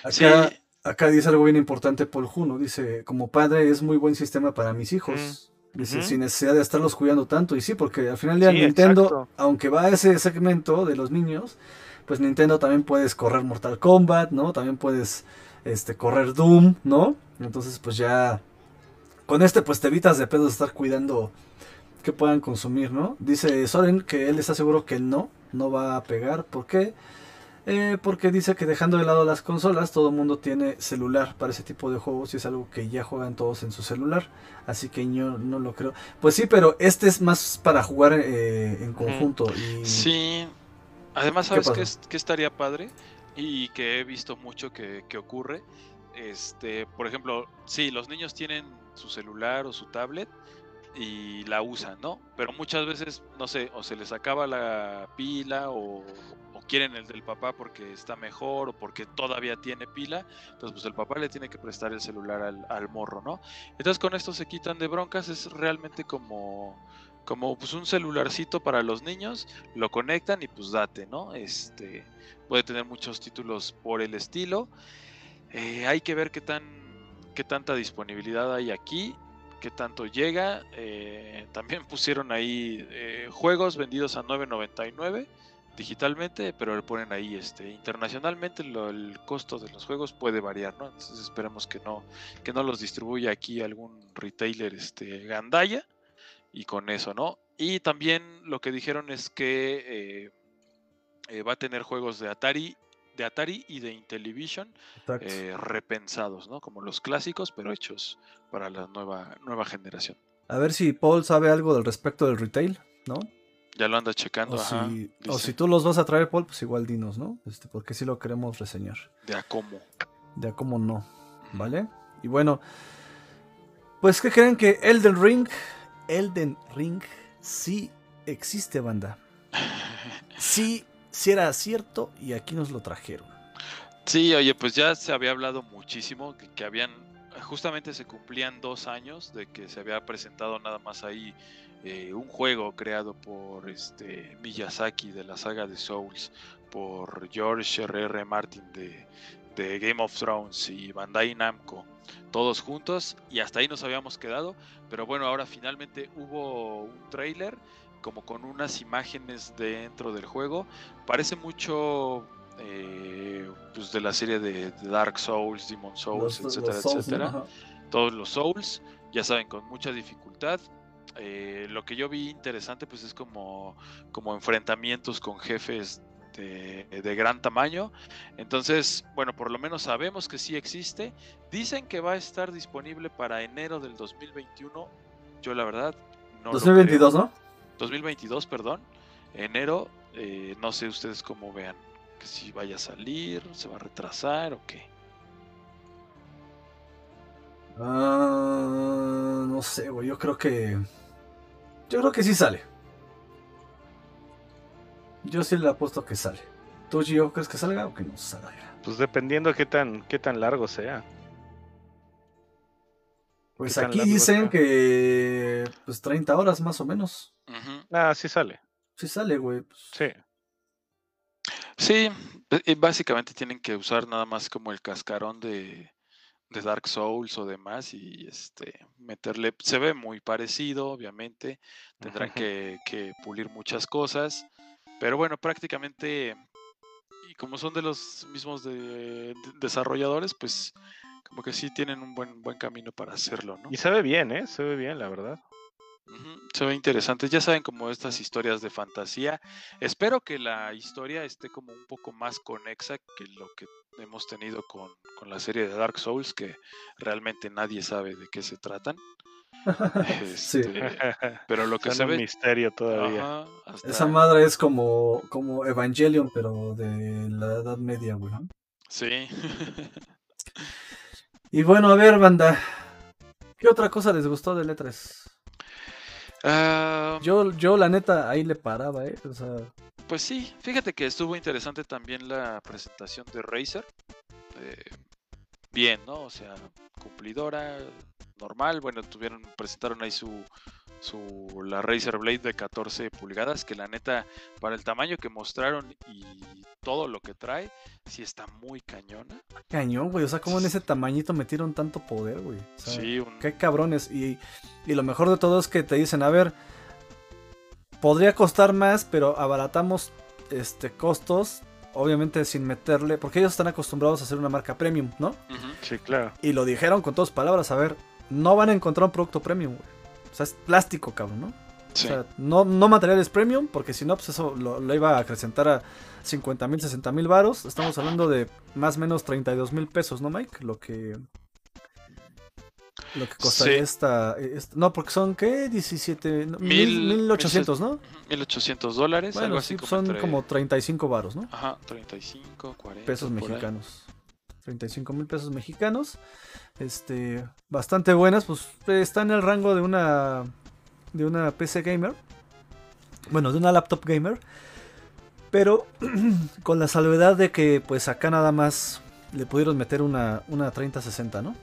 Acá, acá dice algo bien importante Paul Juno. Dice, como padre es muy buen sistema para mis hijos. Dice, sin necesidad de estarlos cuidando tanto. Y sí, porque al final del día Nintendo, aunque va a ese segmento de los niños, pues Nintendo también puedes correr Mortal Kombat, ¿no? También puedes este, correr Doom, ¿no? Entonces, pues ya con este, pues te evitas de pedo estar cuidando que puedan consumir, ¿no? Dice Soren que él está seguro que no, no va a pegar. ¿Por qué? Eh, porque dice que dejando de lado las consolas, todo el mundo tiene celular para ese tipo de juegos y es algo que ya juegan todos en su celular. Así que yo no lo creo. Pues sí, pero este es más para jugar eh, en conjunto. Y... Sí, además, ¿sabes qué, que estaría padre? Y que he visto mucho que, que ocurre. Este, por ejemplo, sí, los niños tienen su celular o su tablet y la usan, ¿no? Pero muchas veces, no sé, o se les acaba la pila o, quieren el del papá porque está mejor o porque todavía tiene pila, entonces pues el papá le tiene que prestar el celular al, morro, ¿no? Entonces con esto se quitan de broncas, es realmente como como pues un celularcito para los niños, lo conectan y pues date, ¿no? Este puede tener muchos títulos por el estilo. Eh, hay que ver qué tan qué tanta disponibilidad hay aquí qué tanto llega. Eh, también pusieron ahí eh, juegos vendidos a 9.99 digitalmente, pero le ponen ahí este internacionalmente el costo de los juegos puede variar, ¿no? Entonces esperemos que no que no los distribuya aquí algún retailer este gandaya y con eso, ¿no? Y también lo que dijeron es que eh, va a tener juegos de Atari de Atari y de Intellivision eh, repensados, ¿no? Como los clásicos, pero hechos para la nueva, nueva generación. A ver si Paul sabe algo del respecto del retail, ¿no? Ya lo anda checando. O, si, tú los vas a traer, Paul, pues igual dinos, ¿no? Este, porque sí lo queremos reseñar. De a cómo. De a cómo no, ¿vale? Y bueno, pues ¿qué creen que Elden Ring, Elden Ring sí existe, banda? Sí si era cierto y aquí nos lo trajeron. Sí, oye, pues ya se había hablado muchísimo que, habían, justamente se cumplían dos años de que se había presentado nada más ahí eh, un juego creado por este Miyazaki de la saga de Souls, por George R.R. Martin de, de Game of Thrones y Bandai Namco, todos juntos y hasta ahí nos habíamos quedado, pero bueno, ahora finalmente hubo un trailer como con unas imágenes dentro del juego. Parece mucho eh, pues de la serie de, Dark Souls, Demon Souls, etcétera, etcétera. Todos los Souls, ya saben, con mucha dificultad. Eh, lo que yo vi interesante pues es como, como enfrentamientos con jefes de, de, gran tamaño. Entonces, bueno, por lo menos sabemos que sí existe. Dicen que va a estar disponible para enero del 2021. Yo la verdad no 2022, ¿no? 2022, perdón, enero, eh, no sé ustedes cómo vean, que si vaya a salir, se va a retrasar o qué. Ah, no sé, güey, yo creo que... Yo creo que sí sale. Yo sí le apuesto que sale. ¿Tú, Gio, crees que salga o que no salga? Pues dependiendo qué tan, qué tan largo sea. Pues aquí dicen que pues 30 horas más o menos. Ah, sí sale. Sí sale, güey. Pues. Sí. Sí, e, básicamente tienen que usar nada más como el cascarón de, Dark Souls o demás y este meterle, se ve muy parecido, obviamente, tendrán que, pulir muchas cosas, pero bueno, prácticamente, y como son de los mismos desarrolladores, pues como que sí tienen un buen, buen camino para hacerlo, ¿no? Y se ve bien, ¿eh? Se ve bien, la verdad. Se ve interesante. Ya saben como estas historias de fantasía. Espero que la historia esté como un poco más conexa que lo que hemos tenido con, la serie de Dark Souls, que realmente nadie sabe de qué se tratan. Este, pero lo que se ve... misterio todavía. Esa madre es como, como Evangelion, pero de la Edad Media, güey. Sí. y bueno, a ver, banda. ¿Qué otra cosa les gustó de Letras? Ah, yo, yo la neta ahí le paraba, ¿eh? Pues sí, fíjate que estuvo interesante también la presentación de Razer. Eh, bien, ¿no? O sea, cumplidora, normal. Bueno, tuvieron, presentaron ahí su, su la Razer Blade de 14 pulgadas, que la neta, para el tamaño que mostraron y todo lo que trae, sí está muy cañona. Cañón, güey. O sea, como en ese tamañito metieron tanto poder, güey. O sea, Sí, un- Qué cabrones. Y, y lo mejor de todo es que te dicen, a ver, podría costar más, pero abaratamos este costos. Obviamente sin meterle, porque ellos están acostumbrados a hacer una marca premium, ¿no? Sí, claro. Y lo dijeron con todas palabras, a ver, no van a encontrar un producto premium, güey. O sea, es plástico, cabrón, ¿no? Sí. O sea, no, no materiales premium, porque si no, pues eso lo, lo iba a acrecentar a 50 mil, 60 mil varos. Estamos hablando de más o menos 32 mil pesos, ¿no, Mike? Lo que... Lo que costaría Sí. esta, esta- No, porque son, ¿qué? 17... no, Mil- mil- 1800, ¿no? Ujú, 1800 dólares, algo Bueno, así sí, como son entre- como 35 varos, ¿no? Ajá, 35, 40. Pesos por ahí. Mexicanos. 35 mil pesos mexicanos. Este, bastante buenas, pues está en el rango de una de una PC gamer. Bueno, de una laptop gamer. Pero con la salvedad de que pues acá nada más le pudieron meter una, una 3060, ¿no?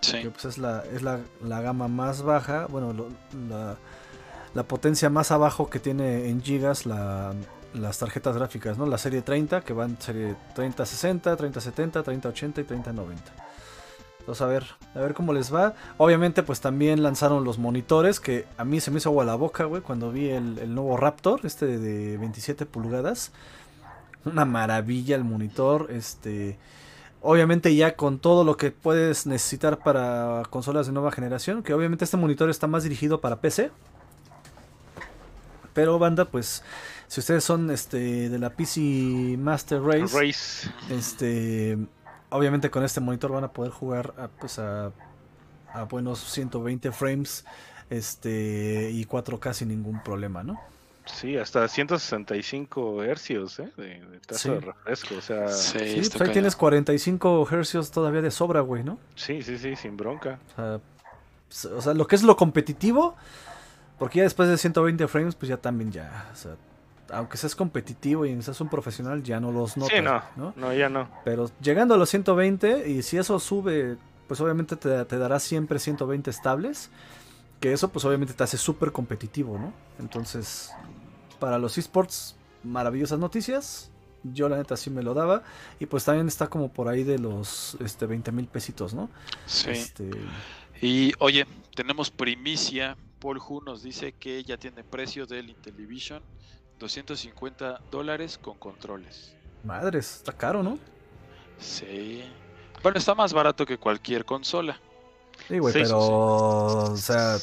Sí. Que pues es la, es la, la gama más baja, bueno, lo- la, la potencia más abajo que tiene en gigas la, las tarjetas gráficas, ¿no? La serie 30, que van serie 3060, 3070, 3080 y 3090. Entonces a ver, a ver cómo les va. Obviamente pues también lanzaron los monitores, que a mí se me hizo agua la boca, güey, cuando vi el, el nuevo Raptor, este de 27 pulgadas. Una maravilla el monitor, este... Obviamente ya con todo lo que puedes necesitar para consolas de nueva generación, que obviamente este monitor está más dirigido para PC. Pero banda, pues si ustedes son este de la PC Master Race, Race. este obviamente con este monitor van a poder jugar a, pues a, a buenos 120 frames este y 4K sin ningún problema, ¿no? Sí, hasta 165 hercios ¿eh? de, de tasa Sí. de refresco. O sea, Sí, sí, Sí, pues ahí tienes 45 Hz todavía de sobra, güey, ¿no? sí, sí, sin bronca. O sea, s- o sea, lo que es lo competitivo, porque ya después de 120 frames, pues ya también ya, o sea, aunque seas competitivo y seas un profesional, ya no los notas, sí, no, ¿no? no, ya no. Pero llegando a los 120, y si eso sube, pues obviamente te, te dará siempre 120 estables, que eso pues obviamente te hace súper competitivo, ¿no? Entonces, para los esports, maravillosas noticias. Yo la neta sí me lo daba. Y pues también está como por ahí de los este, 20 mil pesitos, ¿no? Sí. Este, Y oye, tenemos primicia. Paul Hu nos dice que ya tiene precio del Intellivision 250 dólares con controles. madres, está caro, ¿no? Sí. Bueno, está más barato que cualquier consola. Sí, güey, pero, o sea,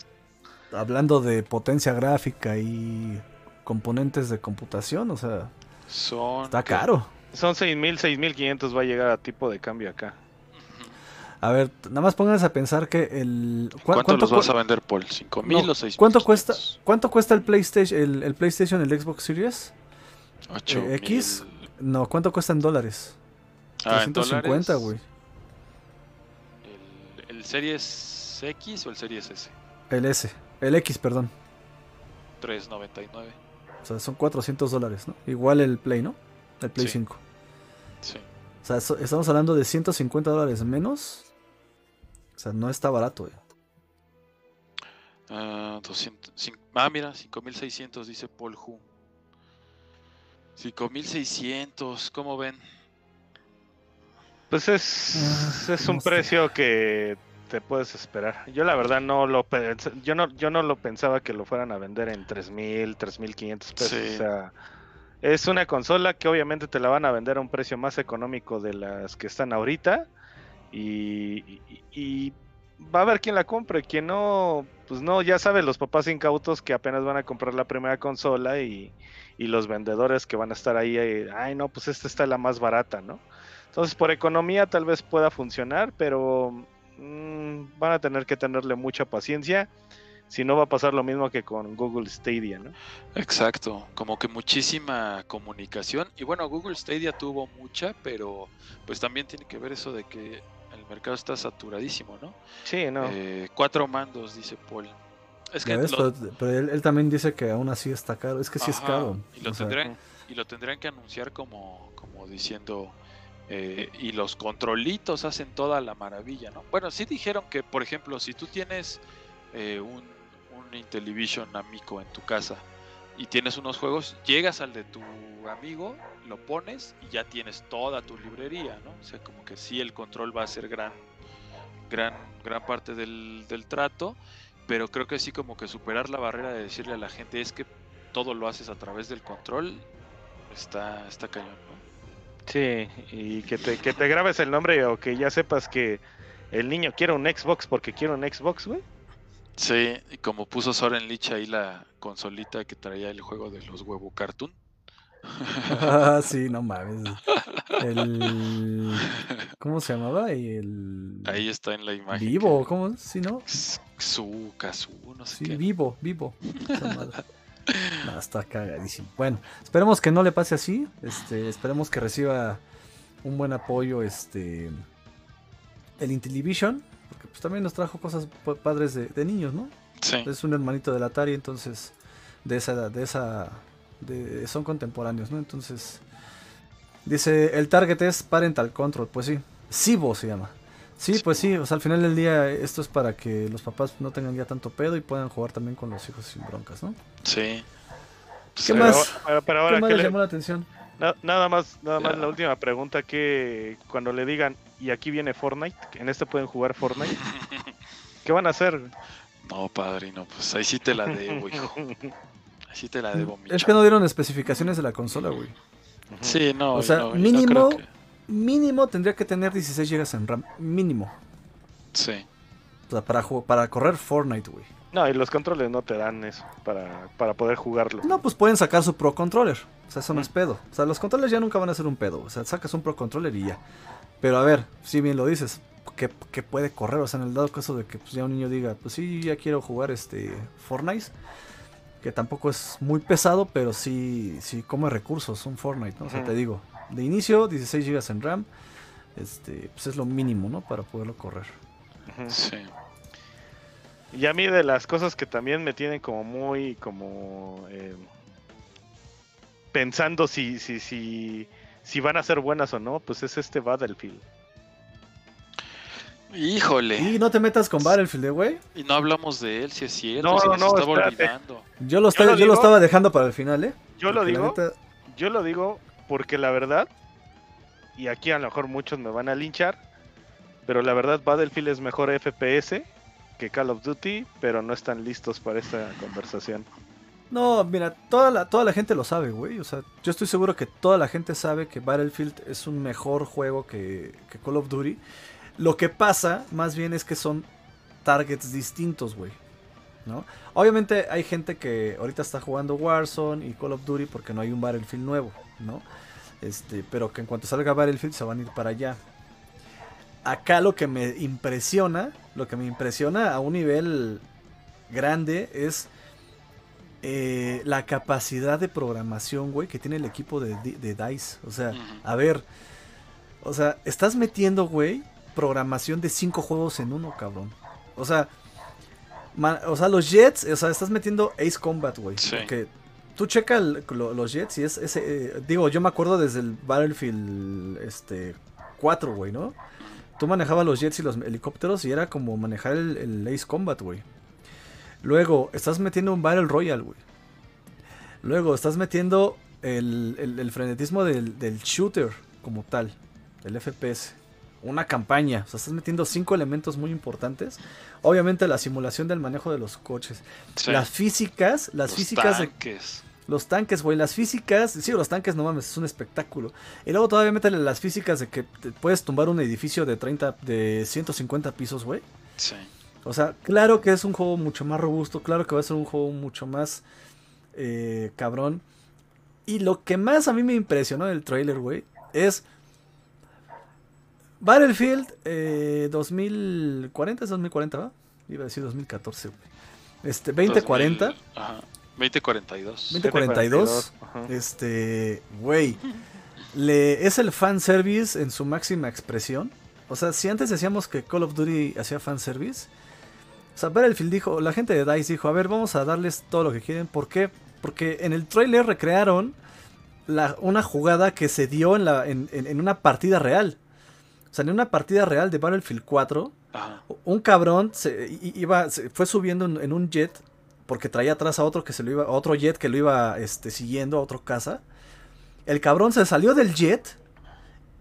hablando de potencia gráfica y componentes de computación, o sea, Son. está caro. Son 6.000, 6.500 va a llegar a tipo de cambio acá. A ver, nada más pónganse a pensar que el... ¿cu- ¿Cuánto, los cu- vas a vender, Paul? ¿5 mil No, o 6 ¿Cuánto cuesta, ¿Cuánto cuesta el PlayStation, el, el PlayStation, el Xbox Series? 8 eh, X? No, ¿cuánto cuesta en dólares? Ah, en 350, dólares, güey. El, ¿El Series X o el Series S? El S, el X, perdón. 399. O sea, son 400 dólares, ¿no? Igual el Play, ¿no? El Play Sí. 5. Sí. O sea, estamos hablando de 150 dólares menos. O sea, no está barato, güey. Ah, 200, cin- ah, mira, 5600 dice Paul Hu. 5600, ¿cómo ven? Pues es, Ah, es un no sé. precio que te puedes esperar. Yo la verdad no lo yo no yo no lo pensaba que lo fueran a vender en 3000, 3500 pesos, Sí. o sea, es una consola que obviamente te la van a vender a un precio más económico de las que están ahorita y, y- va a haber quien la compre, quien no, pues no, ya sabes, los papás incautos que apenas van a comprar la primera consola y, y los vendedores que van a estar ahí, eh, ay no, pues esta está la más barata, ¿no? Entonces por economía tal vez pueda funcionar, pero mm, van a tener que tenerle mucha paciencia. Si no va a pasar lo mismo que con Google Stadia, ¿no? Exacto, como que muchísima comunicación. Y bueno, Google Stadia tuvo mucha, pero pues también tiene que ver eso de que mercado está saturadísimo, ¿no? Sí, no. Eh, cuatro mandos, dice Paul. Es que ves, lo- pero, pero él, él también dice que aún así está caro. Es que sí es Ajá, caro. Y lo, o sea, tendrán, y lo tendrán que anunciar como, como diciendo, eh, y los controlitos hacen toda la maravilla, ¿no? Bueno, sí dijeron que, por ejemplo, si tú tienes eh, un, un Intellivision amigo en tu casa y tienes unos juegos, llegas al de tu amigo, lo pones y ya tienes toda tu librería, ¿no? O sea, como que sí el control va a ser gran, gran, gran parte del, del trato, pero creo que sí como que superar la barrera de decirle a la gente es que todo lo haces a través del control, está, está cañón, ¿no? Sí, y que te, que te grabes el nombre o que ya sepas que el niño quiere un Xbox porque quiere un Xbox, güey. Sí, y como puso Soren Lich ahí la consolita que traía el juego de los huevo cartoon. Ah, sí, no mames. El... ¿Cómo se llamaba? El... Ahí está en la imagen. Vivo, que- ¿cómo? Sí, ¿no? Su, Kazu, no sé Sí, qué. vivo, vivo. No, está cagadísimo. Bueno, esperemos que no le pase así. Este, esperemos que reciba un buen apoyo este el Intellivision, porque pues también nos trajo cosas pa- padres de, de niños, ¿no? Sí, Es un hermanito del Atari, entonces de esa edad, de esa de- son contemporáneos, ¿no? Entonces dice, el target es parental control, pues sí. Sibo se llama. Sí, pues sí, o sea, al final del día esto es para que los papás no tengan ya tanto pedo y puedan jugar también con los hijos sin broncas, ¿no? sí. ¿Qué Sí, más? Pero, pero ¿Qué ahora más que les le- llamó la atención? na- nada más, nada más Ya. la última pregunta que cuando le digan y aquí viene Fortnite, que en este pueden jugar Fortnite, ¿qué van a hacer? No, padrino, pues ahí sí te la debo, hijo. Ahí sí te la debo, mi Es que no dieron especificaciones de la consola, güey. Sí, no. O sea, no, y no mínimo- que- Mínimo tendría que tener 16 GB en RAM. Mínimo. Sí. O sea, para, para correr Fortnite, güey. No, y los controles no te dan eso para, para poder jugarlo. No, pues pueden sacar su Pro Controller. O sea, eso no Mm. es pedo. O sea, los controles ya nunca van a ser un pedo. O sea, sacas un Pro Controller y ya. Pero a ver, si bien lo dices, ¿qué, qué puede correr? O sea, en el dado caso de que pues, ya un niño diga, pues sí, ya quiero jugar este Fortnite. Que tampoco es muy pesado, pero sí, sí come recursos, un Fortnite, ¿no? O sea, te digo, de inicio, 16 GB en RAM. Este, pues es lo mínimo, ¿no? Para poderlo correr. Sí. Y a mí de las cosas que también me tienen como muy como eh, pensando si, si, si, si van a ser buenas o no, pues es este Battlefield. Híjole. Y no te metas con Battlefield, eh, güey. Y no hablamos de él, si es cierto. No, no, no, estaba olvidando. Yo lo, estaba- lo yo lo estaba dejando para el final, ¿eh? Yo lo Porque digo, neta- yo lo digo porque la verdad, y aquí a lo mejor muchos me van a linchar, pero la verdad Battlefield es mejor FPS que Call of Duty, pero no están listos para esta conversación. No, mira, toda la, toda la gente lo sabe, güey. O sea, yo estoy seguro que toda la gente sabe que Battlefield es un mejor juego que, que Call of Duty. Lo que pasa, más bien, es que son targets distintos, güey. ¿No? Obviamente hay gente que ahorita está jugando Warzone y Call of Duty porque no hay un Battlefield nuevo, ¿no? Este, pero que en cuanto salga Battlefield se van a ir para allá. Acá lo que me impresiona, lo que me impresiona a un nivel grande es eh, la capacidad de programación, güey, que tiene el equipo de, de DICE. O sea, a ver, o sea, estás metiendo, güey, programación de cinco juegos en uno, cabrón. O sea, o sea, los Jets, o sea, estás metiendo Ace Combat, güey. Sí. Porque tú checa el- lo- los Jets y es ese, eh, digo, yo me acuerdo desde el Battlefield, este, 4, güey, ¿no? Tú manejabas los jets y los helicópteros y era como manejar el, el Ace Combat, güey. Luego, estás metiendo un Battle Royale, güey. Luego, estás metiendo el, el- el frenetismo del, del shooter como tal, del FPS. Una campaña, o sea, estás metiendo cinco elementos muy importantes. Obviamente la simulación del manejo de los coches. Sí. Las físicas, las Los físicas de tanques. los tanques, güey, las físicas, sí, los tanques no mames, es un espectáculo. Y luego todavía métele las físicas de que te puedes tumbar un edificio de 30, de 150 pisos, güey. Sí. O sea, claro que es un juego mucho más robusto, claro que va a ser un juego mucho más eh, cabrón. Y lo que más a mí me impresionó del trailer, güey, es Battlefield eh, 2040, es 2040, ¿va? Iba a decir 2014, güey. Este, 2040. 2000, Ajá. 2042. 2042. Ajá. Este, güey, le es el fan service en su máxima expresión. O sea, si antes decíamos que Call of Duty hacía fan service, o sea, Battlefield dijo, la gente de DICE dijo, a ver, vamos a darles todo lo que quieren. ¿Por qué? Porque en el trailer recrearon la- una jugada que se dio en, la, en, en- en una partida real. O sea, en una partida real de Battlefield 4, Ajá. un cabrón se, iba, se fue subiendo en, en un jet porque traía atrás a otro que se lo iba, a otro jet que lo iba este, siguiendo a otro casa. El cabrón se salió del jet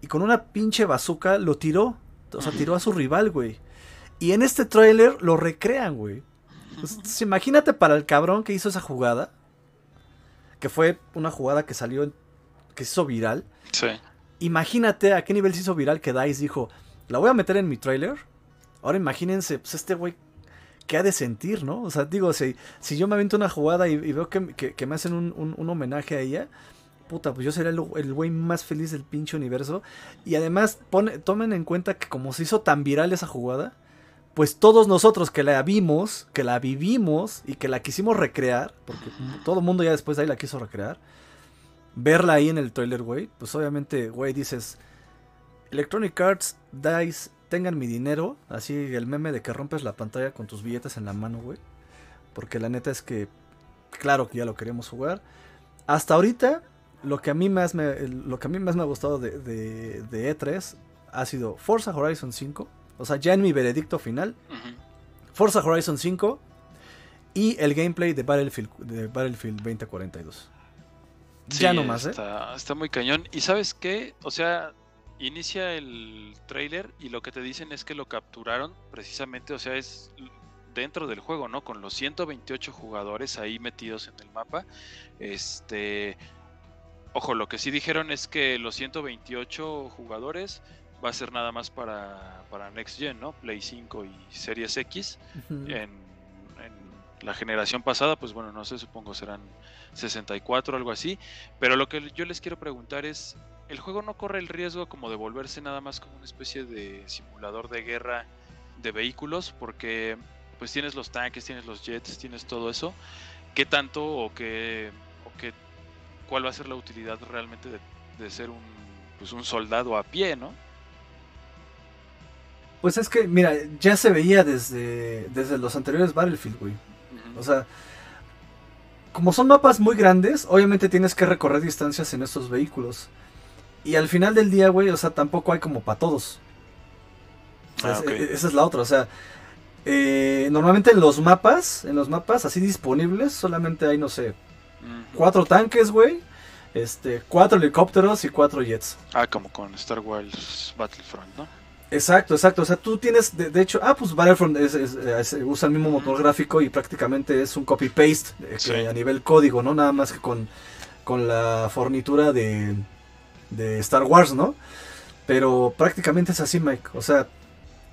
y con una pinche bazooka lo tiró. O sea, tiró a su rival, güey. Y en este tráiler lo recrean, güey. Pues, imagínate para el cabrón que hizo esa jugada. Que fue una jugada que salió, que se hizo viral. Sí. Imagínate a qué nivel se hizo viral que Dice dijo, la voy a meter en mi trailer. Ahora imagínense, pues este güey, ¿qué ha de sentir, no? O sea, digo, si, si yo me avento una jugada y, veo que, me hacen un, homenaje a ella, puta, pues yo sería el, güey más feliz del pinche universo. Y además, pone, tomen en cuenta que como se hizo tan viral esa jugada, pues todos nosotros que la vimos, que la vivimos y que la quisimos recrear, porque todo el mundo ya después de ahí la quiso recrear, verla ahí en el trailer, güey, pues obviamente, güey, dices, Electronic Arts, DICE, tengan mi dinero, así el meme de que rompes la pantalla con tus billetes en la mano, güey, porque la neta es que, claro que ya lo queremos jugar. Hasta ahorita, lo que a mí más me, lo que a mí más me ha gustado de, de E3 ha sido Forza Horizon 5 o sea, ya en mi veredicto final. Forza Horizon 5 y el gameplay de Battlefield, de Battlefield 2042. Ya nomás, ¿eh? Está muy cañón. ¿Y sabes qué? O sea, inicia el trailer y lo que te dicen es que lo capturaron precisamente, o sea, es dentro del juego, ¿no? Con los 128 jugadores ahí metidos en el mapa. Este. Ojo, lo que sí dijeron es que los 128 jugadores va a ser nada más para, para Next Gen, ¿no? Play 5 y Series X. en, la generación pasada, pues bueno, no sé, supongo serán 64 o algo así. Pero lo que yo les quiero preguntar es, ¿el juego no corre el riesgo como de volverse nada más como una especie de simulador de guerra de vehículos? Porque pues tienes los tanques, tienes los jets, tienes todo eso. ¿Qué tanto o qué, o qué cuál va a ser la utilidad realmente de, de ser un, pues un soldado a pie, ¿no? Pues es que, mira, ya se veía desde, desde los anteriores Battlefield, güey. O sea, como son mapas muy grandes, obviamente tienes que recorrer distancias en estos vehículos. Y al final del día, güey, o sea, tampoco hay como para todos. Ah, esa es la otra, o sea, eh, normalmente en los mapas, en los mapas así disponibles, solamente hay, no sé, cuatro tanques, güey, este, cuatro helicópteros y cuatro jets. Ah, como con Star Wars Battlefront, ¿no? Exacto, exacto. O sea, tú tienes, de, hecho, ah, pues Battlefront usa el mismo motor gráfico y prácticamente es un copy-paste eh, a nivel código, ¿no? Nada más que con, con la fornitura de, de Star Wars, ¿no? Pero prácticamente es así, Mike. O sea,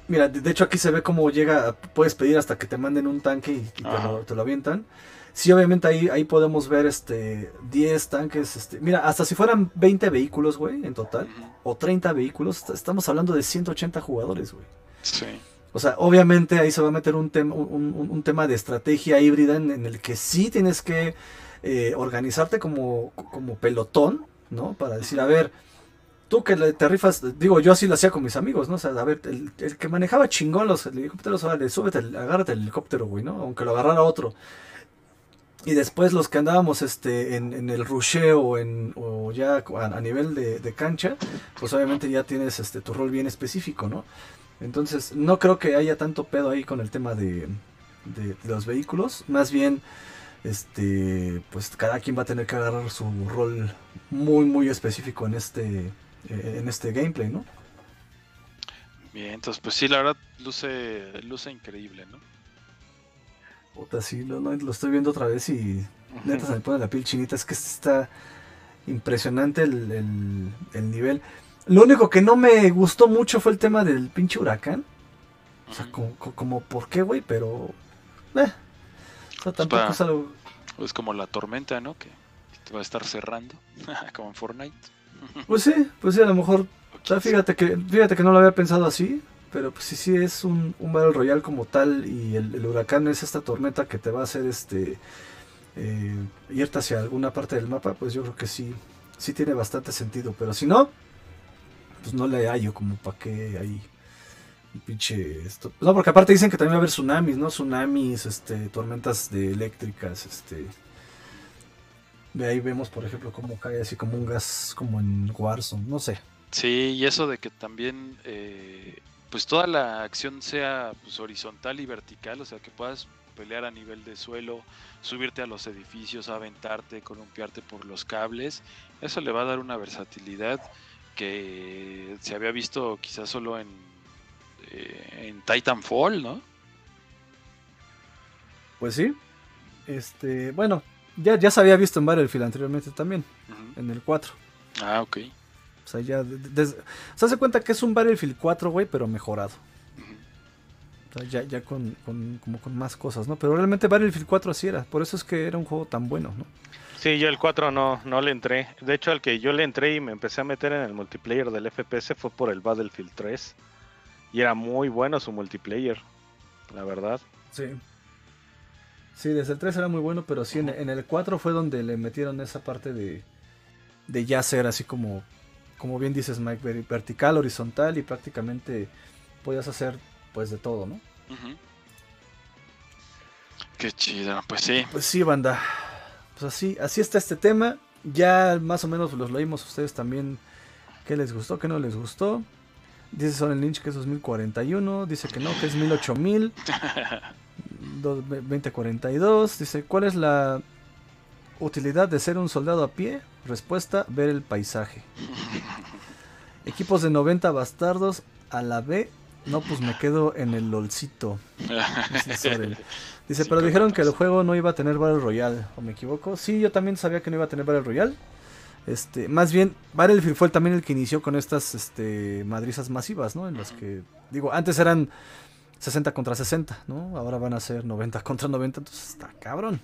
mira, de, hecho aquí se ve cómo llega, puedes pedir hasta que te manden un tanque y, te, lo, te, lo, avientan. Sí, obviamente ahí, ahí podemos ver este 10 tanques. Este, mira, hasta si fueran 20 vehículos, güey, en total, o 30 vehículos, estamos hablando de 180 jugadores, güey. Sí. O sea, obviamente ahí se va a meter un, tema un, tema de estrategia híbrida en, el que sí tienes que eh, organizarte como, como pelotón, ¿no? Para decir, a ver, tú que te rifas, digo, yo así lo hacía con mis amigos, ¿no? O sea, a ver, el, que manejaba chingón los helicópteros, le súbete, agárrate el helicóptero, güey, ¿no? Aunque lo agarrara otro. Y después los que andábamos este, en, el rusheo en, o ya a, nivel de, cancha, pues obviamente ya tienes este, tu rol bien específico, ¿no? Entonces no creo que haya tanto pedo ahí con el tema de, los vehículos. Más bien, este, pues cada quien va a tener que agarrar su rol muy, muy específico en este, eh, en este gameplay, ¿no? Bien, entonces pues sí, la verdad luce, luce increíble, ¿no? Puta, sí, lo, lo estoy viendo otra vez y neta se me pone la piel chinita. Es que está impresionante el, nivel. Lo único que no me gustó mucho fue el tema del pinche huracán. O sea, como, ¿por qué, güey? Pero... Eh. O sea, tampoco es algo... Es como la tormenta, ¿no? Que te va a estar cerrando, como en Fortnite. pues sí, pues sí, a lo mejor... O sea, fíjate que, fíjate que no lo había pensado así. Pero pues sí, sí es un, un Battle Royale como tal y el, huracán es esta tormenta que te va a hacer este eh, irte hacia alguna parte del mapa, pues yo creo que sí, sí tiene bastante sentido. Pero si no, pues no le hallo como para qué hay un pinche esto. No, porque aparte dicen que también va a haber tsunamis, ¿no? Tsunamis, este, tormentas de eléctricas, este. De ahí vemos, por ejemplo, cómo cae así como un gas como en Warzone, no sé. Sí, y eso de que también eh, pues toda la acción sea pues, horizontal y vertical, o sea, que puedas pelear a nivel de suelo, subirte a los edificios, aventarte, columpiarte por los cables. Eso le va a dar una versatilidad que se había visto quizás solo en, eh, en Titanfall, ¿no? Pues sí. Este, bueno, ya, ya se había visto en Battlefield anteriormente también, en el 4. Ah, ok. O sea, ya. se hace cuenta que es un Battlefield 4, güey, pero mejorado. O sea, ya, ya con, con- como con más cosas, ¿no? Pero realmente Battlefield 4 así era. Por eso es que era un juego tan bueno, ¿no? Sí, yo el 4 no, no le entré. De hecho, al que yo le entré y me empecé a meter en el multiplayer del FPS fue por el Battlefield 3. Y era muy bueno su multiplayer, la verdad. Sí. Sí, desde el 3 era muy bueno, pero sí, en, en el 4 fue donde le metieron esa parte de, de ya ser así como, como bien dices Mike, ver- vertical, horizontal y prácticamente podías hacer pues de todo, ¿no? Qué chido, pues sí. Pues sí, banda. Pues así, así está este tema. Ya más o menos los leímos ustedes también. ¿Qué les gustó? ¿Qué no les gustó? Dice Son el Lynch que es 2041. Dice que no, que es 18000. dos- 2042. Dice, ¿cuál es la utilidad de ser un soldado a pie? Respuesta, ver el paisaje. Equipos de 90 bastardos a la B. No, pues me quedo en el LOLcito. Dice pero dijeron que el juego no iba a tener Battle Royale, ¿o me equivoco? Sí, yo también sabía que no iba a tener Battle Royale. Este, más bien, Battlefield fue también el que inició con estas este, madrizas masivas, ¿no? En las que, digo, antes eran 60 contra 60, ¿no? Ahora van a ser 90 contra 90, entonces está cabrón,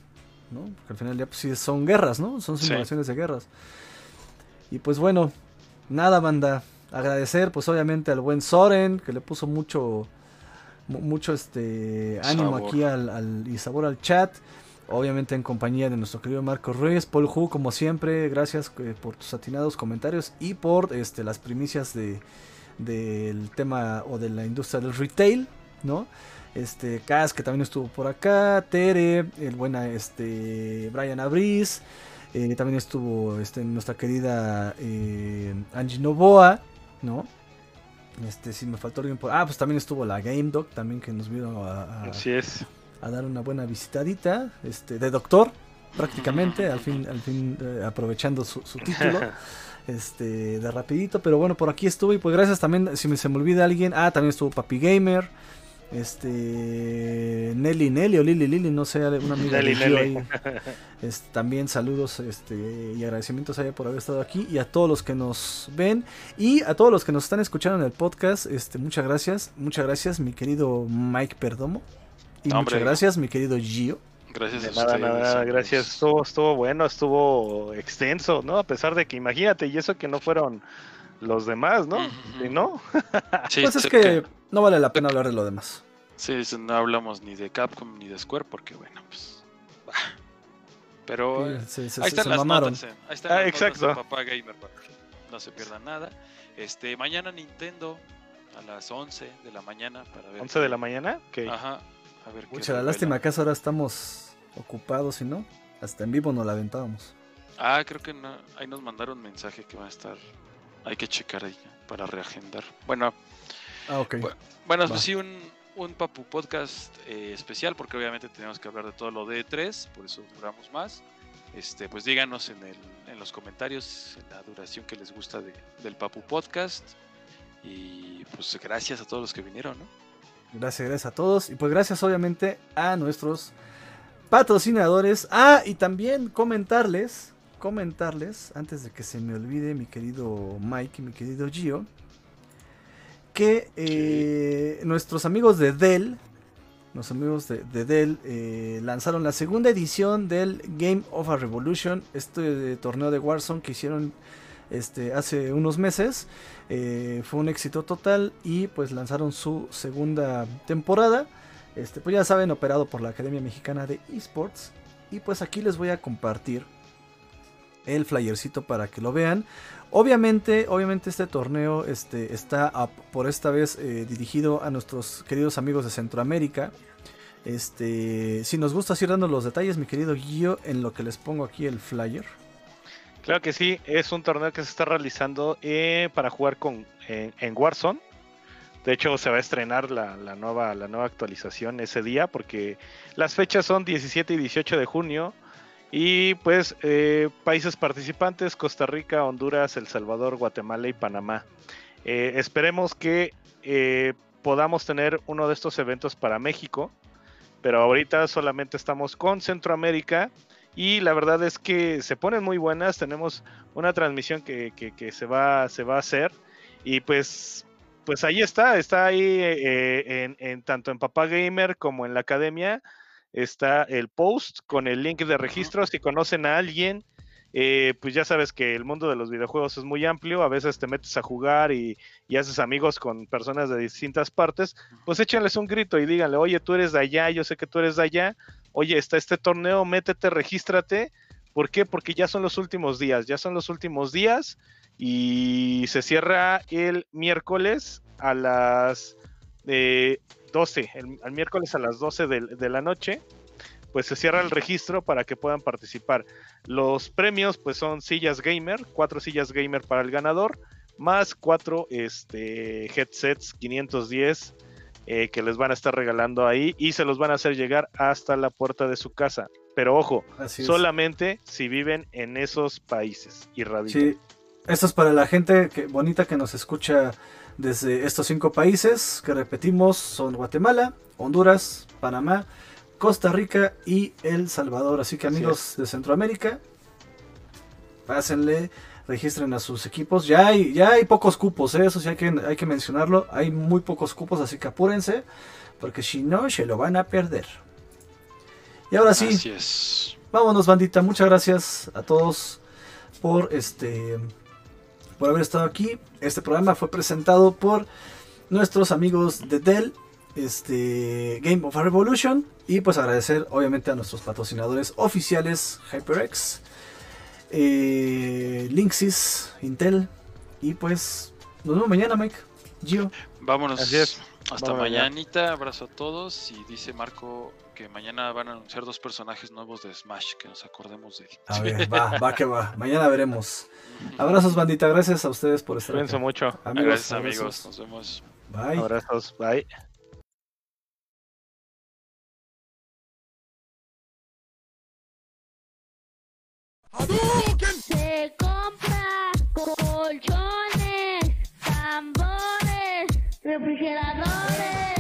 ¿no? Porque al final día, pues sí, son guerras, ¿no? Son Sí. simulaciones de guerras. Y pues bueno, nada, banda. Agradecer, pues obviamente al buen Soren, que le puso mucho mu- mucho este ánimo Sabor. aquí al, al- y sabor al chat. Obviamente en compañía de nuestro querido Marco Reyes, Paul Hu, como siempre, gracias eh, por tus atinados comentarios y por este las primicias de del tema o de la industria del retail, ¿no? Este Cas que también estuvo por acá, Tere, el buena este Brian Abris, eh, también estuvo este, nuestra querida eh, Angie Novoa, ¿no? Este, si me faltó alguien por. Ah, pues también estuvo la Game Doc, también que nos vino a, a- Así es. a dar una buena visitadita. Este, de doctor, prácticamente, al fin, al fin eh, aprovechando su, su título. Este, de rapidito, pero bueno, por aquí estuvo y pues gracias también, si me, se me olvida alguien, ah, también estuvo Papi Gamer, este, Nelly Nelly o Lili Lili, no sé, una amiga Nelly, de Nelly. ahí. Este, también saludos este, y agradecimientos a ella por haber estado aquí y a todos los que nos ven y a todos los que nos están escuchando en el podcast. Este, muchas gracias, muchas gracias, mi querido Mike Perdomo. Y No, hombre. muchas gracias, mi querido Gio. Gracias De a nada, ustedes. nada, gracias. Estuvo, estuvo bueno, estuvo extenso, ¿no? A pesar de que imagínate, y eso que no fueron los demás, ¿no? Ujú. ¿Y no? Sí, pues es que no vale la pena hablar de lo demás. Sí, no hablamos ni de Capcom ni de Square porque, bueno, pues. bah. Pero eh, Sí, ahí están mamaron. notas. eh, Ahí están Ah, las notas exacto. de Papá Gamer para que no se pierdan nada. Este, mañana Nintendo a las 11 de la mañana para ver. 11 de la mañana. que Ajá. A ver qué Mucha la lástima que ahora estamos ocupados, si no, hasta en vivo nos la aventábamos. Ah, creo que no, ahí nos mandaron mensaje que va a estar. Hay que checar ahí para reagendar. Bueno, Ah, ok. Bueno, pues sí, un, un Papu Podcast eh, especial, porque obviamente tenemos que hablar de todo lo de E3, por eso duramos más. Este, pues díganos en, el, en los comentarios la duración que les gusta de- del Papu Podcast. Y pues gracias a todos los que vinieron, ¿no? Gracias, gracias a todos. Y pues gracias obviamente a nuestros patrocinadores. Ah, y también comentarles, comentarles, antes de que se me olvide mi querido Mike y mi querido Gio, que eh, nuestros amigos de Dell, los amigos de, de Dell, eh, lanzaron la segunda edición del Game of a Revolution, este torneo de Warzone que hicieron este, hace unos meses. Eh, fue un éxito total y pues lanzaron su segunda temporada. Este, pues ya saben, operado por la Academia Mexicana de Esports. Y pues aquí les voy a compartir el flyercito para que lo vean. Obviamente, obviamente este torneo este, está por esta vez eh, dirigido a nuestros queridos amigos de Centroamérica. Este, si nos gusta ir dando los detalles, mi querido Guillo, en lo que les pongo aquí el flyer. Claro que sí, es un torneo que se está realizando eh, para jugar con en, en Warzone. De hecho, se va a estrenar la, la, nueva, la nueva actualización ese día porque las fechas son 17 y 18 de junio. Y pues eh, países participantes, Costa Rica, Honduras, El Salvador, Guatemala y Panamá. Eh, esperemos que eh, podamos tener uno de estos eventos para México, pero ahorita solamente estamos con Centroamérica y la verdad es que se ponen muy buenas, tenemos una transmisión que, que, se, va, se va a hacer y pues pues ahí está, está ahí eh, en, tanto en Papá Gamer como en la academia, está el post con el link de registro. Si conocen a alguien, eh, pues ya sabes que el mundo de los videojuegos es muy amplio, a veces te metes a jugar y, haces amigos con personas de distintas partes, pues échenles un grito y díganle, oye, tú eres de allá, yo sé que tú eres de allá, oye, está este torneo, métete, regístrate. ¿Por qué? Porque ya son los últimos días, ya son los últimos días y se cierra el miércoles a las 12, eh, el, miércoles a las 12 de, la noche, pues se cierra el registro para que puedan participar. Los premios pues son sillas gamer, cuatro sillas gamer para el ganador, más cuatro este, headsets 510 eh, que les van a estar regalando ahí y se los van a hacer llegar hasta la puerta de su casa. Pero ojo, solamente si viven en esos países y radican. Esto es para la gente que, bonita que nos escucha desde estos cinco países, que repetimos, son Guatemala, Honduras, Panamá, Costa Rica y El Salvador. Así que amigos de Centroamérica, pásenle, registren a sus equipos. Ya hay, ya hay pocos cupos, ¿eh? eso sí hay que, hay que mencionarlo. Hay muy pocos cupos, así que apúrense, porque si no, se lo van a perder. Y ahora sí, vámonos bandita, muchas gracias a todos por este por haber estado aquí. Este programa fue presentado por nuestros amigos de Dell, este Game of Revolution. Y pues agradecer obviamente a nuestros patrocinadores oficiales HyperX, eh, Linksys, Intel. Y pues nos vemos mañana, Mike. Gio. Vámonos. Hasta mañanita. Abrazo a todos. Y dice Marco que mañana van a anunciar dos personajes nuevos de Smash, que nos acordemos de A ver, va, va que va. Mañana veremos. Abrazos, bandita. Gracias a ustedes por estar Cuídense mucho. Amigos, Gracias, amigos. Nos vemos. Bye. Abrazos. Bye. Se compra colchones, tambores, refrigeradores.